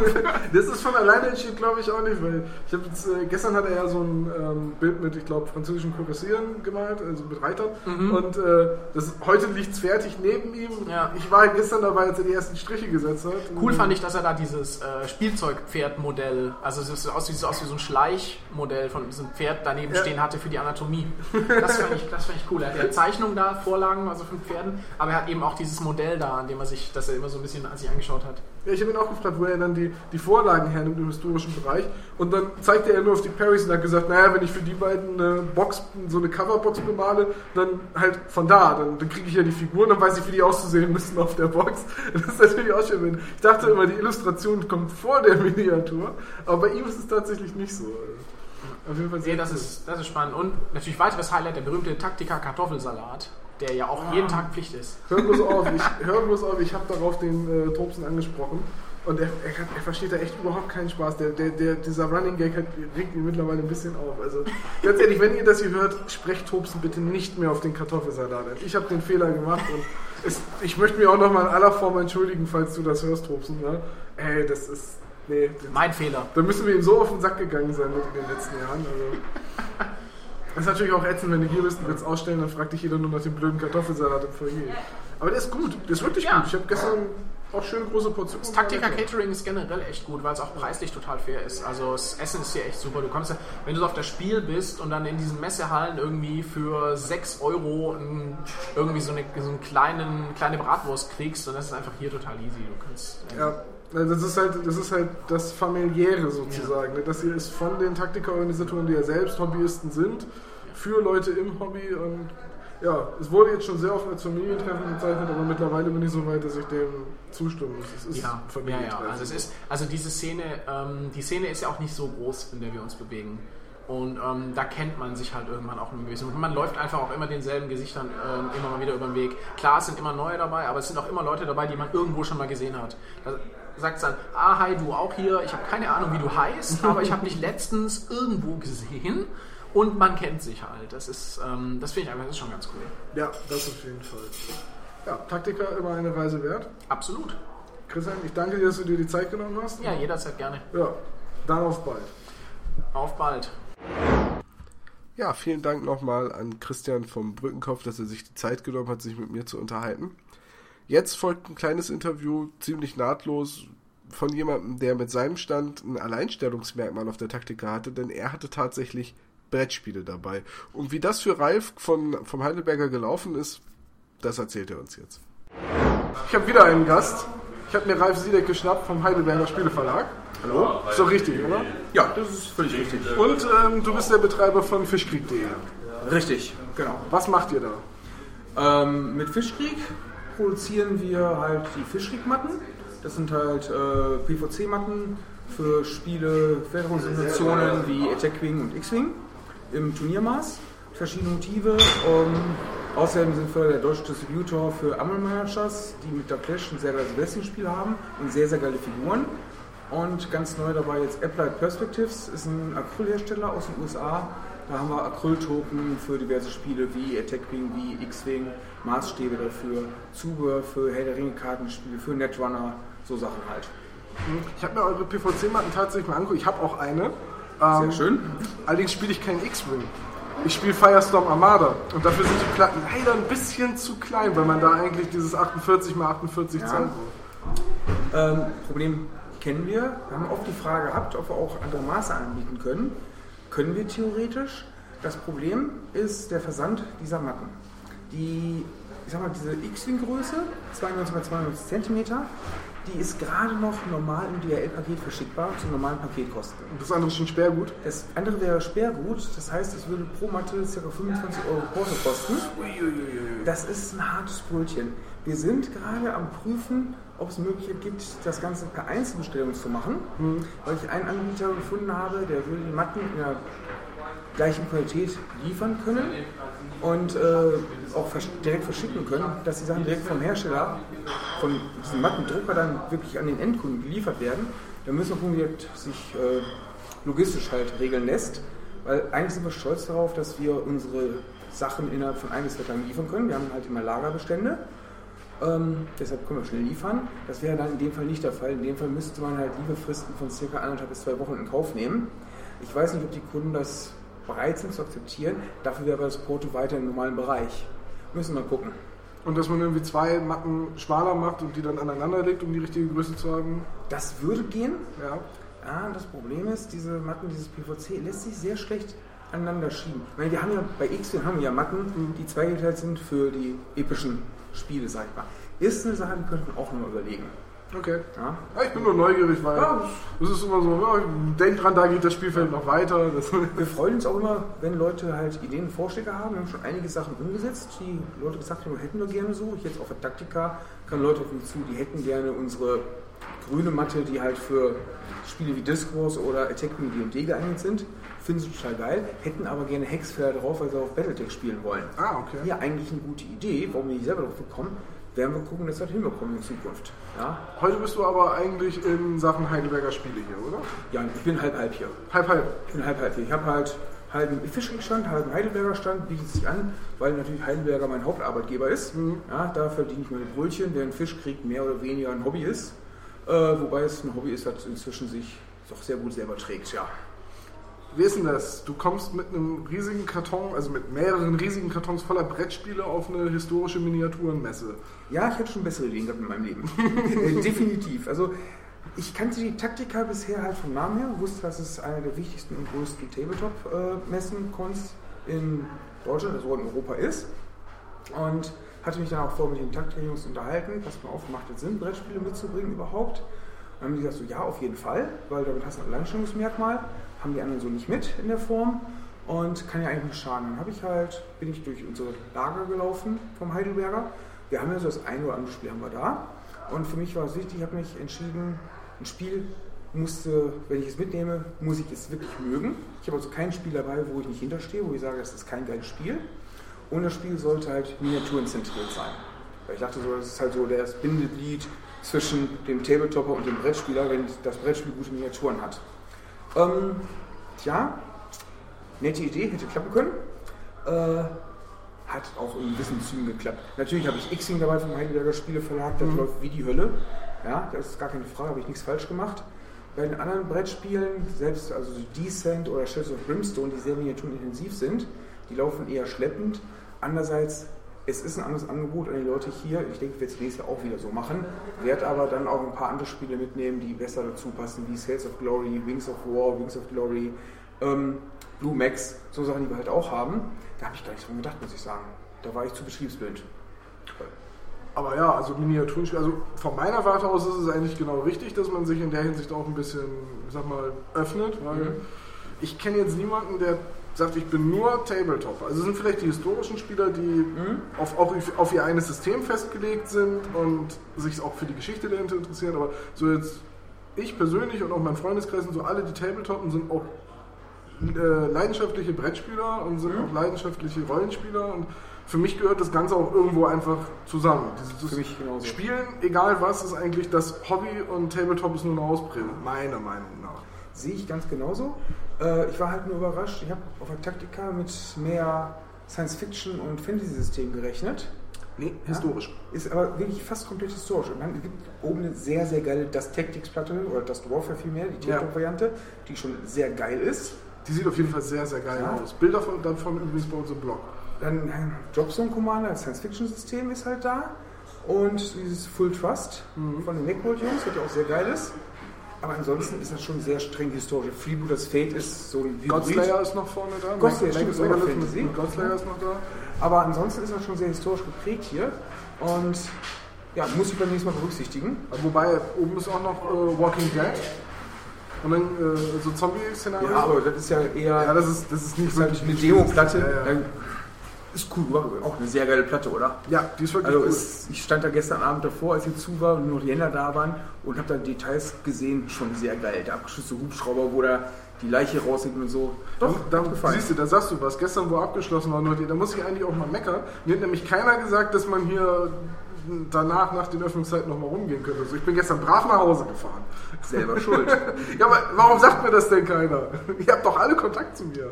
A: das ist von alleine entsteht, glaube ich, auch nicht, weil ich habe jetzt, äh, gestern hat er ja so ein ähm, Bild mit, ich glaube, französischen Kürassieren gemalt, also mit Reitern mhm. und äh, das, heute liegt es fertig neben ihm. Ja. Ich war gestern dabei, als er die ersten Striche gesetzt hat.
K: Cool fand ich, dass er da dieses äh, Spielzeugpferdmodell, also es sieht aus, aus wie so ein Schleim Vergleichmodell von diesem Pferd daneben ja. stehen hatte für die Anatomie. Das fand ich, das fand ich cool. Er hat ja Zeichnungen da, Vorlagen, also von Pferden, aber er hat eben auch dieses Modell da, an dem er sich, das er immer so ein bisschen an sich angeschaut hat.
A: Ja, ich habe ihn auch gefragt, wo er dann die, die Vorlagen hernimmt im historischen Bereich. Und dann zeigte er nur auf die Parrys und hat gesagt, naja, wenn ich für die beiden eine Box, so eine Coverbox bemale, dann halt von da, dann, dann kriege ich ja die Figuren, dann weiß ich, wie die auszusehen müssen auf der Box. <laughs> Das ist natürlich auch schön. Ich dachte immer, die Illustration kommt vor der Miniatur, aber bei ihm ist es tatsächlich nicht so.
K: Auf jeden Fall nee, das, ist, das ist spannend. Und natürlich weiteres Highlight, der berühmte Taktika Kartoffelsalat der ja auch ah. jeden Tag Pflicht ist.
A: Hör bloß auf, ich, hör bloß auf, ich habe darauf den äh, Tobsen angesprochen. Und er, er, er, versteht da echt überhaupt keinen Spaß. Der, der, der, dieser Running Gag hat, regt ihn mittlerweile ein bisschen auf. Also ganz ehrlich, wenn ihr das hier hört, sprecht Tobsen bitte nicht mehr auf den Kartoffelsalat. Ich habe den Fehler gemacht und es, ich möchte mich auch nochmal in aller Form entschuldigen, falls du das hörst, Tobsen. Ne? Ey, das ist. Nee.
K: Mein Fehler.
A: Da müssen wir ihm so auf den Sack gegangen sein in den letzten Jahren. Also. Das ist natürlich auch ätzend, wenn du hier bist und willst ausstellen, dann fragt dich jeder nur nach dem blöden Kartoffelsalat im Foyer. Aber der ist gut, der ist wirklich ja. gut. Ich habe gestern auch schön große Portionen.
K: Das Taktika Catering ist generell echt gut, weil es auch preislich total fair ist. Also das Essen ist hier echt super. Du kommst ja, wenn du so auf das Spiel bist und dann in diesen Messehallen irgendwie für 6 Euro irgendwie so eine, so einen kleinen, kleine Bratwurst kriegst, dann ist es einfach hier total easy. Du kannst,
A: ja. Das ist halt das, ist halt das Familiäre sozusagen. Ja. Das hier ist von den Taktika-Organisatoren, die ja selbst Hobbyisten sind, für Leute im Hobby und ja, es wurde jetzt schon sehr oft als Familientreffen bezeichnet, aber mittlerweile bin ich so weit, dass ich dem zustimmen muss.
K: Es ist ja, Familientreffen. Ja, ja. Also, es ist, also diese Szene, ähm, die Szene ist ja auch nicht so groß, in der wir uns bewegen. Und ähm, da kennt man sich halt irgendwann auch ein bisschen. Und man läuft einfach auch immer denselben Gesichtern äh, immer mal wieder über den Weg. Klar, es sind immer neue dabei, aber es sind auch immer Leute dabei, die man irgendwo schon mal gesehen hat. Da sagt es dann, ah, hi, du auch hier. Ich habe keine Ahnung, wie du heißt, aber ich habe dich letztens irgendwo gesehen und man kennt sich halt. Das ist, ähm, das finde ich einfach, das ist schon ganz cool.
A: Ja, das auf jeden Fall. Ja, Taktika immer eine Reise wert.
K: Absolut.
A: Christian, ich danke dir, dass du dir die Zeit genommen hast.
K: Ja, jederzeit gerne.
A: Ja, dann auf bald.
K: Auf bald.
C: Ja, vielen Dank nochmal an Christian vom Brückenkopf, dass er sich die Zeit genommen hat, sich mit mir zu unterhalten. Jetzt folgt ein kleines Interview, ziemlich nahtlos, von jemandem, der mit seinem Stand ein Alleinstellungsmerkmal auf der Taktika hatte, denn er hatte tatsächlich Brettspiele dabei. Und wie das für Ralf von, vom Heidelberger gelaufen ist, das erzählt er uns jetzt.
A: Ich habe wieder einen Gast. Ich habe mir Ralf Siedeck geschnappt vom Heidelberger Spieleverlag. Hallo? Ist doch richtig, oder?
L: Ja, das ist völlig richtig.
A: Und ähm, du bist der Betreiber von Fischkrieg.de.
L: Richtig, genau.
A: Was macht ihr
L: da? Ähm, mit Fischkrieg produzieren wir halt die Fischkriegmatten. Das sind halt äh, PVC-Matten für Spiele, Federungssimulationen wie Attack Wing und X-Wing im Turniermaß. verschiedene Motive. Um, außerdem sind wir der deutsche Distributor für Amel Managers, die mit der Clash ein sehr geiles Wrestling-Spiel haben und sehr, sehr geile Figuren. Und ganz neu dabei jetzt Applied Perspectives, ist ein Acrylhersteller aus den USA. Da haben wir Acryltoken für diverse Spiele wie Attack Wing, wie X-Wing, Maßstäbe dafür, Zubehör für Herr der Ringe Kartenspiele, für Netrunner, so Sachen halt.
A: Ich habe mir eure PVC-Matten tatsächlich mal angeguckt. Ich habe auch eine.
L: Sehr
A: Ähm,
L: schön.
A: Allerdings spiele ich keinen X-Wing. Ich spiele Firestorm Armada und dafür sind die Platten leider ein bisschen zu klein, weil man da eigentlich dieses 48 x 48
L: Ja.
A: Zoll
L: Ähm, Problem kennen wir. Wir haben oft die Frage gehabt, ob wir auch andere Maße anbieten können. Können wir theoretisch. Das Problem ist der Versand dieser Matten. Die, ich sag mal, diese X-Wing-Größe, 92 x 92 cm, die ist gerade noch normal im DHL-Paket verschickbar zu normalen Paketkosten.
A: Und das andere ist schon Sperrgut?
L: Das andere wäre Sperrgut, das heißt, es würde pro Matte ca. 25 Euro Porto kosten. Das ist ein hartes Brötchen. Wir sind gerade am Prüfen, ob es Möglichkeit gibt, das Ganze per Einzelbestellung zu machen, weil ich einen Anbieter gefunden habe, der würde die Matten in der gleichen Qualität liefern können und äh, auch versch direkt verschicken können, dass die Sachen direkt vom Hersteller, von diesem Mattendrucker dann wirklich an den Endkunden geliefert werden. Da müssen wir gucken, wie das sich äh, logistisch halt regeln lässt, weil eigentlich sind wir stolz darauf, dass wir unsere Sachen innerhalb von ein bis zwei Tagen liefern können. Wir haben halt immer Lagerbestände. Ähm, deshalb können wir schnell liefern. Das wäre dann in dem Fall nicht der Fall. In dem Fall müsste man halt Lieferfristen von circa anderthalb bis zwei Wochen in Kauf nehmen. Ich weiß nicht, ob die Kunden das bereit sind zu akzeptieren. Dafür wäre das Porto weiter im normalen Bereich. Müssen wir mal gucken.
A: Und dass man irgendwie zwei Matten schmaler macht und die dann aneinander legt, um die richtige Größe zu haben?
L: Das würde gehen.
A: Ja.
L: Ja, das Problem ist, diese Matten, dieses PVC lässt sich sehr schlecht aneinander schieben. Ich meine, wir haben ja bei X haben wir ja Matten, die zweigeteilt sind für die epischen Spiele, sag ich mal. Ist eine Sache, die könnten wir auch noch überlegen.
A: Okay.
L: Ja.
A: Ja, ich bin nur neugierig, weil
L: Ja.
A: das ist immer so, ja, denk dran, da geht das Spielfeld noch weiter. <laughs>
L: Wir freuen uns auch immer, wenn Leute halt Ideen, Vorschläge haben. Wir haben schon einige Sachen umgesetzt, die Leute gesagt haben, hätten wir gerne so. Ich jetzt auf der Taktika kann Leute auf mich zu, die hätten gerne unsere grüne Matte, die halt für Spiele wie Disc Wars oder Attack Me D&D geeignet sind. Finden sie total geil, hätten aber gerne Hexfelder drauf, weil sie auf Battletech spielen wollen.
A: Ah, okay.
L: Ja, eigentlich eine gute Idee, warum wir nicht selber drauf bekommen. Werden wir gucken, dass wir das hinbekommen in Zukunft. Ja,
A: Heute bist du aber eigentlich in Sachen Heidelberger Spiele hier, oder?
L: ja ich bin halb halb hier.
A: Halb, halb.
L: Ich bin halb halb hier. Ich habe halt halben Fischring-Stand, halben Heidelberger Stand, bietet sich an, weil natürlich Heidelberger mein Hauptarbeitgeber ist. Ja, da verdiene ich meine Brötchen, während Fischkrieg mehr oder weniger ein Hobby ist. Äh, wobei es ein Hobby ist, das inzwischen sich doch sehr gut selber trägt, ja.
A: Wie ist denn das? Du kommst mit einem riesigen Karton, also mit mehreren riesigen Kartons voller Brettspiele auf eine historische Miniaturenmesse.
L: Ja, ich hatte schon bessere Ideen gehabt in meinem Leben. Äh, <laughs> Definitiv. Also ich kannte die Taktika bisher halt vom Namen her, wusste, dass es eine der wichtigsten und größten Tabletop-Messen Cons in Deutschland, also in Europa ist. Und hatte mich dann auch vor mit den Taktika-Jungs unterhalten, pass mal auf, macht es Sinn, Brettspiele mitzubringen überhaupt? Und dann haben die gesagt, so ja, auf jeden Fall, weil damit hast du ein Alleinstellungsmerkmal, haben die anderen so nicht mit in der Form und kann ja eigentlich nicht schaden. Dann habe ich halt, bin ich durch unsere Lager gelaufen vom Heidelberger. Wir haben ja so das ein oder andere Spiel haben wir da. Und für mich war es wichtig, ich habe mich entschieden, ein Spiel musste, wenn ich es mitnehme, muss ich es wirklich mögen. Ich habe also kein Spiel dabei, wo ich nicht hinterstehe, wo ich sage, das ist kein geiles Spiel. Und das Spiel sollte halt miniaturenzentriert sein. Weil ich dachte so, das ist halt so das Bindeglied zwischen dem Tabletopper und dem Brettspieler, wenn das Brettspiel gute Miniaturen hat. Ähm, tja, nette Idee, hätte klappen können. Äh, hat auch in gewissen Zügen geklappt. Natürlich habe ich X-Wing dabei vom Heidelberger Spieleverlag, das läuft wie die Hölle. Ja, das ist gar keine Frage, habe ich nichts falsch gemacht. Bei den anderen Brettspielen, selbst also Descent oder Shadows of Brimstone, die sehr miniaturenintensiv sind, die laufen eher schleppend. Andererseits, es ist ein anderes Angebot an die Leute hier. Ich denke, ich werde es nächstes Jahr auch wieder so machen. Werde aber dann auch ein paar andere Spiele mitnehmen, die besser dazu passen, wie Sales of Glory, Wings of War, Wings of Glory, ähm, Blue Max, so Sachen, die wir halt auch haben. Da habe ich gar nicht dran gedacht, muss ich sagen. Da war ich zu betriebsblind.
A: Aber ja, also Miniaturenspiele, also von meiner Warte aus ist es eigentlich genau richtig, dass man sich in der Hinsicht auch ein bisschen, ich sag mal, öffnet, weil
L: Mhm.
A: ich kenne jetzt niemanden, der sagt, ich bin nur Tabletop. Also es sind vielleicht die historischen Spieler, die
L: Mhm.
A: auf, auch auf ihr eines System festgelegt sind und sich auch für die Geschichte dahinter interessieren, aber so jetzt ich persönlich und auch mein Freundeskreis und so alle, die Tabletoppen sind auch äh, leidenschaftliche Brettspieler und sind auch leidenschaftliche Rollenspieler und für mich gehört das Ganze auch irgendwo einfach zusammen. Dieses
L: Für mich genauso.
A: Spielen, egal was, ist eigentlich das Hobby und Tabletop ist nur eine Ausprägung, meiner Meinung nach.
L: Sehe ich ganz genauso. Äh, ich war halt nur überrascht. Ich habe auf der Taktika mit mehr Science-Fiction und Fantasy-System gerechnet.
A: Nee,
L: Ja.
A: historisch.
L: Ist aber wirklich fast komplett historisch. Und dann gibt oben eine sehr, sehr geile Dust Tactics-Platte oder Dust Warfare vielmehr, die
A: Ja.
L: Tabletop-Variante, die schon sehr geil ist.
A: Die sieht auf jeden Fall sehr, sehr geil
L: Ja.
A: aus. Bilder von, davon übrigens bei uns im Blog.
L: Dann Dropzone Commander, das Science-Fiction-System ist halt da. Und dieses Full Trust von den Neckbolt-Jungs, was ja auch sehr geil ist. Aber ansonsten ist das schon sehr streng historisch. Freebooters Fate ist so ein.
A: Godslayer ist noch vorne da.
L: Godslayer, stimmt, ist
A: mit Godslayer ist noch da.
L: Aber ansonsten ist das schon sehr historisch geprägt hier. Und ja, muss ich beim nächsten Mal berücksichtigen.
A: Wobei oben ist auch noch äh, Walking Dead. Und dann äh, so Zombie-Szenario.
L: Ja, aber das ist ja eher.
A: Ja, das ist, das ist nicht
L: ist halt
A: wirklich
L: eine Demo-Platte.
A: Ja, ja.
L: Ist cool, war auch eine sehr geile Platte, oder?
A: Ja, die ist wirklich
L: Also
A: cool.
L: es, ich stand da gestern Abend davor, als sie zu war und nur die Händler da waren und habe da Details gesehen, schon sehr geil. Der abgeschützte Hubschrauber, wo da die Leiche rausgeht und so. Doch,
A: da,
L: gefallen.
A: siehst du, da sagst du was. Gestern, wo abgeschlossen war, Leute, da muss ich eigentlich auch mal meckern. Mir hat nämlich keiner gesagt, dass man hier danach, nach den Öffnungszeiten noch mal rumgehen könnte. Also ich bin gestern brav nach Hause gefahren.
L: Selber schuld. <laughs>
A: ja, aber warum sagt mir das denn keiner? Ihr habt doch alle Kontakt zu mir.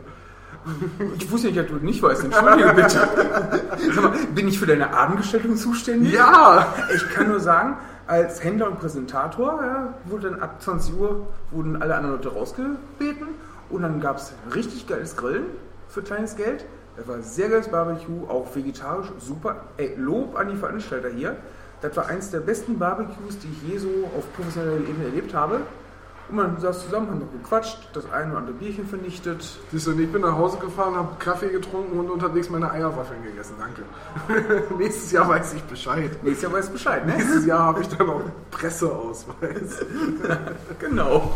L: Ich wusste nicht, dass du nicht weißt. Entschuldige bitte. <laughs> Sag mal, bin ich für deine Abendgestaltung zuständig?
A: Ja!
L: Ich kann nur sagen, als Händler und Präsentator ja, wurde dann ab 20 Uhr wurden alle anderen Leute rausgebeten und dann gab es richtig geiles Grillen für kleines Geld. Das war sehr geiles Barbecue, auch vegetarisch, super. Ey, Lob an die Veranstalter hier. Das war eins der besten Barbecues, die ich je so auf professioneller Ebene erlebt habe. Und man saß zusammen, haben noch gequatscht, das eine oder andere Bierchen vernichtet.
A: Siehst du, und ich bin nach Hause gefahren, habe Kaffee getrunken und unterwegs meine Eierwaffeln gegessen. Danke. <laughs> Nächstes Jahr weiß ich Bescheid.
L: Nächstes Jahr weiß Bescheid, ne?
A: Nächstes Jahr habe ich dann auch Presseausweis. <laughs>
L: genau.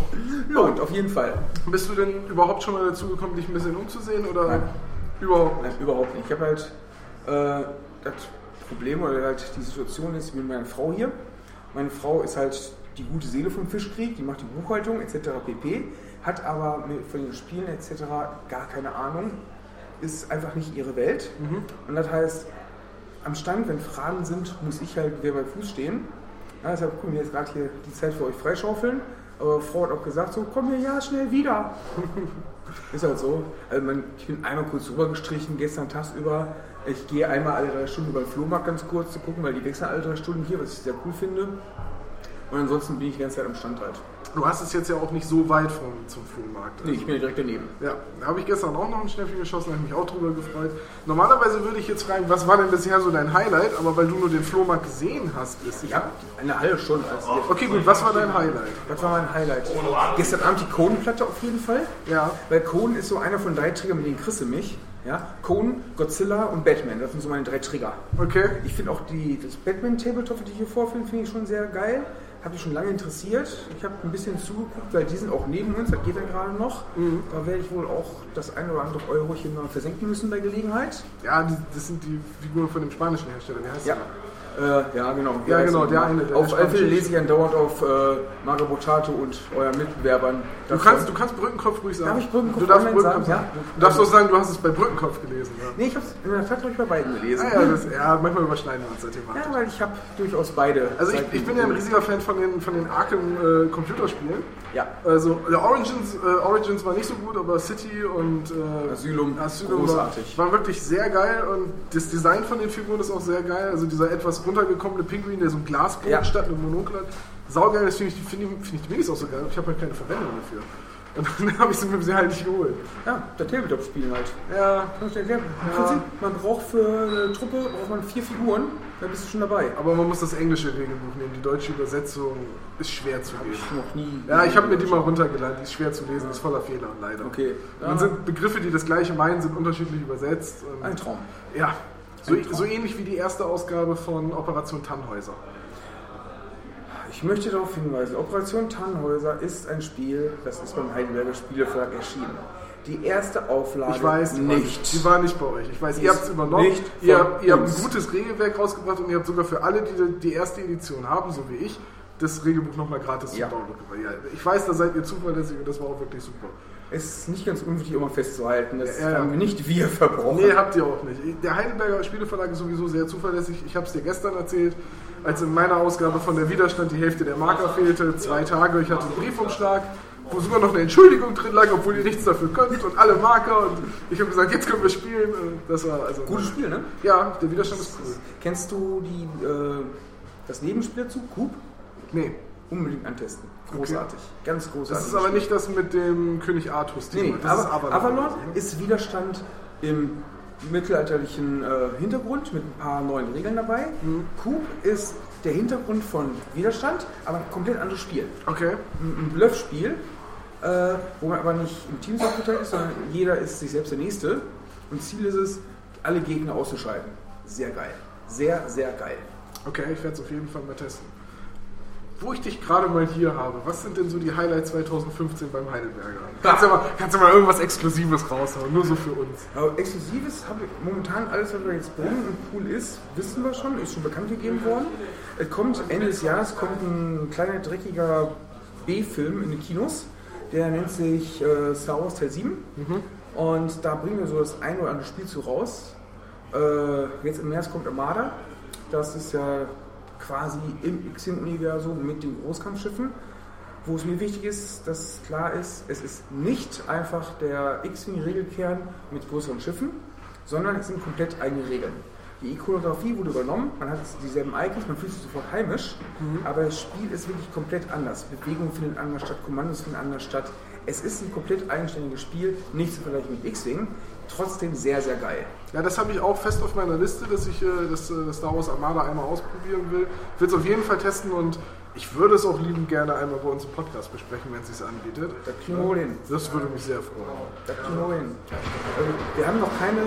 L: Lohnt, auf jeden Fall.
A: Bist du denn überhaupt schon mal dazu gekommen, dich ein bisschen umzusehen oder
L: Nein.
A: Überhaupt
L: Nein, überhaupt nicht. Ich habe halt äh, das Problem oder halt die Situation ist mit meiner Frau hier. Meine Frau ist halt die gute Seele vom Fischkrieg, die macht die Buchhaltung etc. pp. Hat aber von den Spielen etc. gar keine Ahnung. Ist einfach nicht ihre Welt. Und das heißt, am Stand, wenn Fragen sind, muss ich halt wer bei Fuß stehen. Ja, deshalb gucken wir jetzt gerade hier die Zeit für euch freischaufeln. Aber Frau hat auch gesagt, so komm hier ja schnell wieder. <laughs> Ist halt so. Also man, ich bin einmal kurz rübergestrichen, gestern tagsüber. Ich gehe einmal alle drei Stunden über den Flohmarkt ganz kurz zu gucken, weil die wechseln alle drei Stunden hier, was ich sehr cool finde. Und ansonsten bin ich die ganze Zeit am Stand halt.
A: Du hast es jetzt ja auch nicht so weit vom, zum Flohmarkt.
L: Nee, ich bin ja direkt daneben.
A: Ja, da habe ich gestern auch noch ein Schnäppchen geschossen, da habe ich mich auch drüber gefreut. Normalerweise würde ich jetzt fragen, was war denn bisher so dein Highlight? Aber weil du nur den Flohmarkt gesehen hast,
L: Ich habe eine halbe Stunde. Als
A: Okay, gut, was war dein Highlight?
L: Das war mein Highlight. Gestern Abend die Cohen-Platte auf jeden Fall.
A: Ja.
L: Weil Cohen ist so einer von drei Triggern, mit denen kriegst du mich. Ja? Cohen, Godzilla und Batman, das sind so meine drei Trigger.
A: Okay.
L: Ich finde auch die, das Batman-Tabletop, das ich hier vorfilme, finde ich schon sehr geil. Habe mich schon lange interessiert. Ich habe ein bisschen zugeguckt, weil die sind auch neben uns, das geht dann gerade noch. Da werde ich wohl auch das ein oder andere Euro hier mal versenken müssen bei Gelegenheit.
A: Ja, die, das sind die Figuren von dem spanischen Hersteller. Wie heißt
L: Ja.
A: der?
L: Äh, ja, genau.
A: Ja, genau,
L: er
A: der eine, der
L: auf Fälle lese ich andauernd auf äh, Mario Botato und euren Mitbewerbern.
A: Du kannst, du kannst Brückenkopf ruhig sagen.
L: Darf ich Brückenkopf
A: Du darfst Brückenkopf
L: sagen?
A: sagen.
L: Ja.
A: Du darfst auch sagen, du hast es bei Brückenkopf gelesen. Ja.
L: Nee, ich habe es in der Tat ich bei beiden gelesen.
A: Ah, ja, das, ja, manchmal überschneiden wir uns thematisch.
L: Ja, weil ich habe durchaus beide.
A: Also ich, ich bin ja ein riesiger Fan von den, von den Arkham äh, Computerspielen.
L: Ja.
A: Also der Origins, äh, Origins war nicht so gut, aber City und äh,
L: Asylum,
A: Asylum
L: großartig.
A: War, war wirklich sehr geil und das Design von den Figuren ist auch sehr geil. Also dieser etwas runtergekommene Pinguin, der so ein Glasboden
L: Ja.
A: statt einem Monokel hat. Saugeil, das finde ich, finde ich, finde ich die Minis auch so geil. Ich habe halt keine Verwendung dafür. Und <laughs> dann habe ich sie mir sehr halt nicht geholt.
L: Ja, der Tabletop-Spielen halt.
A: Ja,
L: Kann ich dir erklären. Im Prinzip, man braucht für eine Truppe braucht man vier Figuren, dann bist du schon dabei.
A: aber man muss das englische Regelbuch nehmen. Die deutsche Übersetzung ist schwer zu lesen.
L: Ich noch nie.
A: Ja, ich habe mir die mal runtergeladen. Die ist schwer zu lesen, ist voller Fehler, leider.
L: Okay.
A: Man sind Begriffe, die das gleiche meinen, sind unterschiedlich übersetzt.
L: Ein Traum.
A: Ja, so, so ähnlich wie die erste Ausgabe von Operation Tannhäuser.
L: Ich möchte darauf hinweisen, Operation Tannhäuser ist ein Spiel, das ist beim Heidelberger Spieleverlag erschienen. Die erste Auflage
A: Ich weiß, die war
L: nicht.
A: Die war nicht bei euch. Ich weiß, ihr habt es übernommen.
L: nicht
A: Ihr, habt- ihr habt ein gutes Regelwerk rausgebracht und ihr habt sogar für alle, die die erste Edition haben, so wie ich, das Regelbuch nochmal gratis
L: Ja.
A: zum Download. Ja, ich weiß, da seid ihr zuverlässig und das war auch wirklich super.
L: Es ist nicht ganz unwichtig, immer festzuhalten. Das
A: Ja, ja.
L: haben nicht wir verbrochen.
A: Nee, habt ihr auch nicht. Der Heidelberger Spieleverlag ist sowieso sehr zuverlässig. Ich habe es dir gestern erzählt, als in meiner Ausgabe von der Widerstand die Hälfte der Marker fehlte. Zwei Tage, ich hatte einen Briefumschlag, wo sogar noch eine Entschuldigung drin lag, obwohl ihr nichts dafür könnt und alle Marker. Und ich habe gesagt, jetzt können wir spielen. Das war also
L: Gutes Spiel, ne?
A: Ja, der Widerstand ist cool.
L: Kennst du die, äh, das Nebenspiel dazu? Coop?
A: Nee.
L: Unbedingt antesten. Großartig. Ganz großartig.
A: Das ist aber nicht das mit dem König Artus-Thema.
L: Nee,
A: das
L: aber
A: ist
L: Avalon. ist Widerstand im mittelalterlichen äh, Hintergrund mit ein paar neuen Regeln dabei.
A: Mhm.
L: Coop ist der Hintergrund von Widerstand, aber ein komplett anderes Spiel.
A: Okay.
L: Ein, ein Bluffspiel, äh, wo man aber nicht im Team aufgeteilt ist, sondern jeder ist sich selbst der Nächste. Und Ziel ist es, alle Gegner auszuschalten. Sehr geil. Sehr, sehr geil.
A: Okay, ich werde es auf jeden Fall mal testen. Wo ich dich gerade mal hier habe, was sind denn so die Highlights 2015 beim Heidelberger? Kannst du mal, kannst du mal irgendwas Exklusives raushauen, nur so für uns.
L: Aber Exklusives habe ich momentan alles, was wir jetzt bringen und cool ist, wissen wir schon, ist schon bekannt gegeben worden. Es kommt Ende des Jahres kommt ein kleiner dreckiger B-Film in die Kinos, der nennt sich äh, Star Wars Teil 7 und da bringen wir so das ein oder andere Spiel zu raus. Äh, jetzt im März kommt Armada, das ist ja quasi im X-Wing-Universum mit den Großkampfschiffen. Wo es mir wichtig ist, dass klar ist, es ist nicht einfach der X-Wing-Regelkern mit größeren Schiffen, sondern es sind komplett eigene Regeln. Die Ikonografie wurde übernommen, man hat dieselben Icons, man fühlt sich sofort heimisch, aber das Spiel ist wirklich komplett anders. Bewegungen finden anders statt, Kommandos finden anders statt. Es ist ein komplett eigenständiges Spiel, nicht zu vergleichen mit X-Wing, trotzdem sehr, sehr geil.
A: Ja, das habe ich auch fest auf meiner Liste, dass ich äh, das, äh, das Star Wars Armada einmal ausprobieren will. Ich will es auf jeden Fall testen und ich würde es auch liebend gerne einmal bei uns im Podcast besprechen, wenn es sich anbietet.
L: Da kriegen wir wohl hin.
A: Das würde mich sehr freuen.
L: Da kriegen wir wohl hin. Also, wir haben noch keine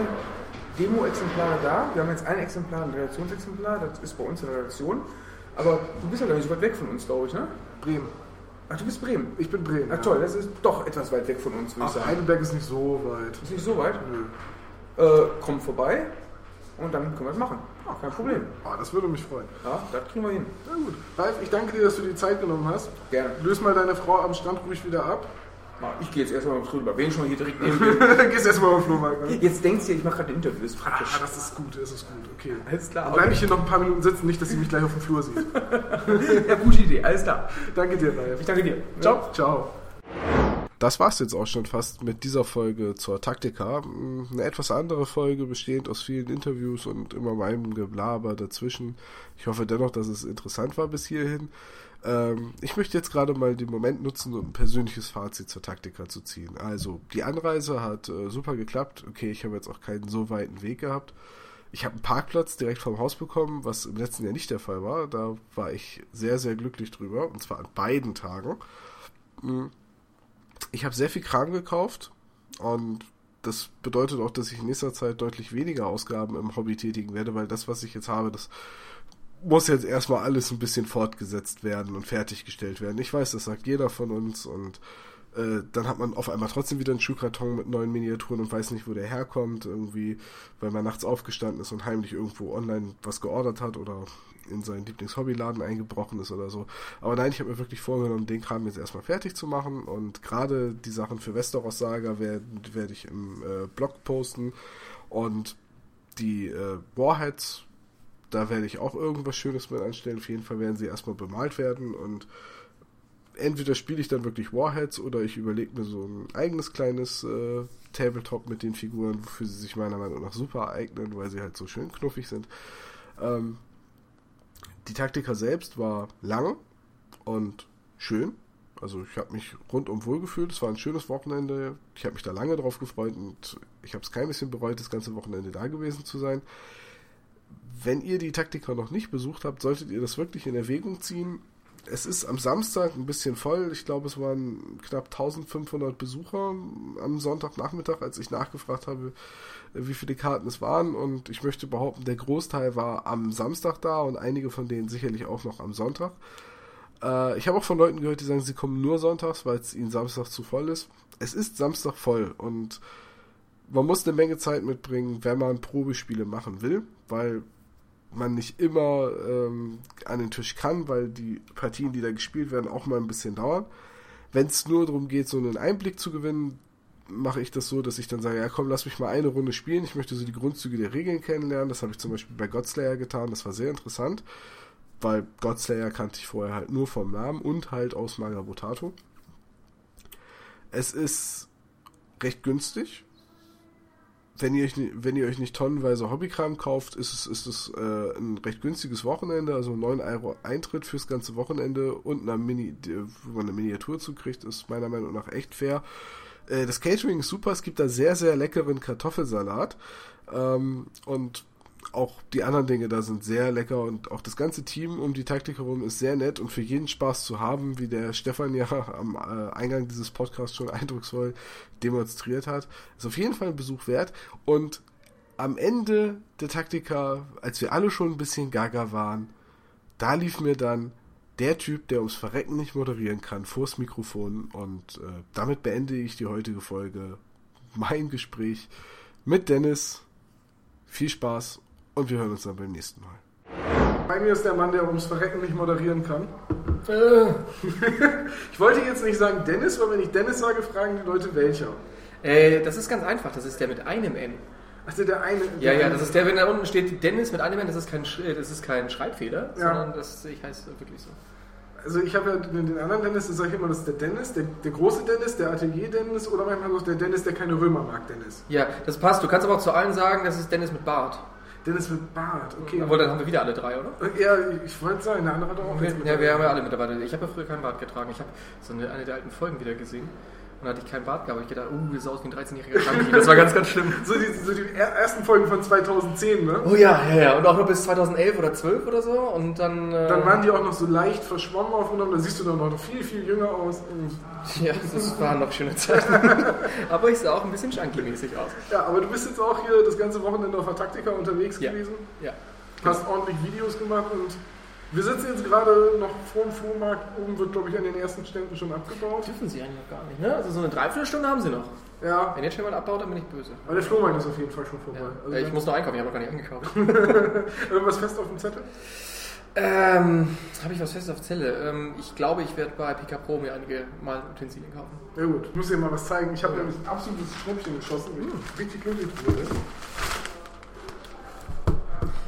L: Demo-Exemplare da. Wir haben jetzt ein Exemplar, ein Redaktionsexemplar, das ist bei uns in der Redaktion. Aber du bist ja gar nicht so weit weg von uns, glaube ich, ne?
A: Bremen.
L: Ach, du bist Bremen.
A: Ich bin Bremen.
L: Ach toll, das ist doch etwas weit weg von uns, würde ich
A: Ach,
L: sagen.
A: Heidelberg ist nicht so weit.
L: Ist nicht so weit?
A: Nö.
L: Äh, kommt vorbei und dann können wir es machen. Ah, kein Problem.
A: Ah, das würde mich freuen.
L: Ja, das kriegen wir hin.
A: Na gut. Ralf, ich danke dir, dass du die Zeit genommen hast.
L: Gerne.
A: Löse mal deine Frau am Strand ruhig wieder ab.
L: Ich gehe jetzt erstmal drüber. Wen schon mal hier direkt <laughs> neben <laughs> mir.
A: Gehst erstmal auf den Flohmarkt. Ne?
L: Jetzt denkst du, ich mache gerade Interviews. Praktisch.
A: Ah, das ist gut, das ist gut. Okay.
L: Alles klar.
A: Dann bleibe ich hier noch ein paar Minuten sitzen, nicht, dass sie mich gleich auf dem Flur sieht. <laughs>
L: Ja, gute Idee. Alles klar.
A: Danke dir, Ralf.
L: Ich danke dir.
A: Ciao. Ciao.
C: Das war's jetzt auch schon fast mit dieser Folge zur Taktika. Eine etwas andere Folge, bestehend aus vielen Interviews und immer meinem Geblaber dazwischen. Ich hoffe dennoch, dass es interessant war bis hierhin. Ähm, ich möchte jetzt gerade mal den Moment nutzen, um ein persönliches Fazit zur Taktika zu ziehen. Also, die Anreise hat äh, super geklappt. Okay, ich habe jetzt auch keinen so weiten Weg gehabt. Ich habe einen Parkplatz direkt vom Haus bekommen, was im letzten Jahr nicht der Fall war. Da war ich sehr, sehr glücklich drüber. Und zwar an beiden Tagen. Mhm ich habe sehr viel Kram gekauft und das bedeutet auch, dass ich in nächster Zeit deutlich weniger Ausgaben im Hobby tätigen werde, weil das, was ich jetzt habe, das muss jetzt erstmal alles ein bisschen fortgesetzt werden und fertiggestellt werden. Ich weiß, das sagt jeder von uns und äh, dann hat man auf einmal trotzdem wieder einen Schuhkarton mit neuen Miniaturen und weiß nicht, wo der herkommt, irgendwie, weil man nachts aufgestanden ist und heimlich irgendwo online was geordert hat oder in seinen Lieblingshobbyladen eingebrochen ist oder so. Aber nein, ich habe mir wirklich vorgenommen, den Kram jetzt erstmal fertig zu machen und gerade die Sachen für Westeros Saga werde ich im äh, Blog posten und die äh, Warheads, da werde ich auch irgendwas Schönes mit anstellen. Auf jeden Fall werden sie erstmal bemalt werden und entweder spiele ich dann wirklich Warheads oder ich überlege mir so ein eigenes kleines äh, Tabletop mit den Figuren, wofür sie sich meiner Meinung nach super eignen, weil sie halt so schön knuffig sind. Ähm, die Taktika selbst war lang und schön. Also ich habe mich rundum wohl gefühlt. Es war ein schönes Wochenende. Ich habe mich da lange drauf gefreut und ich habe es kein bisschen bereut, das ganze Wochenende da gewesen zu sein. Wenn ihr die Taktika noch nicht besucht habt, solltet ihr das wirklich in Erwägung ziehen. Es ist am Samstag ein bisschen voll. Ich glaube, es waren knapp 1500 Besucher am Sonntagnachmittag, als ich nachgefragt habe, wie viele Karten es waren. Und ich möchte behaupten, der Großteil war am Samstag da und einige von denen sicherlich auch noch am Sonntag. Äh, ich habe auch von Leuten gehört, die sagen, sie kommen nur sonntags, weil es ihnen Samstag zu voll ist. Es ist Samstag voll und man muss eine Menge Zeit mitbringen, wenn man Probespiele machen will, weil man nicht immer ähm, an den Tisch kann, weil die Partien, die da gespielt werden, auch mal ein bisschen dauern. Wenn es nur darum geht, so einen Einblick zu gewinnen, mache ich das so, dass ich dann sage, ja komm, lass mich mal eine Runde spielen. Ich möchte so die Grundzüge der Regeln kennenlernen. Das habe ich zum Beispiel bei Godslayer getan. Das war sehr interessant, weil Godslayer kannte ich vorher halt nur vom Namen und halt aus Magabotato. Es ist recht günstig. Wenn ihr, euch, wenn ihr euch nicht tonnenweise Hobbykram kauft, ist es, ist es äh, ein recht günstiges Wochenende, also 9 Euro Eintritt fürs ganze Wochenende und eine Mini, wo man eine Miniatur zukriegt, ist meiner Meinung nach echt fair. Äh, das Catering ist super, es gibt da sehr, sehr leckeren Kartoffelsalat. Ähm, und auch die anderen Dinge da sind sehr lecker und auch das ganze Team um die Taktik herum ist sehr nett und für jeden Spaß zu haben, wie der Stefan ja <laughs> am äh, Eingang dieses Podcasts schon eindrucksvoll demonstriert hat. Ist auf jeden Fall ein Besuch wert und am Ende der Taktika, als wir alle schon ein bisschen gaga waren, da lief mir dann der Typ, der ums Verrecken nicht moderieren kann, vors Mikrofon und äh, damit beende ich die heutige Folge, mein Gespräch mit Dennis. Viel Spaß und wir hören uns dann beim nächsten Mal.
A: Bei mir ist der Mann, der ums Verrecken nicht moderieren kann.
M: Äh. <laughs>
A: ich wollte jetzt nicht sagen Dennis, weil wenn ich Dennis sage, fragen die Leute welcher.
M: Äh, das ist ganz einfach, das ist der mit einem N.
A: Also der eine.
M: Ja,
A: der
M: ja,
A: eine-
M: das ist der, wenn da unten steht Dennis mit einem N, das ist kein, äh, das ist kein Schreibfehler,
A: Ja.
M: sondern das ich heißt wirklich so.
A: Also ich habe ja den, den anderen Dennis, da sage ich immer, das ist der Dennis, der, der große Dennis, der Atelier-Dennis oder manchmal auch der Dennis, der keine Römer mag, Dennis.
M: Ja, das passt. Du kannst aber auch zu allen sagen, das ist Dennis mit Bart.
A: Dennis mit Bart, okay.
M: Obwohl, dann haben wir wieder alle drei, oder?
A: Ja, ich wollte sagen, der andere hat auch mit
M: Ja, wir haben ja alle mittlerweile. Ich habe ja früher keinen Bart getragen. Ich habe so eine, eine der alten Folgen wieder gesehen. Und da hatte ich keinen Bart gehabt. Ich gedacht, oh, das sah aus wie ein 13-jähriger Junkie. Das war ganz, ganz schlimm. <laughs>
A: So die, so die er- ersten Folgen von 2010, ne?
M: Oh ja, ja, ja. Und auch noch bis 2011 oder 12 oder so. Und dann. Äh,
A: Dann waren die auch noch so leicht verschwommen aufgenommen, da siehst du dann noch viel, viel jünger aus.
M: Ja, das waren noch schöne Zeiten. <laughs> aber ich sah auch ein bisschen junkie-mäßig aus.
A: Ja, aber du bist jetzt auch hier das ganze Wochenende auf der Taktika unterwegs
M: Ja.
A: gewesen.
M: Ja.
A: Hast ordentlich Videos gemacht und wir sitzen jetzt gerade noch vor dem Flohmarkt. Oben wird, glaube ich, an den ersten Ständen schon abgebaut.
M: Dürfen sie eigentlich noch gar nicht, ne? Also so eine Dreiviertelstunde haben sie noch.
A: Ja.
M: Wenn jetzt schon mal abbaut, dann bin ich böse.
A: Aber der Flohmarkt ist auf jeden Fall schon vorbei. Also
M: Äh, ich muss noch einkaufen, ich habe noch gar nicht angekauft. <laughs> <laughs>
A: Irgendwas fest auf dem Zettel?
M: ähm, habe ich was Festes auf Zelle? Ähm, ich glaube, ich werde bei PK Pro mir einige mal Utensilien kaufen.
A: Ja gut, ich muss dir mal was zeigen. Ich habe nämlich ein absolutes Schnäppchen geschossen.
M: Hm.
A: Richtig glücklich drüber.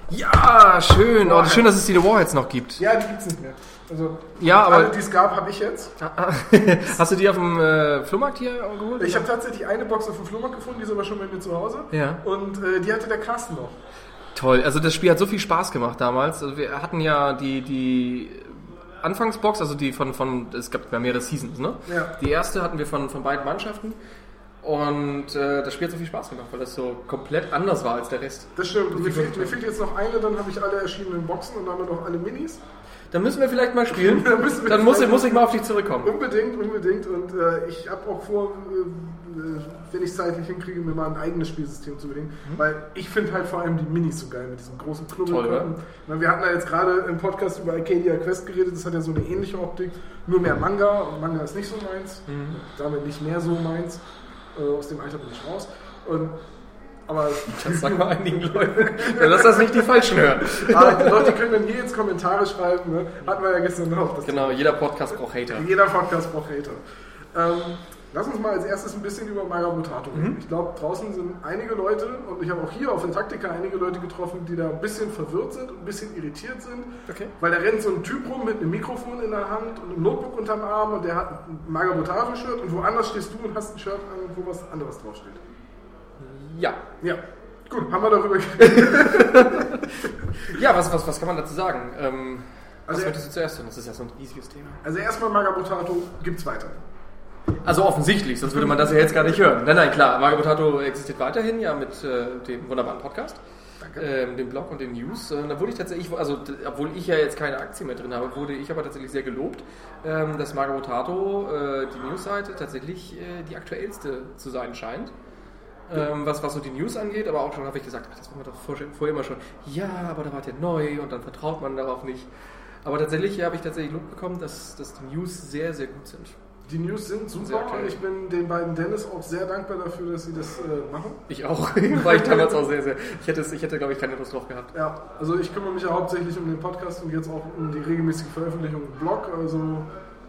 M: Ja, schön. Oh, schön, dass es die The Warheads noch gibt.
A: Ja, die gibt's nicht mehr. Also,
M: Ja, aber-
A: alle, die es gab, habe ich jetzt. <laughs>
M: Hast du die auf dem äh, Flohmarkt hier geholt?
A: Ich habe tatsächlich eine Box auf dem Flohmarkt gefunden, die ist aber schon bei mir zu Hause.
M: Ja.
A: Und äh, die hatte der Carsten noch.
M: Toll, also das Spiel hat so viel Spaß gemacht damals. Also wir hatten ja die, die Anfangsbox, also die von, von es gab ja mehrere Seasons, ne?
A: Ja.
M: Die erste hatten wir von, von beiden Mannschaften. Und äh, das Spiel hat so viel Spaß gemacht, weil das so komplett anders war als der Rest.
A: Das stimmt. Mir fehlt, mir fehlt jetzt noch eine, dann habe ich alle erschienenen Boxen und damit auch alle Minis.
M: Dann müssen wir vielleicht mal spielen. <laughs>
A: Dann
M: Dann muss, ich- muss ich mal auf dich zurückkommen.
A: Unbedingt, unbedingt. Und äh, ich habe auch vor, äh, wenn ich es zeitlich hinkriege, mir mal ein eigenes Spielsystem zu überlegen. Weil ich finde halt vor allem die Minis so geil mit diesem großen. Weil Wir hatten ja jetzt gerade im Podcast über Arcadia Quest geredet, das hat ja so eine ähnliche Optik, nur mehr Manga und Manga ist nicht so meins,
M: Mhm.
A: damit nicht mehr so meins. Äh, aus dem Alter bin ich raus. Und, aber <laughs>
M: Das sagen wir einigen <laughs> Leuten. Ja, lass das nicht die Falschen hören. <laughs>
A: Ah, die Leute können dann hier ins Kommentare schreiben, ne? hatten wir ja gestern noch.
M: Genau, jeder Podcast braucht Hater.
A: Jeder Podcast braucht Hater. Ähm, lass uns mal als erstes ein bisschen über Magabotato reden. Ich glaube, draußen sind einige Leute, und ich habe auch hier auf der Taktika einige Leute getroffen, die da ein bisschen verwirrt sind und ein bisschen irritiert sind.
M: Okay.
A: Weil da rennt so ein Typ rum mit einem Mikrofon in der Hand und einem Notebook unterm Arm und der hat ein Magabotato-Shirt und woanders stehst du und hast ein Shirt an, wo was anderes draufsteht.
M: Ja.
A: Ja. Gut, haben wir darüber geredet. <laughs>
M: Ja, was, was, was kann man dazu sagen? Ähm,
A: Also
M: was möchtest du zuerst tun? Das ist ja so ein riesiges Thema.
A: Also erstmal Magabotato gibt's weiter.
M: Also offensichtlich, sonst würde man das ja jetzt gar nicht hören. Nein, nein, klar. Mario Potato existiert weiterhin, ja, mit äh, dem wunderbaren Podcast. Ähm, dem Blog und den News. Äh, da wurde ich tatsächlich, also obwohl ich ja jetzt keine Aktie mehr drin habe, wurde ich aber tatsächlich sehr gelobt, ähm, dass Mario Potato, äh, die Newsseite, tatsächlich äh, die aktuellste zu sein scheint. Ähm, was, was so die News angeht, aber auch schon habe ich gesagt, ach, das war mir doch vor, vorher immer schon, ja, aber da war der neu und dann vertraut man darauf nicht. Aber tatsächlich habe ich tatsächlich Lob bekommen, dass, dass die News sehr, sehr gut sind.
A: Die News sind
M: Sehr
A: super und ich bin den beiden Dennis auch sehr dankbar dafür, dass sie das äh, machen.
M: Ich auch. <laughs> War ich <laughs> damals auch sehr, sehr. Ich hätte, ich hätte glaube ich, keine Lust drauf gehabt.
A: Ja, also ich kümmere mich ja hauptsächlich um den Podcast und jetzt auch um die regelmäßige Veröffentlichung im Blog. Also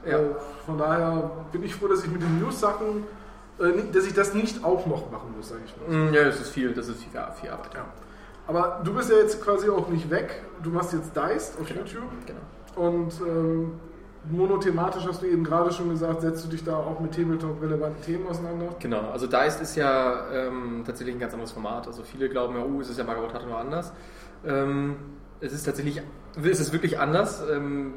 M: Ja.
A: äh, von daher bin ich froh, dass ich mit den News-Sachen äh, dass ich das nicht auch noch machen muss, sage ich mal.
M: Mm, Ja, das ist viel, das ist viel, viel Arbeit.
A: Ja. Aber du bist ja jetzt quasi auch nicht weg. Du machst jetzt Diced auf YouTube.
M: Genau.
A: Und ähm, monothematisch hast du eben gerade schon gesagt, setzt du dich da auch mit Tabletop-relevanten Themen auseinander.
M: Genau, also Diced ist ja ähm, tatsächlich ein ganz anderes Format. Also viele glauben ja, oh, es ist ja Margaret Hatter nur anders. Ähm, es ist tatsächlich, es ist wirklich anders. Ähm,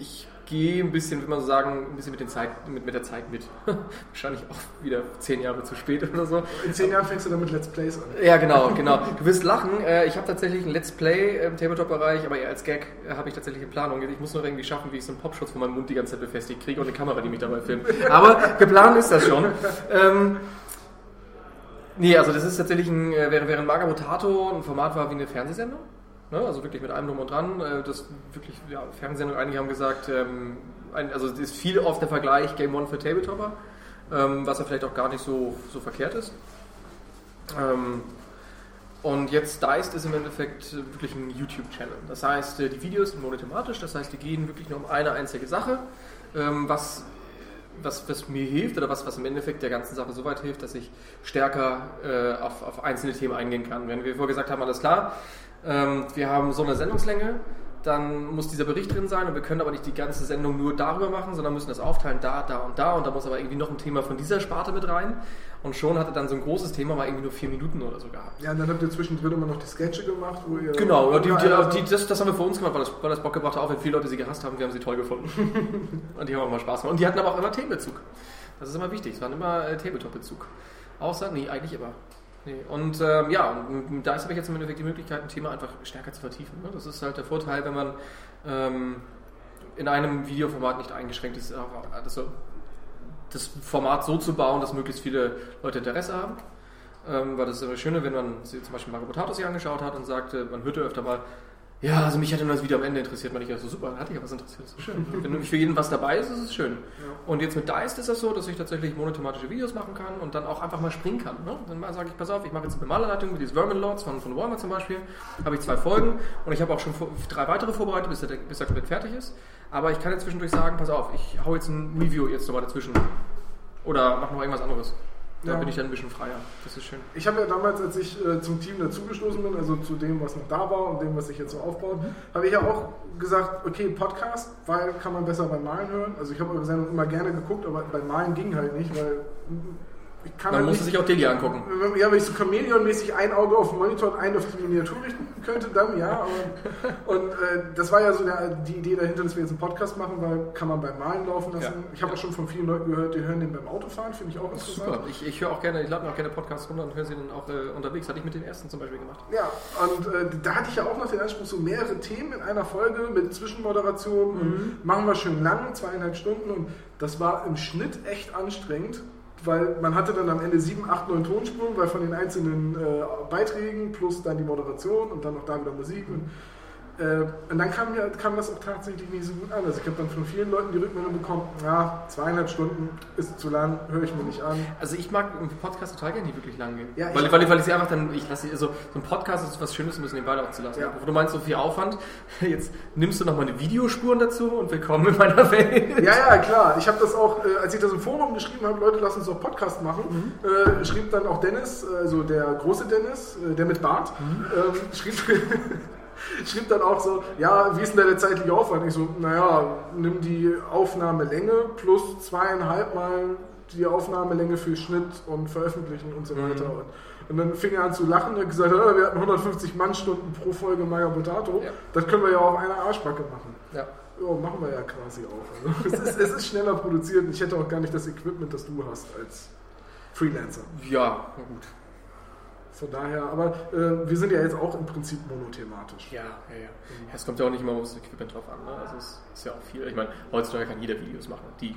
M: ich gehe ein bisschen, würde man so sagen, ein bisschen mit, den Zeit, mit, mit der Zeit mit. <laughs> Wahrscheinlich auch wieder zehn Jahre zu spät oder so.
A: In zehn Jahren fängst du dann mit Let's Plays an.
M: Ja, genau, genau. Du wirst lachen. Äh, Ich habe tatsächlich ein Let's Play im Tabletop-Bereich, aber eher als Gag äh, habe ich tatsächlich eine Planung. Ich muss nur irgendwie schaffen, wie ich so einen Popschutz vor meinem Mund die ganze Zeit befestigt kriege und eine Kamera, die mich dabei filmt. Aber geplant ist das schon. Ähm, nee, also das ist tatsächlich ein, äh, während, während Maga Mutato ein Format war wie eine Fernsehsendung. Ne? Also wirklich mit allem drum und dran. Äh, Das wirklich, ja, Fernsehsendung, einige haben gesagt, ähm, ein, also es ist viel oft der Vergleich Game One für Tabletopper, ähm, was ja vielleicht auch gar nicht so, so verkehrt ist. Ähm, und jetzt Diced ist im Endeffekt wirklich ein YouTube-Channel. Das heißt, äh, die Videos sind monothematisch, das heißt, die gehen wirklich nur um eine einzige Sache, ähm, was, was, was mir hilft oder was, was im Endeffekt der ganzen Sache so weit hilft, dass ich stärker äh, auf, auf einzelne Themen eingehen kann. Wenn wir vorher gesagt haben, alles klar, ähm, wir haben so eine Sendungslänge, dann muss dieser Bericht drin sein und wir können aber nicht die ganze Sendung nur darüber machen, sondern müssen das aufteilen, da, da und da und da muss aber irgendwie noch ein Thema von dieser Sparte mit rein und schon hatte dann so ein großes Thema mal irgendwie nur vier Minuten oder so gehabt.
A: Ja, und dann habt ihr zwischendrin immer noch die Sketche gemacht, wo ihr.
M: Genau, ja, die, die, die, das, das haben wir für uns gemacht, weil das, weil das Bock gebracht hat, auch wenn viele Leute sie gehasst haben, wir haben sie toll gefunden. <laughs> und die haben auch mal Spaß gemacht. Und die hatten aber auch immer Themenbezug. Das ist immer wichtig, es war immer äh, Tabletop-Bezug. Außer, nee, eigentlich immer. Nee. Und ähm, ja, Dice habe ich jetzt im Endeffekt die Möglichkeit, ein Thema einfach stärker zu vertiefen. Ne? Das ist halt der Vorteil, wenn man ähm, in einem Videoformat nicht eingeschränkt ist, also das Format so zu bauen, dass möglichst viele Leute Interesse haben. Ähm, weil das ist immer Schöne, wenn man sich zum Beispiel Mario Potato sich angeschaut hat und sagte, man hörte öfter mal, ja, also mich hätte nur das Video am Ende interessiert. Man ich so super, dann hatte ich ja was interessiert, das ist schön. <laughs> wenn nämlich für jeden was dabei ist, ist es schön. Und jetzt mit Diced ist das so, dass ich tatsächlich monothematische Videos machen kann und dann auch einfach mal springen kann. Ne? Dann sage ich, pass auf, ich mache jetzt eine Malerleitung mit diesen Vermin Lords von, von Walmart zum Beispiel. Habe ich zwei Folgen und ich habe auch schon drei weitere vorbereitet, bis der, bis der komplett fertig ist. Aber ich kann jetzt zwischendurch sagen, pass auf, ich hau jetzt ein Review jetzt nochmal dazwischen. Oder mach noch irgendwas anderes. Da
A: Ja.
M: bin ich dann ein bisschen freier. Das ist schön.
A: Ich habe ja damals, als ich äh, zum Team dazugestoßen bin, also zu dem, was noch da war und dem, was sich jetzt so aufbaut, habe ich ja auch gesagt, okay, Podcast, weil kann man besser beim Malen hören. Also ich habe eure Sendung immer gerne geguckt, aber beim Malen ging halt nicht, weil
M: Man
A: halt
M: musste
A: nicht,
M: sich auch Delia angucken.
A: Ja, wenn ich so Chamäleon-mäßig ein Auge auf den Monitor und ein auf die Miniatur richten könnte, dann ja. Aber, <laughs> und äh, das war ja so der, die Idee dahinter, dass wir jetzt einen Podcast machen, weil kann man beim Malen laufen lassen.
M: Ja.
A: Ich habe auch schon von vielen Leuten gehört, die hören den beim Autofahren, finde ich auch interessant.
M: Super. Ich, ich höre auch gerne, ich lade mir auch gerne Podcasts runter und höre sie dann auch äh, unterwegs. Hatte ich mit den ersten zum Beispiel gemacht.
A: Ja, und äh, da hatte ich ja auch noch den Anspruch, so mehrere Themen in einer Folge mit Zwischenmoderation und machen wir schön lang, zweieinhalb Stunden und das war im Schnitt echt anstrengend, weil man hatte dann am Ende sieben, acht, neun Tonspuren, weil von den einzelnen äh, Beiträgen plus dann die Moderation und dann noch da wieder Musik und äh, und dann kam, ja, kam das auch tatsächlich nicht so gut an. Also ich habe dann von vielen Leuten die Rückmeldung bekommen, ja, zweieinhalb Stunden ist zu lang, höre ich mir nicht an.
M: Also ich mag im Podcast total gerne, die wirklich lang gehen.
A: Ja, ich
M: weil,
A: auch.
M: weil, ich- weil ich sie einfach dann, ich lasse sie, also so ein Podcast ist was Schönes, um es nebenbei auch zu lassen.
A: Ja.
M: Wo du meinst, so viel Aufwand, <laughs> jetzt nimmst du nochmal eine Videospuren dazu und willkommen in meiner Welt.
A: Ja, ja, klar. Ich habe das auch, äh, als ich das im Forum geschrieben habe, Leute, lass uns doch Podcast machen, äh, schrieb dann auch Dennis, also der große Dennis, äh, der mit Bart, ähm, schrieb, <laughs> <laughs> schrieb dann auch so, ja, wie ist denn da der zeitliche Aufwand? Ich so, naja, nimm die Aufnahmelänge plus zweieinhalb Mal die Aufnahmelänge für Schnitt und Veröffentlichen und so weiter. Und, und dann fing er an zu lachen und hat gesagt, "Ja, wir hatten 150 Mannstunden pro Folge Maya Potato. Das können wir ja auf einer Arschbacke machen.
M: Ja.
A: Ja, machen wir ja quasi auch. Also, <laughs> es, ist, es ist schneller produziert und ich hätte auch gar nicht das Equipment, das du hast als Freelancer.
M: Ja, na gut.
A: Von daher, aber äh, wir sind ja jetzt auch im Prinzip monothematisch.
M: Ja, ja, ja. ja. Es kommt ja auch nicht immer aufs Equipment drauf an. Ne? Also es ist ja auch viel. Ich meine, heutzutage kann jeder Videos machen, die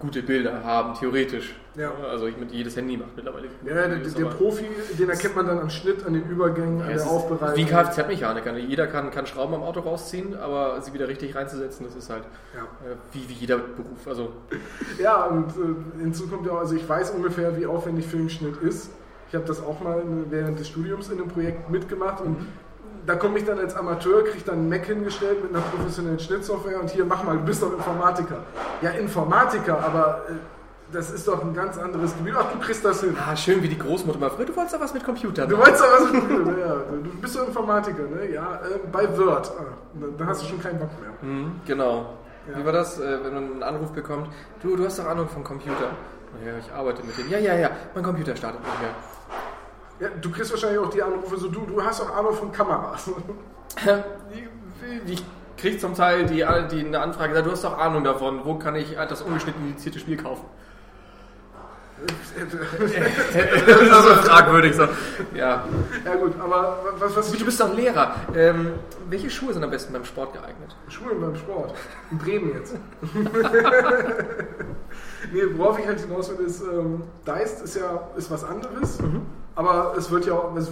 M: gute Bilder haben, theoretisch.
A: Ja.
M: Also ich mit jedes Handy macht mittlerweile.
A: Ja, der,
M: Videos,
A: der
M: aber-
A: Profi, den erkennt man dann am Schnitt, an den Übergängen,
M: Ja,
A: an der Aufbereitung.
M: Wie Kfz-Mechaniker. ne? Jeder kann, kann Schrauben am Auto rausziehen, aber sie wieder richtig reinzusetzen, das ist halt
A: Ja.
M: äh, wie, wie jeder Beruf. Also
A: Ja, und äh, hinzu kommt ja auch, also ich weiß ungefähr, wie aufwendig Filmschnitt ist. Ich habe das auch mal während des Studiums in einem Projekt mitgemacht und da komme ich dann als Amateur, kriege dann einen Mac hingestellt mit einer professionellen Schnittsoftware und hier mach mal, du bist doch Informatiker. Ja, Informatiker, aber äh, Das ist doch ein ganz anderes Gebiet. Ach, du kriegst das hin.
M: Ah, schön wie die Großmutter mal früher. Du wolltest doch was mit Computern.
A: Du wolltest doch was mit Computern, ja. Du bist doch Informatiker, ne? Ja, äh, bei Word. Ah, dann- dann hast du schon keinen Bock mehr.
M: Mhm, genau.
A: Ja.
M: Wie war das, äh, wenn man einen Anruf bekommt? Du, du hast doch Ahnung vom Computer. Ja, ich arbeite mit dem. Ja, ja, ja, mein Computer startet nicht mehr.
A: Ja, du kriegst wahrscheinlich auch die Anrufe so, du, du hast doch Ahnung von Kameras.
M: Ich krieg zum Teil die, die eine Anfrage, du hast doch Ahnung davon, wo kann ich das ungeschnitten indizierte Spiel kaufen? <laughs> das ist so fragwürdig so. Ja.
A: Ja gut, aber was, was
M: Du bist doch Lehrer. Ähm, welche Schuhe sind am besten beim Sport geeignet?
A: Schulen beim Sport. In Bremen jetzt. <laughs> nee, worauf ich halt hinaus will, ist, ähm, Deist ist ja ist was anderes,
M: Mhm.
A: Aber es wird ja auch, wir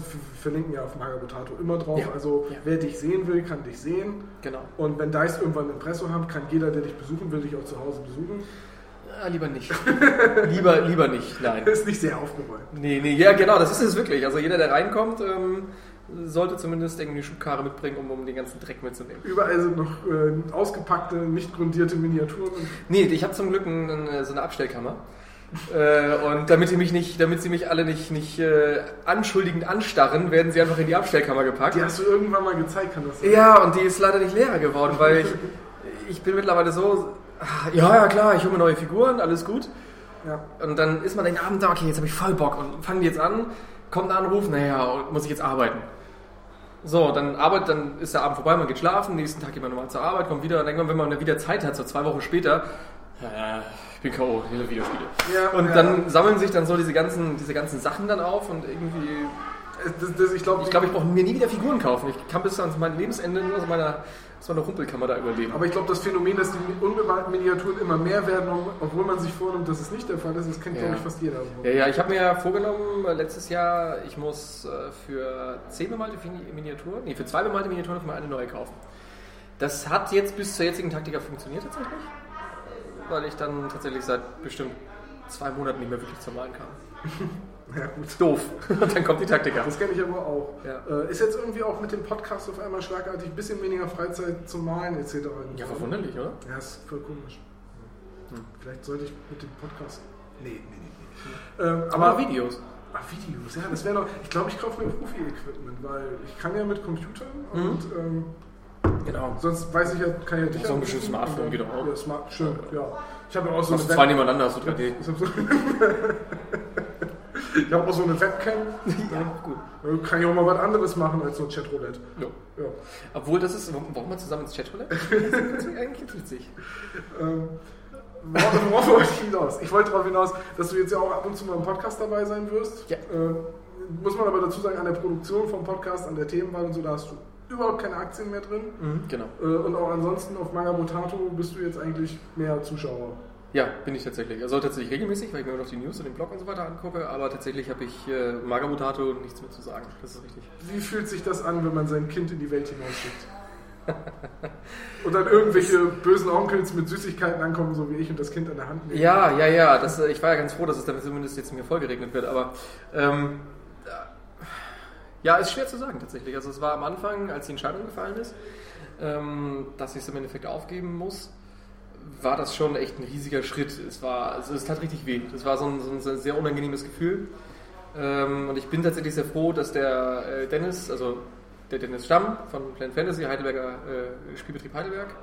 A: verlinken ja auf Magabotato immer drauf,
M: Ja.
A: also
M: Ja.
A: wer dich sehen will, kann dich sehen.
M: Genau.
A: Und wenn Deist irgendwann ein Impressum hat, kann jeder, der dich besuchen will, dich auch zu Hause besuchen.
M: Ah, lieber nicht. <laughs> lieber, lieber nicht, nein.
A: Ist nicht sehr aufgeräumt.
M: Nee, nee, ja genau, das ist es wirklich. Also jeder, der reinkommt, ähm, sollte zumindest irgendwie eine Schubkarre mitbringen, um, um den ganzen Dreck mitzunehmen.
A: Überall sind noch äh, ausgepackte, nicht grundierte Miniaturen.
M: Nee, ich habe zum Glück ein, so eine Abstellkammer. Äh, und damit sie mich nicht, damit sie mich alle nicht, nicht äh, anschuldigend anstarren, werden sie einfach in die Abstellkammer gepackt.
A: die hast du irgendwann mal gezeigt, kann das sein?
M: Ja, und die ist leider nicht leerer geworden, weil ich, ich bin mittlerweile so, ah, ja, ja klar, ich hole mir neue Figuren, alles gut.
A: Ja.
M: Und dann ist man den Abend da, okay, jetzt habe ich voll Bock und fangen die jetzt an, kommt ein Anruf, naja, muss ich jetzt arbeiten. So, dann arbeitet, dann ist der Abend vorbei, man geht schlafen, nächsten Tag geht man nochmal zur Arbeit, kommt wieder und irgendwann, wenn man wieder Zeit hat, so zwei Wochen später, ich bin K.O., ich will Videospiele.
A: Ja,
M: und
A: ja.
M: dann sammeln sich dann so diese ganzen, diese ganzen Sachen dann auf und irgendwie
A: Das, das, ich glaube,
M: ich, glaub, ich brauche mir nie wieder Figuren kaufen. Ich kann bis ans mein Lebensende nur aus meiner, aus meiner Rumpelkammer da überleben.
A: Aber ich glaube, das Phänomen, dass die unbemalten Miniaturen immer mehr werden, obwohl man sich vornimmt, dass es nicht der Fall ist, das kennt, glaube ich, fast jeder.
M: Ja, ja, ich habe mir vorgenommen, äh, letztes Jahr, ich muss äh, für 10 bemalte Miniaturen, nee, für zwei bemalte Miniaturen mal eine neue kaufen. Das hat jetzt bis zur jetzigen Taktika funktioniert tatsächlich, weil ich dann tatsächlich seit bestimmt zwei Monaten nicht mehr wirklich zum Malen kam. <laughs>
A: Ja, gut.
M: Doof. Und <laughs> dann kommt die Taktika.
A: Das kenne ich aber auch.
M: Ja.
A: Äh, ist jetzt irgendwie auch mit dem Podcast auf einmal schlagartig ein bisschen weniger Freizeit zum Malen etc.
M: Ja, verwunderlich, oder?
A: Ja, ist voll komisch.
M: Hm.
A: Vielleicht sollte ich mit dem Podcast. Nee, nee, nee. nee. Ähm,
M: Aber Videos.
A: Ah, Videos, ja, das wäre noch. Ich glaube, ich kaufe mir Profi-Equipment, weil ich kann ja mit Computern und ähm,
M: Genau.
A: sonst weiß ich ja, kann ja dich
M: So ein bisschen Smartphone geht
A: dann-
M: auch.
A: Ja, Smart, schön, ja. Ich habe ja auch so Web-
M: zwei nebeneinander, hast du 3D.
A: Ich habe <laughs> ich auch so eine Webcam. <laughs>
M: Ja, gut.
A: Da Kann ich auch mal was anderes machen als so ein Chatroulette.
M: Ja.
A: Ja.
M: Obwohl, das ist, warum wir zusammen ins Chatroulette? Das ist <laughs> eigentlich ganz witzig.
A: Ähm, worauf, worauf wollte ich hinaus? Ich wollte darauf hinaus, dass du jetzt ja auch ab und zu mal im Podcast dabei sein wirst.
M: Ja.
A: Ähm, muss man aber dazu sagen, an der Produktion vom Podcast, an der Themenwahl und so, da hast du überhaupt keine Aktien mehr drin.
M: Mhm, genau.
A: Äh, und auch ansonsten auf Manga Mutato bist du jetzt eigentlich mehr Zuschauer.
M: Ja, bin ich tatsächlich. Also tatsächlich regelmäßig, weil ich mir noch die News und den Blog und so weiter angucke, aber tatsächlich habe ich äh, Magamutato nichts mehr zu sagen. Das ist richtig.
A: Wie fühlt sich das an, wenn man sein Kind in die Welt hinausschickt? <laughs> und dann irgendwelche bösen Onkels mit Süßigkeiten ankommen, so wie ich, und das Kind an der Hand nehmen.
M: Ja, ja, ja. Das, äh, ich war ja ganz froh, dass es dann zumindest jetzt mir vollgeregnet wird, aber ähm, ja, ist schwer zu sagen tatsächlich. Also es war am Anfang, als die Entscheidung gefallen ist, ähm, dass ich es im Endeffekt aufgeben muss, war das schon echt ein riesiger Schritt. Es war, also es tat richtig weh. Das war so ein, so ein sehr unangenehmes Gefühl. Ähm, und ich bin tatsächlich sehr froh, dass der äh, Dennis, also der Dennis Stamm von Planet Fantasy, Heidelberger äh, Spielbetrieb Heidelberg,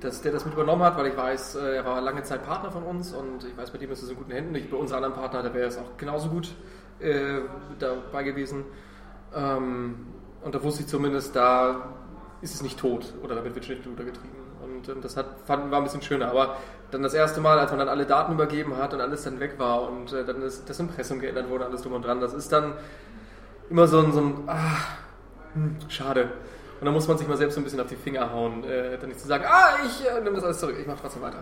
M: dass der das mit übernommen hat, weil ich weiß, äh, er war lange Zeit Partner von uns und ich weiß, bei dem ist es in guten Händen. Ich, bei unseren anderen Partner, da wäre es auch genauso gut äh, dabei gewesen. Ähm, und da wusste ich zumindest, da ist es nicht tot oder damit wird Schnitt untergetrieben. Und ähm, das hat, fand, war ein bisschen schöner. Aber dann das erste Mal, als man dann alle Daten übergeben hat und alles dann weg war und äh, dann ist das Impressum geändert wurde, alles drum und dran, das ist dann immer so ein, so ein ah, hm, schade. Und dann muss man sich mal selbst so ein bisschen auf die Finger hauen, äh, dann nicht zu sagen, ah, ich äh, nehme das alles zurück, ich mache trotzdem weiter.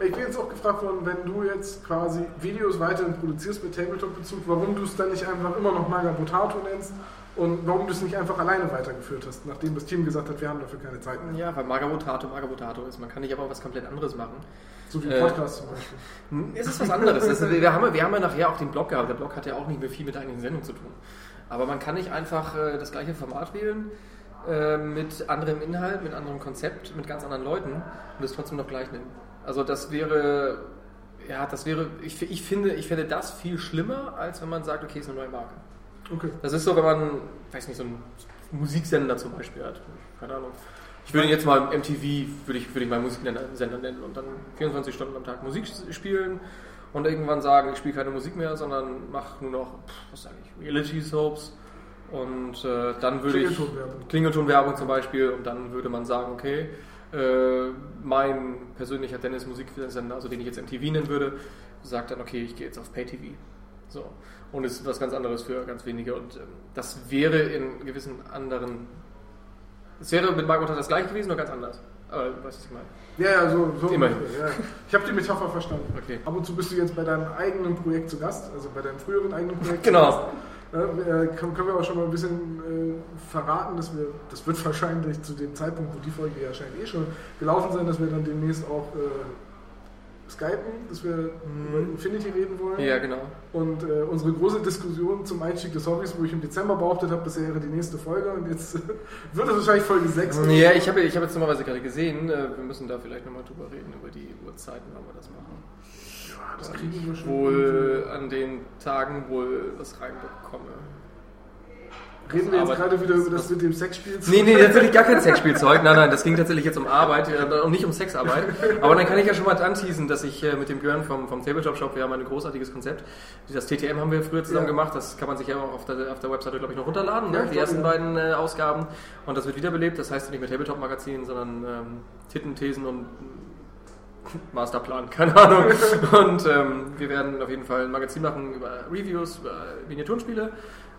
A: Ich bin jetzt auch gefragt worden, wenn du jetzt quasi Videos weiterhin produzierst mit Tabletop-Bezug, warum du es dann nicht einfach immer noch Maga Potato nennst und warum du es nicht einfach alleine weitergeführt hast, nachdem das Team gesagt hat, wir haben dafür keine Zeit mehr.
M: Ja, weil Magabotato Magabotato ist. Man kann nicht aber was komplett anderes machen.
A: So wie
M: Äh,
A: Podcast zum Beispiel. <laughs>
M: Es ist was anderes. Es ist, wir, haben, wir haben ja nachher auch den Blog gehabt. Der Blog hat ja auch nicht mehr viel mit der eigentlichen Sendung zu tun. Aber man kann nicht einfach äh, das gleiche Format wählen, äh, mit anderem Inhalt, mit anderem Konzept, mit ganz anderen Leuten und es trotzdem noch gleich nennen. Also das wäre, Ja, das wäre, ich, ich, finde, ich finde das viel schlimmer, als wenn man sagt, okay, ist eine neue Marke.
A: Okay.
M: Das ist so, wenn man, weiß nicht, so einen Musiksender zum Beispiel hat. Keine Ahnung. Ich würde jetzt mal MTV, würde ich, würde ich mal Musiksender nennen und dann 24 Stunden am Tag Musik spielen und irgendwann sagen, ich spiele keine Musik mehr, sondern mache nur noch, was sage ich, Reality Soaps. Und äh, dann würde ich.
A: Klingeltonwerbung.
M: Klingeltonwerbung zum Beispiel. Und dann würde man sagen, okay, äh, mein persönlicher Dennis Musiksender, also den ich jetzt MTV nennen würde, sagt dann, okay, ich gehe jetzt auf Pay-TV. So. Und es ist was ganz anderes für ganz wenige. Und ähm, das wäre in gewissen anderen. Es wäre mit Margot das gleiche gewesen, nur ganz anders. Aber du weißt, was ich meine.
A: Ja, ja, so, so
M: Immerhin.
A: ja. Ich habe die Metapher verstanden.
M: Okay.
A: Ab und zu bist du jetzt bei deinem eigenen Projekt zu Gast, also bei deinem früheren eigenen Projekt.
M: Genau.
A: Ja, äh, können, wir auch schon mal ein bisschen äh, verraten, dass wir, das wird <laughs> wahrscheinlich zu dem Zeitpunkt, wo die Folge ja wahrscheinlich eh schon gelaufen sein, dass wir dann demnächst auch äh, skypen, dass wir über Infinity reden wollen.
M: Mhm. Ja, genau.
A: Und äh, unsere große Diskussion zum Einstieg des Hobbys, wo ich im Dezember behauptet habe, das wäre die nächste Folge und jetzt <laughs> wird es wahrscheinlich Folge 6.
M: Ja, ich habe ich hab jetzt normalerweise gerade gesehen, äh, wir müssen da vielleicht nochmal drüber reden, über die Uhrzeiten, wann wir das machen.
A: Ja, das kriegen wir schon.
M: Wohl an den Tagen wohl was reinbekomme.
A: Reden wir jetzt gerade wieder über das mit dem Sexspiel?
M: Nee, nee, tatsächlich gar kein Sexspielzeug. <laughs> Nein, nein, das ging tatsächlich jetzt um Arbeit äh, und nicht um Sexarbeit. Aber dann kann ich ja schon mal anteasen, dass ich äh, mit dem Björn vom, vom Tabletop Shop, wir haben ein großartiges Konzept. Das TTM haben wir früher zusammen
A: Ja.
M: gemacht. Das kann man sich ja auch auf der, auf der Webseite, glaube ich, noch runterladen.
A: Ja,
M: Ne? Die ersten
A: ja.
M: beiden äh, Ausgaben. Und das wird wiederbelebt. Das heißt nicht mehr Tabletop Magazin, sondern ähm, Titten, Thesen und <laughs> Masterplan, keine Ahnung. <laughs> Und ähm, wir werden auf jeden Fall ein Magazin machen über Reviews, über Miniaturenspiele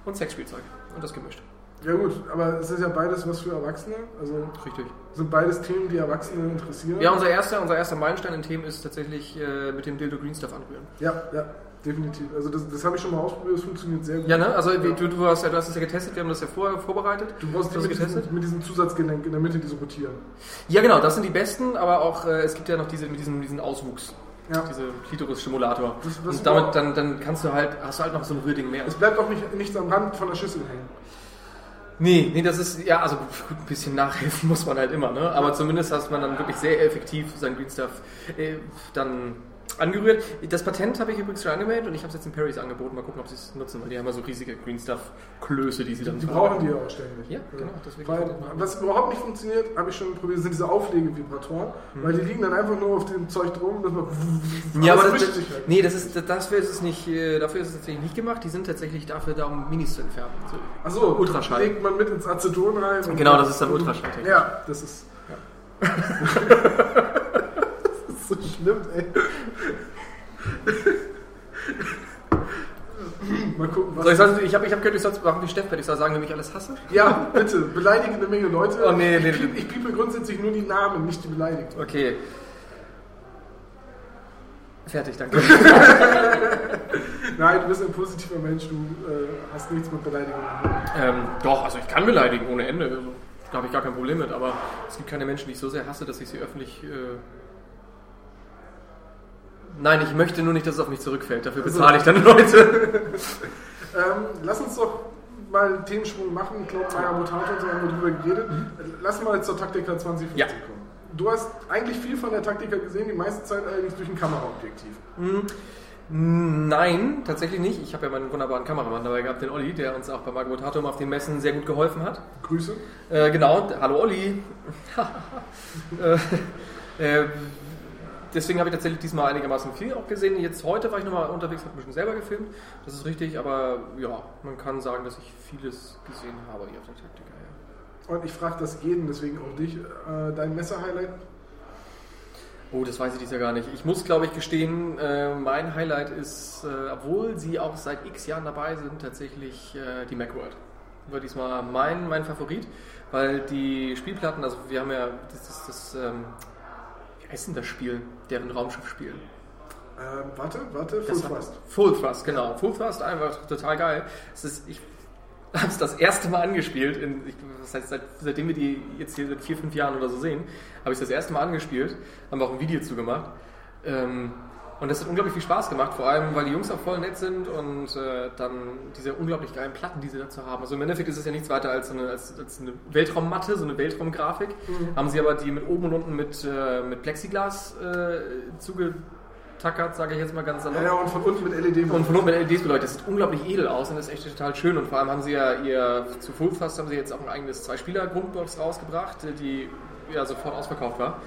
M: und Sexspielzeug. Und das gemischt.
A: Ja gut, aber es ist ja beides was für Erwachsene. Also
M: Richtig.
A: sind beides Themen, die Erwachsene interessieren.
M: Ja, unser erster, unser erster Meilenstein in Themen ist tatsächlich äh, mit dem Dildo Green Stuff anrühren.
A: Ja, ja, definitiv. Also das, das habe ich schon mal ausprobiert, es funktioniert sehr gut.
M: Ja, ne? Also wie, du, du, hast, ja- du hast es ja getestet, wir haben das ja vorher vorbereitet.
A: Du brauchst
M: hast
A: mit
M: es getestet?
A: diesem, mit diesem Zusatzgelenk in der Mitte, die so rotieren.
M: Ja, genau, das sind die besten, aber auch äh, es gibt ja noch diese, mit diesem, diesen Auswuchs.
A: Ja.
M: Diese Klitoris-Stimulator. Und damit dann, dann kannst du halt, hast du halt noch so ein Rührding mehr.
A: Es bleibt auch nicht, nichts am Rand von der Schüssel hängen.
M: Nee, nee, das ist, ja, also gut, ein bisschen nachhelfen <laughs> muss man halt immer, ne? Aber zumindest hast man dann wirklich sehr effektiv sein Green Stuff äh, dann angerührt. Das Patent habe ich übrigens schon angemeldet und ich habe es jetzt in Paris angeboten. Mal gucken, ob sie es nutzen, weil die haben ja so riesige Green Stuff-Klöße, die sie dann
A: Die brauchen die ja auch ständig.
M: Ja, genau,
A: Weil,
M: ich das machen.
A: was überhaupt nicht funktioniert, habe ich schon probiert, sind diese Auflegevibratoren.
M: Mhm.
A: Weil die liegen dann einfach nur auf dem Zeug drum, dass man.
M: Ja, aber das,
A: sich halt.
M: nee, das ist, dafür ist es nicht, äh, dafür ist es tatsächlich nicht gemacht. Die sind tatsächlich dafür da, um Minis zu entfernen. So,
A: Achso,
M: Ultraschall.
A: legt man mit ins Aceton rein.
M: Genau, das ist dann Ultraschalltechnik.
A: Ja, das ist. das <laughs> <laughs> ist so schlimm, ey. Mal gucken, was.
M: Soll ich sagen, ich habe ich hab gehört, ich soll machen wie Steff, ich soll sagen, wenn ich alles hasse?
A: Ja, bitte, beleidige eine Menge Leute.
M: Oh, nee, nee,
A: ich, piep- ich piepe grundsätzlich nur die Namen, nicht die beleidigt.
M: Okay. Fertig, danke. <laughs>
A: Nein, du bist ein positiver Mensch, du äh, hast nichts mit Beleidigungen.
M: ähm, doch, also ich kann beleidigen ohne Ende. Also, da habe ich gar kein Problem mit. Aber es gibt keine Menschen, die ich so sehr hasse, dass ich sie öffentlich. Äh Nein, ich möchte nur nicht, dass es auf mich zurückfällt. Dafür
A: Also-
M: bezahle ich dann Leute. <laughs>
A: Ähm, lass uns doch mal einen Themensprung machen. Ich glaube, Maya Mutato und so haben wir drüber geredet. Lass mal zur Taktika 2015
M: Mhm. Ja.
A: kommen. Du hast eigentlich viel von der Taktika gesehen, die meiste Zeit allerdings durch ein Kameraobjektiv.
M: Hm, Nein, tatsächlich nicht. Ich habe ja meinen wunderbaren Kameramann dabei gehabt, den Olli, der uns auch beim Agrotatum auf den Messen sehr gut geholfen hat.
A: Grüße.
M: Äh, genau, hallo Olli. <laughs> äh, äh, deswegen habe ich tatsächlich diesmal einigermaßen viel auch gesehen. Jetzt heute war ich nochmal unterwegs, habe ein bisschen selber gefilmt. Das ist richtig, aber ja, man kann sagen, dass ich vieles gesehen habe hier auf der Taktika. Ja.
A: Und ich frage das jeden, deswegen auch dich. Äh, dein Messer-Highlight?
M: Oh, das weiß ich dieses Jahr gar nicht. Ich muss, glaube ich, gestehen, äh, mein Highlight ist, äh, obwohl sie auch seit x Jahren dabei sind, tatsächlich äh, die Macworld. War diesmal mein, mein Favorit, weil die Spielplatten, also wir haben ja das, das, das ähm, heißt denn das Spiel, deren Raumschiff spielen?
A: Ähm, warte, warte, Full
M: Das
A: Thrust.
M: Full Thrust, genau. Full Thrust einfach total geil. Es ist, ich <laughs> habe es das erste Mal angespielt, in, ich, das heißt, seit, seitdem wir die jetzt hier seit vier, fünf Jahren oder so sehen, habe ich das erste Mal angespielt, haben wir auch ein Video zu gemacht. Ähm, und das hat unglaublich viel Spaß gemacht, vor allem, weil die Jungs auch voll nett sind und äh, dann diese unglaublich geilen Platten, die sie dazu haben. Also im Endeffekt ist es ja nichts weiter als, eine, als, als eine Weltraummatte, so eine Weltraumgrafik.
A: Mhm.
M: Haben sie aber die mit oben und unten mit, äh, mit Plexiglas äh, zuge tackert, sage ich jetzt mal ganz salopp.
A: Ja, und von unten mit LED.
M: Und von unten mit LEDs beleuchtet. Das sieht unglaublich edel aus und das ist echt total schön. Und vor allem haben sie ja ihr, zu Fullfast haben sie jetzt auch ein eigenes Zwei-Spieler-Grundbox rausgebracht, die ja sofort ausverkauft war.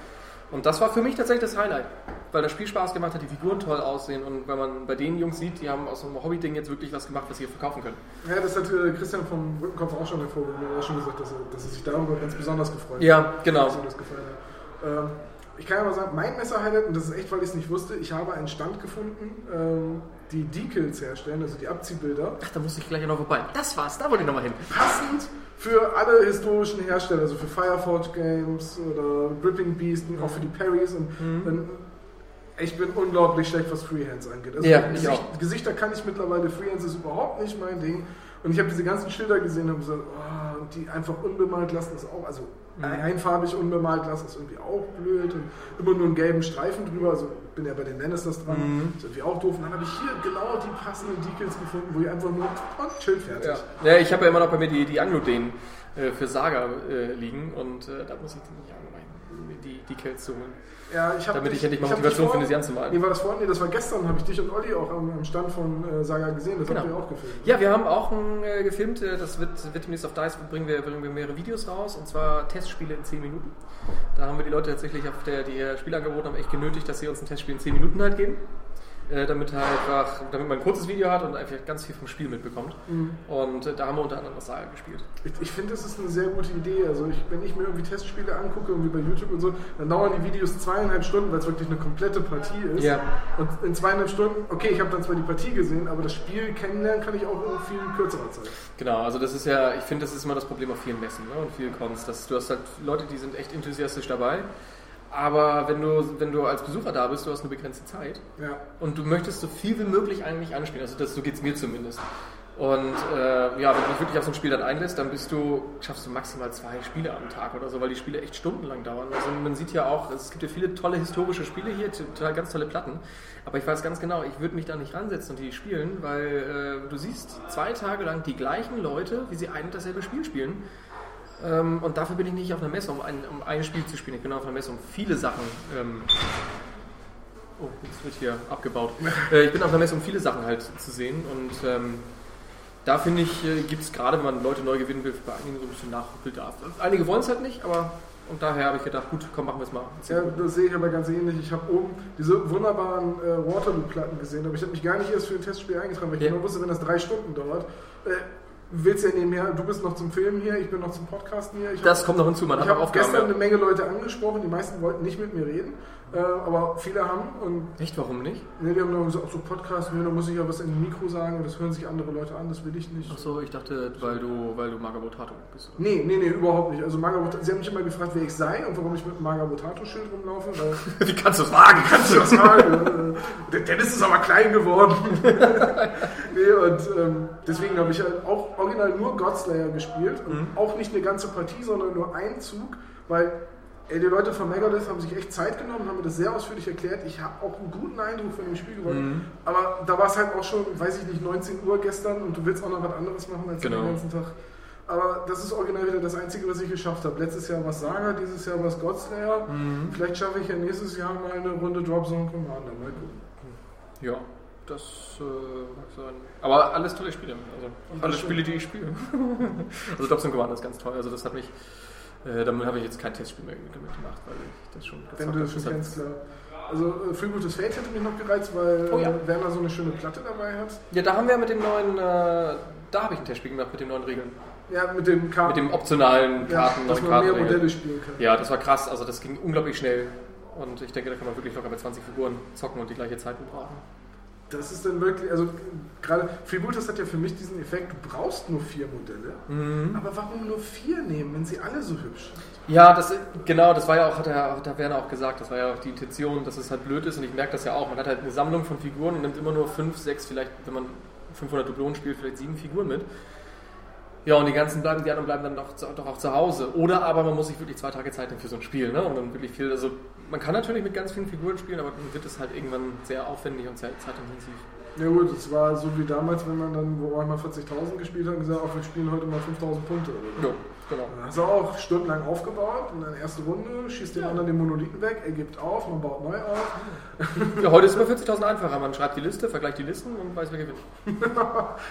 M: Und das war für mich tatsächlich das Highlight, weil das Spiel Spaß gemacht hat, die Figuren toll aussehen und wenn man bei den Jungs sieht, die haben aus einem Hobby-Ding jetzt wirklich was gemacht, was sie verkaufen können.
A: Ja, das hat äh, Christian vom Rückenkopf auch schon hervorgehoben. Er hat auch schon gesagt, dass er, dass er sich darüber ganz besonders gefreut hat.
M: Ja, genau.
A: Ähm, ich kann ja mal sagen, mein Messer-Highlight, und das ist echt, weil ich es nicht wusste, ich habe einen Stand gefunden, ähm, die Decals herstellen, also die Abziehbilder.
M: Ach, da muss ich gleich noch vorbei. Das war's, da wollte ich nochmal hin.
A: Passend für alle historischen Hersteller, also für Fireforge Games oder Gripping Beast und auch für die Parries. Und dann, ich bin unglaublich schlecht, was Freehands angeht. Also
M: Ja, ich
A: Gesicht,
M: auch.
A: Gesichter kann ich mittlerweile, Freehands ist überhaupt nicht mein Ding. Und ich habe diese ganzen Schilder gesehen und habe gesagt, oh, und die einfach unbemalt lassen ist auch, also
M: Mhm.
A: einfarbig unbemalt lassen ist irgendwie auch blöd und immer nur einen gelben Streifen drüber, also bin ja bei den Lannisters dran,
M: Mhm.
A: ist irgendwie auch doof. Und dann habe ich hier genau die passenden Decals gefunden, wo ich einfach nur, und Schild fertig.
M: Ja, ja ich habe ja immer noch bei mir die, die Anglo-Dänen äh, für Saga äh, liegen und äh, da muss ich die nicht angemein, die, Kills zu holen.
A: Ja, ich
M: Damit
A: dich-
M: ich endlich mal Motivation finde, sie anzumalen.
A: Nee, war das vorhin? Nee, das war gestern, habe ich dich und Olli auch am, am Stand von äh, Saga gesehen. Das
M: Genau.
A: habt ihr auch gefilmt.
M: Ja, wir haben auch ein, äh, gefilmt, äh, das wird, wird demnächst auf DICE, bringen wir, bringen wir mehrere Videos raus, und zwar Testspiele in 10 Minuten. Da haben wir die Leute tatsächlich, auf der, die ihr Spiel angeboten haben, echt genötigt, dass sie uns ein Testspiel in 10 Minuten halt geben. Äh, damit halt einfach, damit man ein kurzes Video hat und einfach ganz viel vom Spiel mitbekommt.
A: Mhm.
M: Und äh, da haben wir unter anderem das Saga gespielt.
A: Ich, ich finde, das ist eine sehr gute Idee. Also ich, wenn ich mir irgendwie Testspiele angucke, irgendwie bei YouTube und so, dann dauern die Videos zweieinhalb Stunden, weil es wirklich eine komplette Partie ist.
M: Ja.
A: Und in zweieinhalb Stunden, okay, ich habe dann zwar die Partie gesehen, aber das Spiel kennenlernen kann ich auch in viel kürzerer Zeit.
M: Genau, also das ist ja, ich finde, das ist immer das Problem auf vielen Messen ne, und vielen Cons, dass du hast halt Leute, die sind echt enthusiastisch dabei, aber wenn du, wenn du als Besucher da bist, du hast eine begrenzte Zeit
A: Ja.
M: und du möchtest so viel wie möglich eigentlich anspielen, also das, so geht es mir zumindest. Und äh, ja, wenn du dich wirklich auf so ein Spiel dann einlässt, dann bist du, schaffst du maximal zwei Spiele am Tag oder so, weil die Spiele echt stundenlang dauern. Also man sieht ja auch, es gibt ja viele tolle historische Spiele hier, total ganz tolle Platten. Aber ich weiß ganz genau, ich würde mich da nicht ransetzen und die spielen, weil äh, du siehst zwei Tage lang die gleichen Leute, wie sie ein und dasselbe Spiel spielen. Ähm, und dafür bin ich nicht auf einer Messe, um ein, um ein Spiel zu spielen. Ich bin auf einer Messe, um viele Sachen. Ähm, oh, jetzt wird hier abgebaut. <laughs> Äh, ich bin auf einer Messe, um viele Sachen halt zu sehen. Und ähm, da finde ich, äh, gibt es gerade, wenn man Leute neu gewinnen will, bei einigen so ein bisschen Nachholbedarf. Einige wollen es halt nicht, aber und daher habe ich gedacht, gut, komm, machen wir es mal.
A: Ja, das sehe ich aber ganz ähnlich. Ich habe oben diese wunderbaren äh, Waterloo-Platten gesehen, aber ich habe mich gar nicht erst für ein Testspiel eingetragen, weil ich
M: Ja.
A: genau wusste, wenn das drei Stunden dauert, äh, willst du ja nebenher, du bist noch zum Filmen hier, ich bin noch zum Podcasten hier. Ich
M: Das
A: hab-
M: kommt noch hinzu, man
A: ich habe
M: auch
A: gestern eine Menge Leute angesprochen, die meisten wollten nicht mit mir reden, äh, aber viele haben. Und
M: Echt, warum nicht?
A: Ne, die haben dann gesagt, ach so Podcast, nee, da muss ich ja was in den Mikro sagen und das hören sich andere Leute an, das will ich nicht.
M: Achso, ich dachte, weil du, weil du Magabotato bist.
A: Nee, nee, nee, überhaupt nicht. Also Margabot, sie haben mich immer gefragt, wer ich sei und warum ich mit einem Margabotato-Schild rumlaufe. Weil, <laughs>
M: Wie kannst du das wagen?
A: Kannst du das wagen? Äh, Der Dennis ist aber klein geworden. <laughs> nee, und ähm, deswegen habe ich halt auch original nur Godslayer gespielt. Und
M: Mhm.
A: auch nicht eine ganze Partie, sondern nur einen Zug, weil ey, die Leute von Megadeth haben sich echt Zeit genommen, haben mir das sehr ausführlich erklärt. Ich habe auch einen guten Eindruck von dem Spiel gewonnen.
M: Mhm.
A: Aber da war es halt auch schon, weiß ich nicht, 19 Uhr gestern und du willst auch noch was anderes machen als
M: Genau.
A: den ganzen Tag. Aber das ist original wieder das Einzige, was ich geschafft habe. Letztes Jahr war es Saga, dieses Jahr war es Godslayer.
M: Mhm.
A: Vielleicht schaffe ich ja nächstes Jahr mal eine Runde Drop Zone Commander. Mal gucken.
M: Ja, das äh, mag sein. Aber alles tolle Spiele. Also alle Spiele, die ich spiele. <laughs> also Dobson Commander ist ganz toll. Also das hat mich. Äh, damit habe ich jetzt kein Testspiel mehr damit gemacht, weil ich das schon
A: Wenn du
M: habe.
A: das schon
M: hat-
A: kennst, klar. Also äh, Freebootes Fate hätte mich noch gereizt, weil
M: Oh ja.
A: Werner so eine schöne Platte dabei hat.
M: Ja, da haben wir mit dem neuen, äh, da habe ich ein Testspiel gemacht mit den neuen Regeln.
A: Ja, mit dem Karten.
M: Mit dem optionalen
A: Ja,
M: Karten.
A: dass
M: neuen
A: man mehr
M: Kartenregeln.
A: Modelle spielen kann.
M: Ja, das war krass. Also das ging unglaublich schnell. Und ich denke, da kann man wirklich locker mit 20 Figuren zocken und die gleiche Zeit brauchen.
A: Das ist dann wirklich, also gerade Freebooters hat ja für mich diesen Effekt, du brauchst nur vier Modelle.
M: Mhm.
A: Aber warum nur vier nehmen, wenn sie alle so hübsch sind?
M: Ja, das, genau, das war ja auch, hat der, hat der Werner auch gesagt, das war ja auch die Intention, dass es halt blöd ist und ich merke das ja auch. Man hat halt eine Sammlung von Figuren und nimmt immer nur fünf, sechs, vielleicht, wenn man 500 Dublonen spielt, vielleicht sieben Figuren mit. Ja, und die ganzen bleiben, die anderen bleiben dann doch, doch auch zu Hause. Oder aber man muss sich wirklich zwei Tage Zeit nehmen für so ein Spiel, ne? Und dann wirklich viel, also man kann natürlich mit ganz vielen Figuren spielen, aber dann wird es halt irgendwann sehr aufwendig und sehr zeitintensiv.
A: Ja gut, es war so wie damals, wenn man dann wo einmal 40.000 gespielt hat und gesagt, ach, wir spielen heute mal 5.000 Punkte. Oder so.
M: Ja. Genau.
A: Dann hast du auch stundenlang aufgebaut und dann erste Runde, schießt den anderen den Monolithen weg, er gibt auf, man baut neu auf. <laughs>
M: Ja, heute ist es über 40.000 einfacher. Man schreibt die Liste, vergleicht die Listen und weiß, wer gewinnt. <laughs>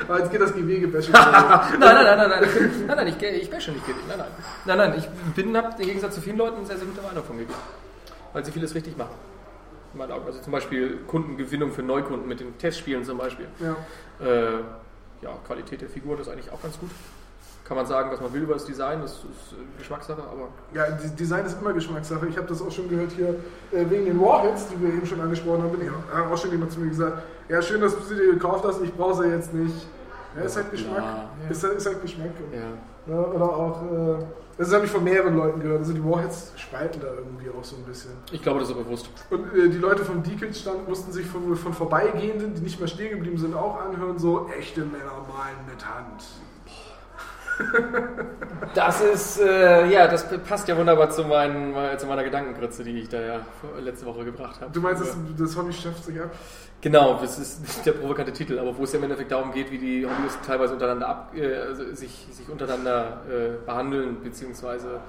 A: Aber jetzt geht das Gewege-Bashing. <laughs>
M: nein, nein, nein, nein, nein. Nein, nein, ich, ich bashe nicht Gewege. Nein, nein. Nein, nein, ich bin, hab im Gegensatz zu vielen Leuten eine sehr, sehr gute Meinung von Gewege. Weil sie vieles richtig machen. In meinen Augen. Also zum Beispiel Kundengewinnung für Neukunden mit den Testspielen zum Beispiel.
A: Ja.
M: Äh, ja, Qualität der Figur, das ist eigentlich auch ganz gut. Kann man sagen, was man will über das Design, das ist äh, Geschmackssache, aber
A: Ja, Design ist immer Geschmackssache. Ich habe das auch schon gehört hier äh, wegen den Warheads, die wir eben schon angesprochen haben. Bin ich auch, hat auch schon jemand zu mir gesagt, ja schön, dass du sie dir gekauft hast, ich brauche sie jetzt nicht. Ja, ist halt Geschmack.
M: Ja.
A: Ist, halt- ist halt Geschmack.
M: Ja.
A: Ja, oder auch, äh, das habe ich von mehreren Leuten gehört. Also die Warheads spalten da irgendwie auch so ein bisschen.
M: ich glaube, das ist bewusst.
A: Und äh, die Leute vom Deacons-Stand mussten sich von, von Vorbeigehenden, die nicht mehr stehen geblieben sind, auch anhören, so echte Männer malen mit Hand.
M: Das ist, äh, ja, das passt ja wunderbar zu, meinen, zu meiner Gedankengrütze, die ich da ja letzte Woche gebracht habe.
A: Du meinst, das, das Hobby schafft sich ab?
M: Genau, das ist nicht <laughs> der provokante Titel, aber wo es ja im Endeffekt darum geht, wie die Hobbyisten teilweise untereinander ab, äh, also sich, sich untereinander äh, behandeln, beziehungsweise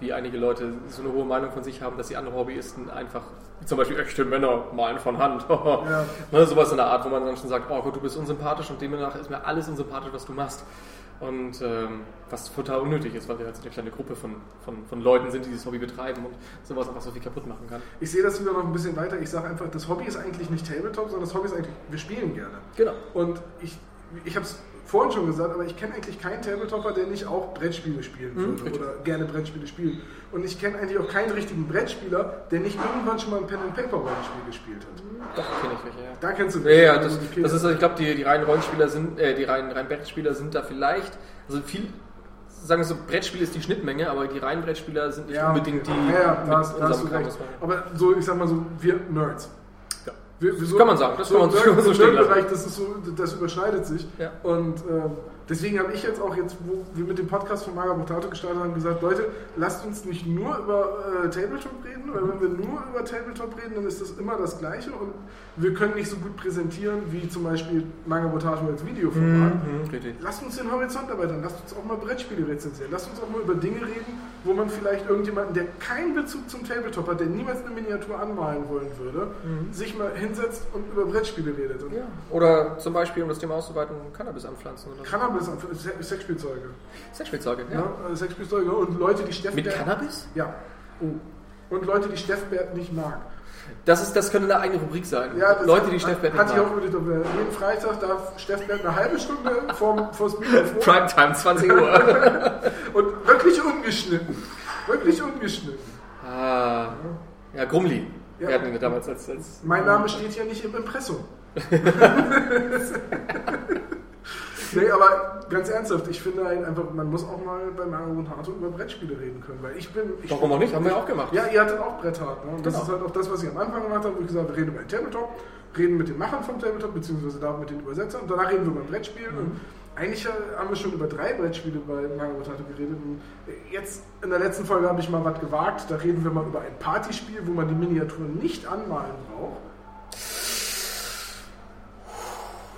M: wie einige Leute so eine hohe Meinung von sich haben, dass die anderen Hobbyisten einfach, wie zum Beispiel echte Männer malen von Hand. <laughs>
A: Ja.
M: ne, sowas in der Art, wo man dann schon sagt, oh Gott, du bist unsympathisch und demnach ist mir alles unsympathisch, was du machst. Und ähm, was total unnötig ist, weil wir halt so eine kleine Gruppe von, von, von Leuten sind, die dieses Hobby betreiben und sowas einfach so viel kaputt machen kann.
A: Ich sehe das wieder noch ein bisschen weiter. Ich sage einfach, das Hobby ist eigentlich nicht Tabletop, sondern das Hobby ist eigentlich, wir spielen gerne.
M: Genau.
A: Und ich, ich habe es vorhin schon gesagt, aber ich kenne eigentlich keinen Tabletopper, der nicht auch Brettspiele spielen
M: Mhm,
A: würde
M: richtig.
A: oder gerne Brettspiele spielt. Und ich kenne eigentlich auch keinen richtigen Brettspieler, der nicht irgendwann schon mal ein Pen-and-Paper-Rollenspiel gespielt hat.
M: Doch, kenne ich welche, ja.
A: Da kennst du
M: Ja, ja,
A: welche,
M: das, das ist, ich glaube, die, die reinen Rollenspieler sind, äh, die reinen, reinen Brettspieler sind da vielleicht, also viel, sagen wir so, Brettspiel ist die Schnittmenge, aber die reinen Brettspieler sind nicht
A: Ja,
M: unbedingt die
A: ja, ja, da hast, da hast du recht. Aber so, ich sag mal so, wir Nerds. Wir, wir
M: Das kann man sagen, das kann man so- so stehen lassen.
A: Das, ist so, das überschneidet sich.
M: Ja.
A: Und ähm, deswegen habe ich jetzt auch jetzt, wo wir mit dem Podcast von Maga Botato gestartet haben, gesagt, Leute, lasst uns nicht nur über äh, Tabletop reden, weil wenn wir nur über Tabletop reden, dann ist das immer das Gleiche und wir können nicht so gut präsentieren wie zum Beispiel Manga Botato als Videoformat.
M: Mhm, richtig.
A: Lasst uns den Horizont erweitern, lasst uns auch mal Brettspiele rezensieren, lasst uns auch mal über Dinge reden, wo man vielleicht irgendjemanden, der keinen Bezug zum Tabletop hat, der niemals eine Miniatur anmalen wollen würde, sich mal hinsetzt und über Brettspiele redet.
M: Ja. Oder zum Beispiel, um das Thema auszuweiten, Cannabis anpflanzen oder so.
A: Cannabis, Se- Sexspielzeuge.
M: Sexspielzeuge, ja.
A: Ja. äh, Sexspielzeuge und Leute, die Steff
M: Mit Cannabis?
A: Ja. Oh. Und Leute, die Steffbert nicht mag.
M: Das, ist, das könnte eine eigene Rubrik sein.
A: Ja,
M: Leute, die
A: hat-
M: Steffbett
A: Hatte ich
M: nicht
A: auch
M: mag.
A: überlegt, jeden Freitag darf Steffbert eine halbe Stunde vor, vor das Mikrofon. <laughs>
M: Primetime, 20 Uhr. <laughs>
A: Und wirklich ungeschnitten. Wirklich ungeschnitten.
M: ah, ja, Grumli.
A: Ja.
M: Wir hatten ihn damals als... als
A: Mein Name steht ja nicht im Impressum. <laughs> nee, aber ganz ernsthaft, ich finde halt einfach, man muss auch mal bei Mario und Hato über Brettspiele reden können, weil ich bin... Ich
M: Warum auch nicht? Haben wir auch gemacht.
A: Ja, ihr hattet auch Bretthart. Ne? Und das
M: Genau.
A: ist halt auch das, was ich am Anfang gemacht habe, wo ich gesagt habe, wir reden über Tabletop, reden mit den Machern vom Tabletop, beziehungsweise da mit den Übersetzern und danach reden wir über Brettspielen. Und eigentlich haben wir schon über drei Brettspiele bei Mario Potato geredet. Und jetzt in der letzten Folge habe ich mal was gewagt. Da reden wir mal über ein Partyspiel, wo man die Miniaturen nicht anmalen braucht.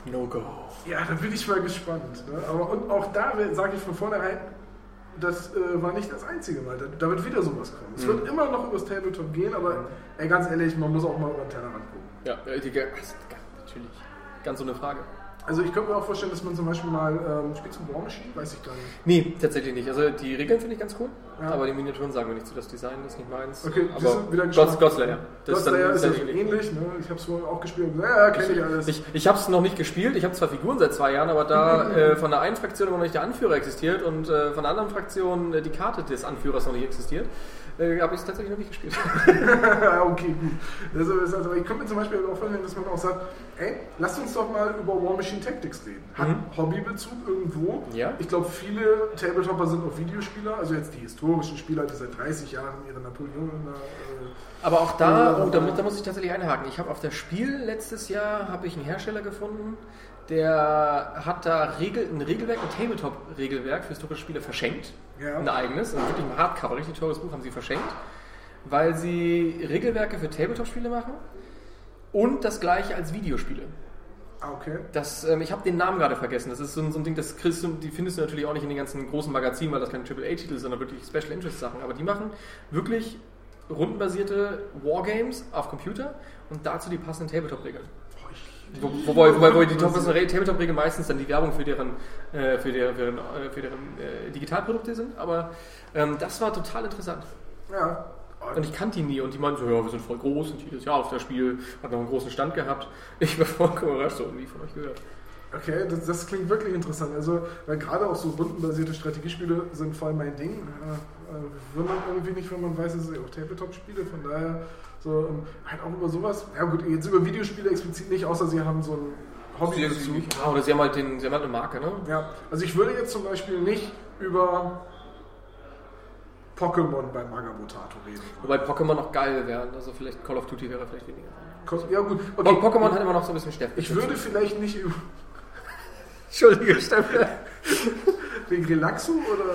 M: No go.
A: Ja, da bin ich mal gespannt. Ne? Aber und auch da sage ich von vornherein, das äh, war nicht das einzige Mal. Da, da wird wieder sowas kommen. Es
M: Mhm.
A: wird immer noch übers Tabletop gehen, aber ey, ganz ehrlich, man muss auch mal über den Tellerrand gucken.
M: Ja, die, also, natürlich. Ganz so eine Frage.
A: Also ich könnte mir auch vorstellen, dass man zum Beispiel mal ähm, spielt zum War Machine, weiß ich gar nicht.
M: Nee, tatsächlich nicht. Also die Regeln finde ich ganz cool,
A: Ja.
M: aber die Miniaturen sagen mir nicht zu. Das Design ist nicht meins.
A: Okay,
M: aber
A: siehst du, wieder Geschmack.
M: Godslayer. Das ist dann
A: Godslayer ist ja
M: ähnlich.
A: ne? Ich habe es vorher auch gespielt. Ja, kenne ich alles.
M: Ich, ich habe es noch nicht gespielt. Ich habe zwar Figuren seit zwei Jahren, aber da <laughs> äh, von der einen Fraktion immer noch nicht der Anführer existiert und äh, von der anderen Fraktion äh, die Karte des Anführers noch nicht existiert, äh, habe ich es tatsächlich noch nicht gespielt. <laughs>
A: okay, gut. Also, das- also, ich könnte mir zum Beispiel auch vorstellen, dass man auch sagt, ey, lasst uns doch mal über War Machine Tactics reden. Hat
M: Mhm.
A: Hobbybezug irgendwo.
M: Ja.
A: Ich glaube, viele Tabletopper sind auch Videospieler, also jetzt die historischen Spieler, die seit 30 Jahren ihre Napoleon äh,
M: Aber auch da,
A: Ja,
M: oh, da, mu- da muss ich tatsächlich einhaken. Ich habe auf der Spiel letztes Jahr habe ich einen Hersteller gefunden, der hat da Regel, ein Regelwerk, ein Tabletop-Regelwerk für historische Spiele verschenkt.
A: Ja.
M: Ein eigenes, also wirklich ein Hardcover, richtig teures Buch haben sie verschenkt, weil sie Regelwerke für Tabletop-Spiele machen und das gleiche als Videospiele.
A: Ah, okay.
M: Das, ähm, ich habe den Namen gerade vergessen. Das ist so ein, so ein Ding, das kriegst du, die findest du natürlich auch nicht in den ganzen großen Magazinen, weil das keine AAA-Titel sind, sondern wirklich Special Interest Sachen. Aber die machen wirklich rundenbasierte Wargames auf Computer und dazu die passenden Tabletop-Regeln. Wo- Wobei, wobei, wobei die Top- Tabletop-Regeln meistens dann die Werbung für deren, äh, für deren, für deren, äh, für deren äh, Digitalprodukte sind. Aber ähm, das war total interessant.
A: Ja.
M: Und ich kannte die nie und die meinten so, ja, wir sind voll groß und jedes Jahr auf das Spiel hat noch einen großen Stand gehabt. Ich war vollkommen überrascht, so nie von euch gehört.
A: Okay, das, das klingt wirklich interessant. Also, weil gerade auch so rundenbasierte Strategiespiele sind voll mein Ding. Äh, will man irgendwie nicht, wenn man weiß, dass ich auch Tabletop-Spiele, von daher so ähm, halt auch über sowas. Ja gut, jetzt über Videospiele explizit nicht, außer sie haben so ein Hobby
M: Sie-
A: dazu.
M: Ja, oder sie haben halt, den, sie haben halt eine Marke, ne?
A: Ja, also ich würde jetzt zum Beispiel nicht über Pokémon bei Magabotato reden.
M: Wobei Pokémon noch geil wären, also vielleicht Call of Duty wäre vielleicht weniger.
A: Ja gut,
M: Okay. Pokémon hat immer noch so ein bisschen Stärke.
A: Ich würde vielleicht nicht über <laughs>
M: Entschuldige, Steffen. <laughs>
A: wegen Relaxo oder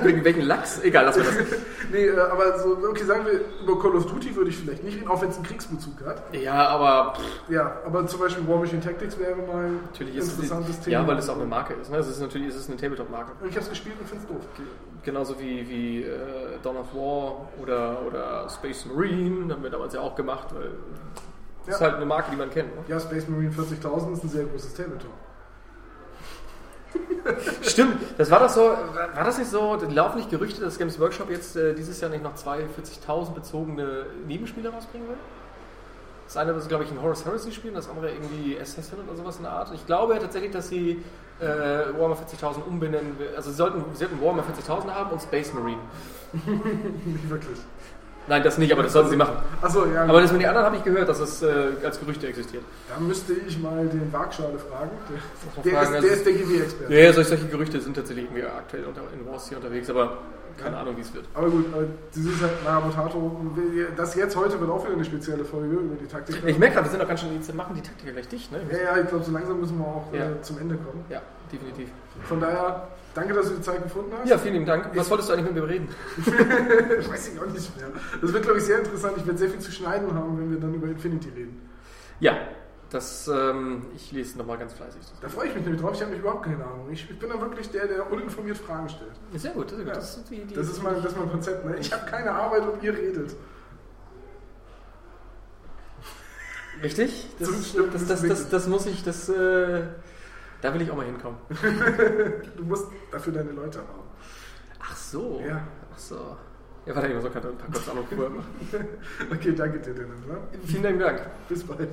A: <laughs>
M: Wegen welchen Lachs? Egal, lass mal das. <laughs>
A: nee, äh, aber so okay, sagen wir über Call of Duty würde ich vielleicht nicht reden, auch wenn es einen Kriegsbezug hat.
M: Ja, aber pff,
A: Ja, aber zum Beispiel War Machine Tactics wäre mal ein
M: natürlich ist
A: interessantes
M: es,
A: Thema.
M: Ja, weil es auch eine Marke ist. Ne? Es ist natürlich es ist eine Tabletop-Marke.
A: Ich habe es gespielt und finde es doof.
M: Genauso wie, wie äh, Dawn of War oder, oder Space Marine, haben wir damals ja auch gemacht, weil das ist
A: Ja.
M: halt eine Marke, die man kennt. Ne?
A: Ja, Space Marine 40.000 ist ein sehr großes Tabletop.
M: Stimmt, das war doch so, war das nicht so, laufen nicht Gerüchte, dass Games Workshop jetzt äh, dieses Jahr nicht noch zwei 40.000 bezogene Nebenspiele rausbringen will? Das eine ist, glaube ich, ein Horus Heresy Spiel, das andere irgendwie Assassin oder sowas in der Art. Ich glaube tatsächlich, dass sie äh, Warhammer 40.000 umbenennen will. Also sie sollten, sie sollten Warhammer 40.000 haben und Space Marine. <laughs>
A: nicht wirklich.
M: Nein, das nicht, aber das sollten sie machen.
A: Achso, ja.
M: Aber das mit den anderen habe ich gehört, dass es äh, als Gerüchte existiert.
A: da müsste ich mal den Waagschale fragen. Der, der,
M: fragen,
A: ist,
M: also-
A: der ist der GW-Experte.
M: Ja, solche, solche Gerüchte sind tatsächlich irgendwie aktuell unter, in Wars hier unterwegs, aber keine Ahnung, wie es wird.
A: Aber gut, äh, das ist halt Nagabotato. Das jetzt heute wird auch wieder eine spezielle Folge über die Taktik.
M: Ich merke gerade, wir sind doch ganz schön, jetzt machen die Taktiker gleich dicht, ne?
A: Ja, ja, ich glaube, so langsam müssen wir auch
M: Ja.
A: äh, zum Ende kommen.
M: Ja, definitiv.
A: Von daher, danke, dass du die Zeit gefunden hast.
M: Ja, vielen lieben Dank. Was wolltest du eigentlich mit mir reden? <laughs>
A: Weiß ich auch nicht mehr. Das wird, glaube ich, sehr interessant. Ich werde sehr viel zu schneiden haben, wenn wir dann über Infinity reden.
M: Ja, das, ähm, ich lese nochmal ganz fleißig.
A: Da freue ich mich nämlich drauf. Ich habe überhaupt keine Ahnung. Ich, ich bin dann wirklich der, der uninformiert Fragen stellt.
M: Sehr gut, sehr gut.
A: Ja.
M: Das ist, die, die,
A: Das ist mein, das ist mein Konzept. Ne? Ich habe keine Arbeit und ihr redet.
M: Richtig? Das, das, das, das muss ich, das, äh, da will ich auch mal hinkommen. <laughs>
A: Du musst dafür deine Leute haben.
M: Ach so.
A: Ja.
M: Ach so. Ja, warte, ich muss noch ein paar kurz Anrufe machen. <laughs>
A: Okay, danke dir, Dennis. Ne?
M: Vielen Dank.
A: Bis bald.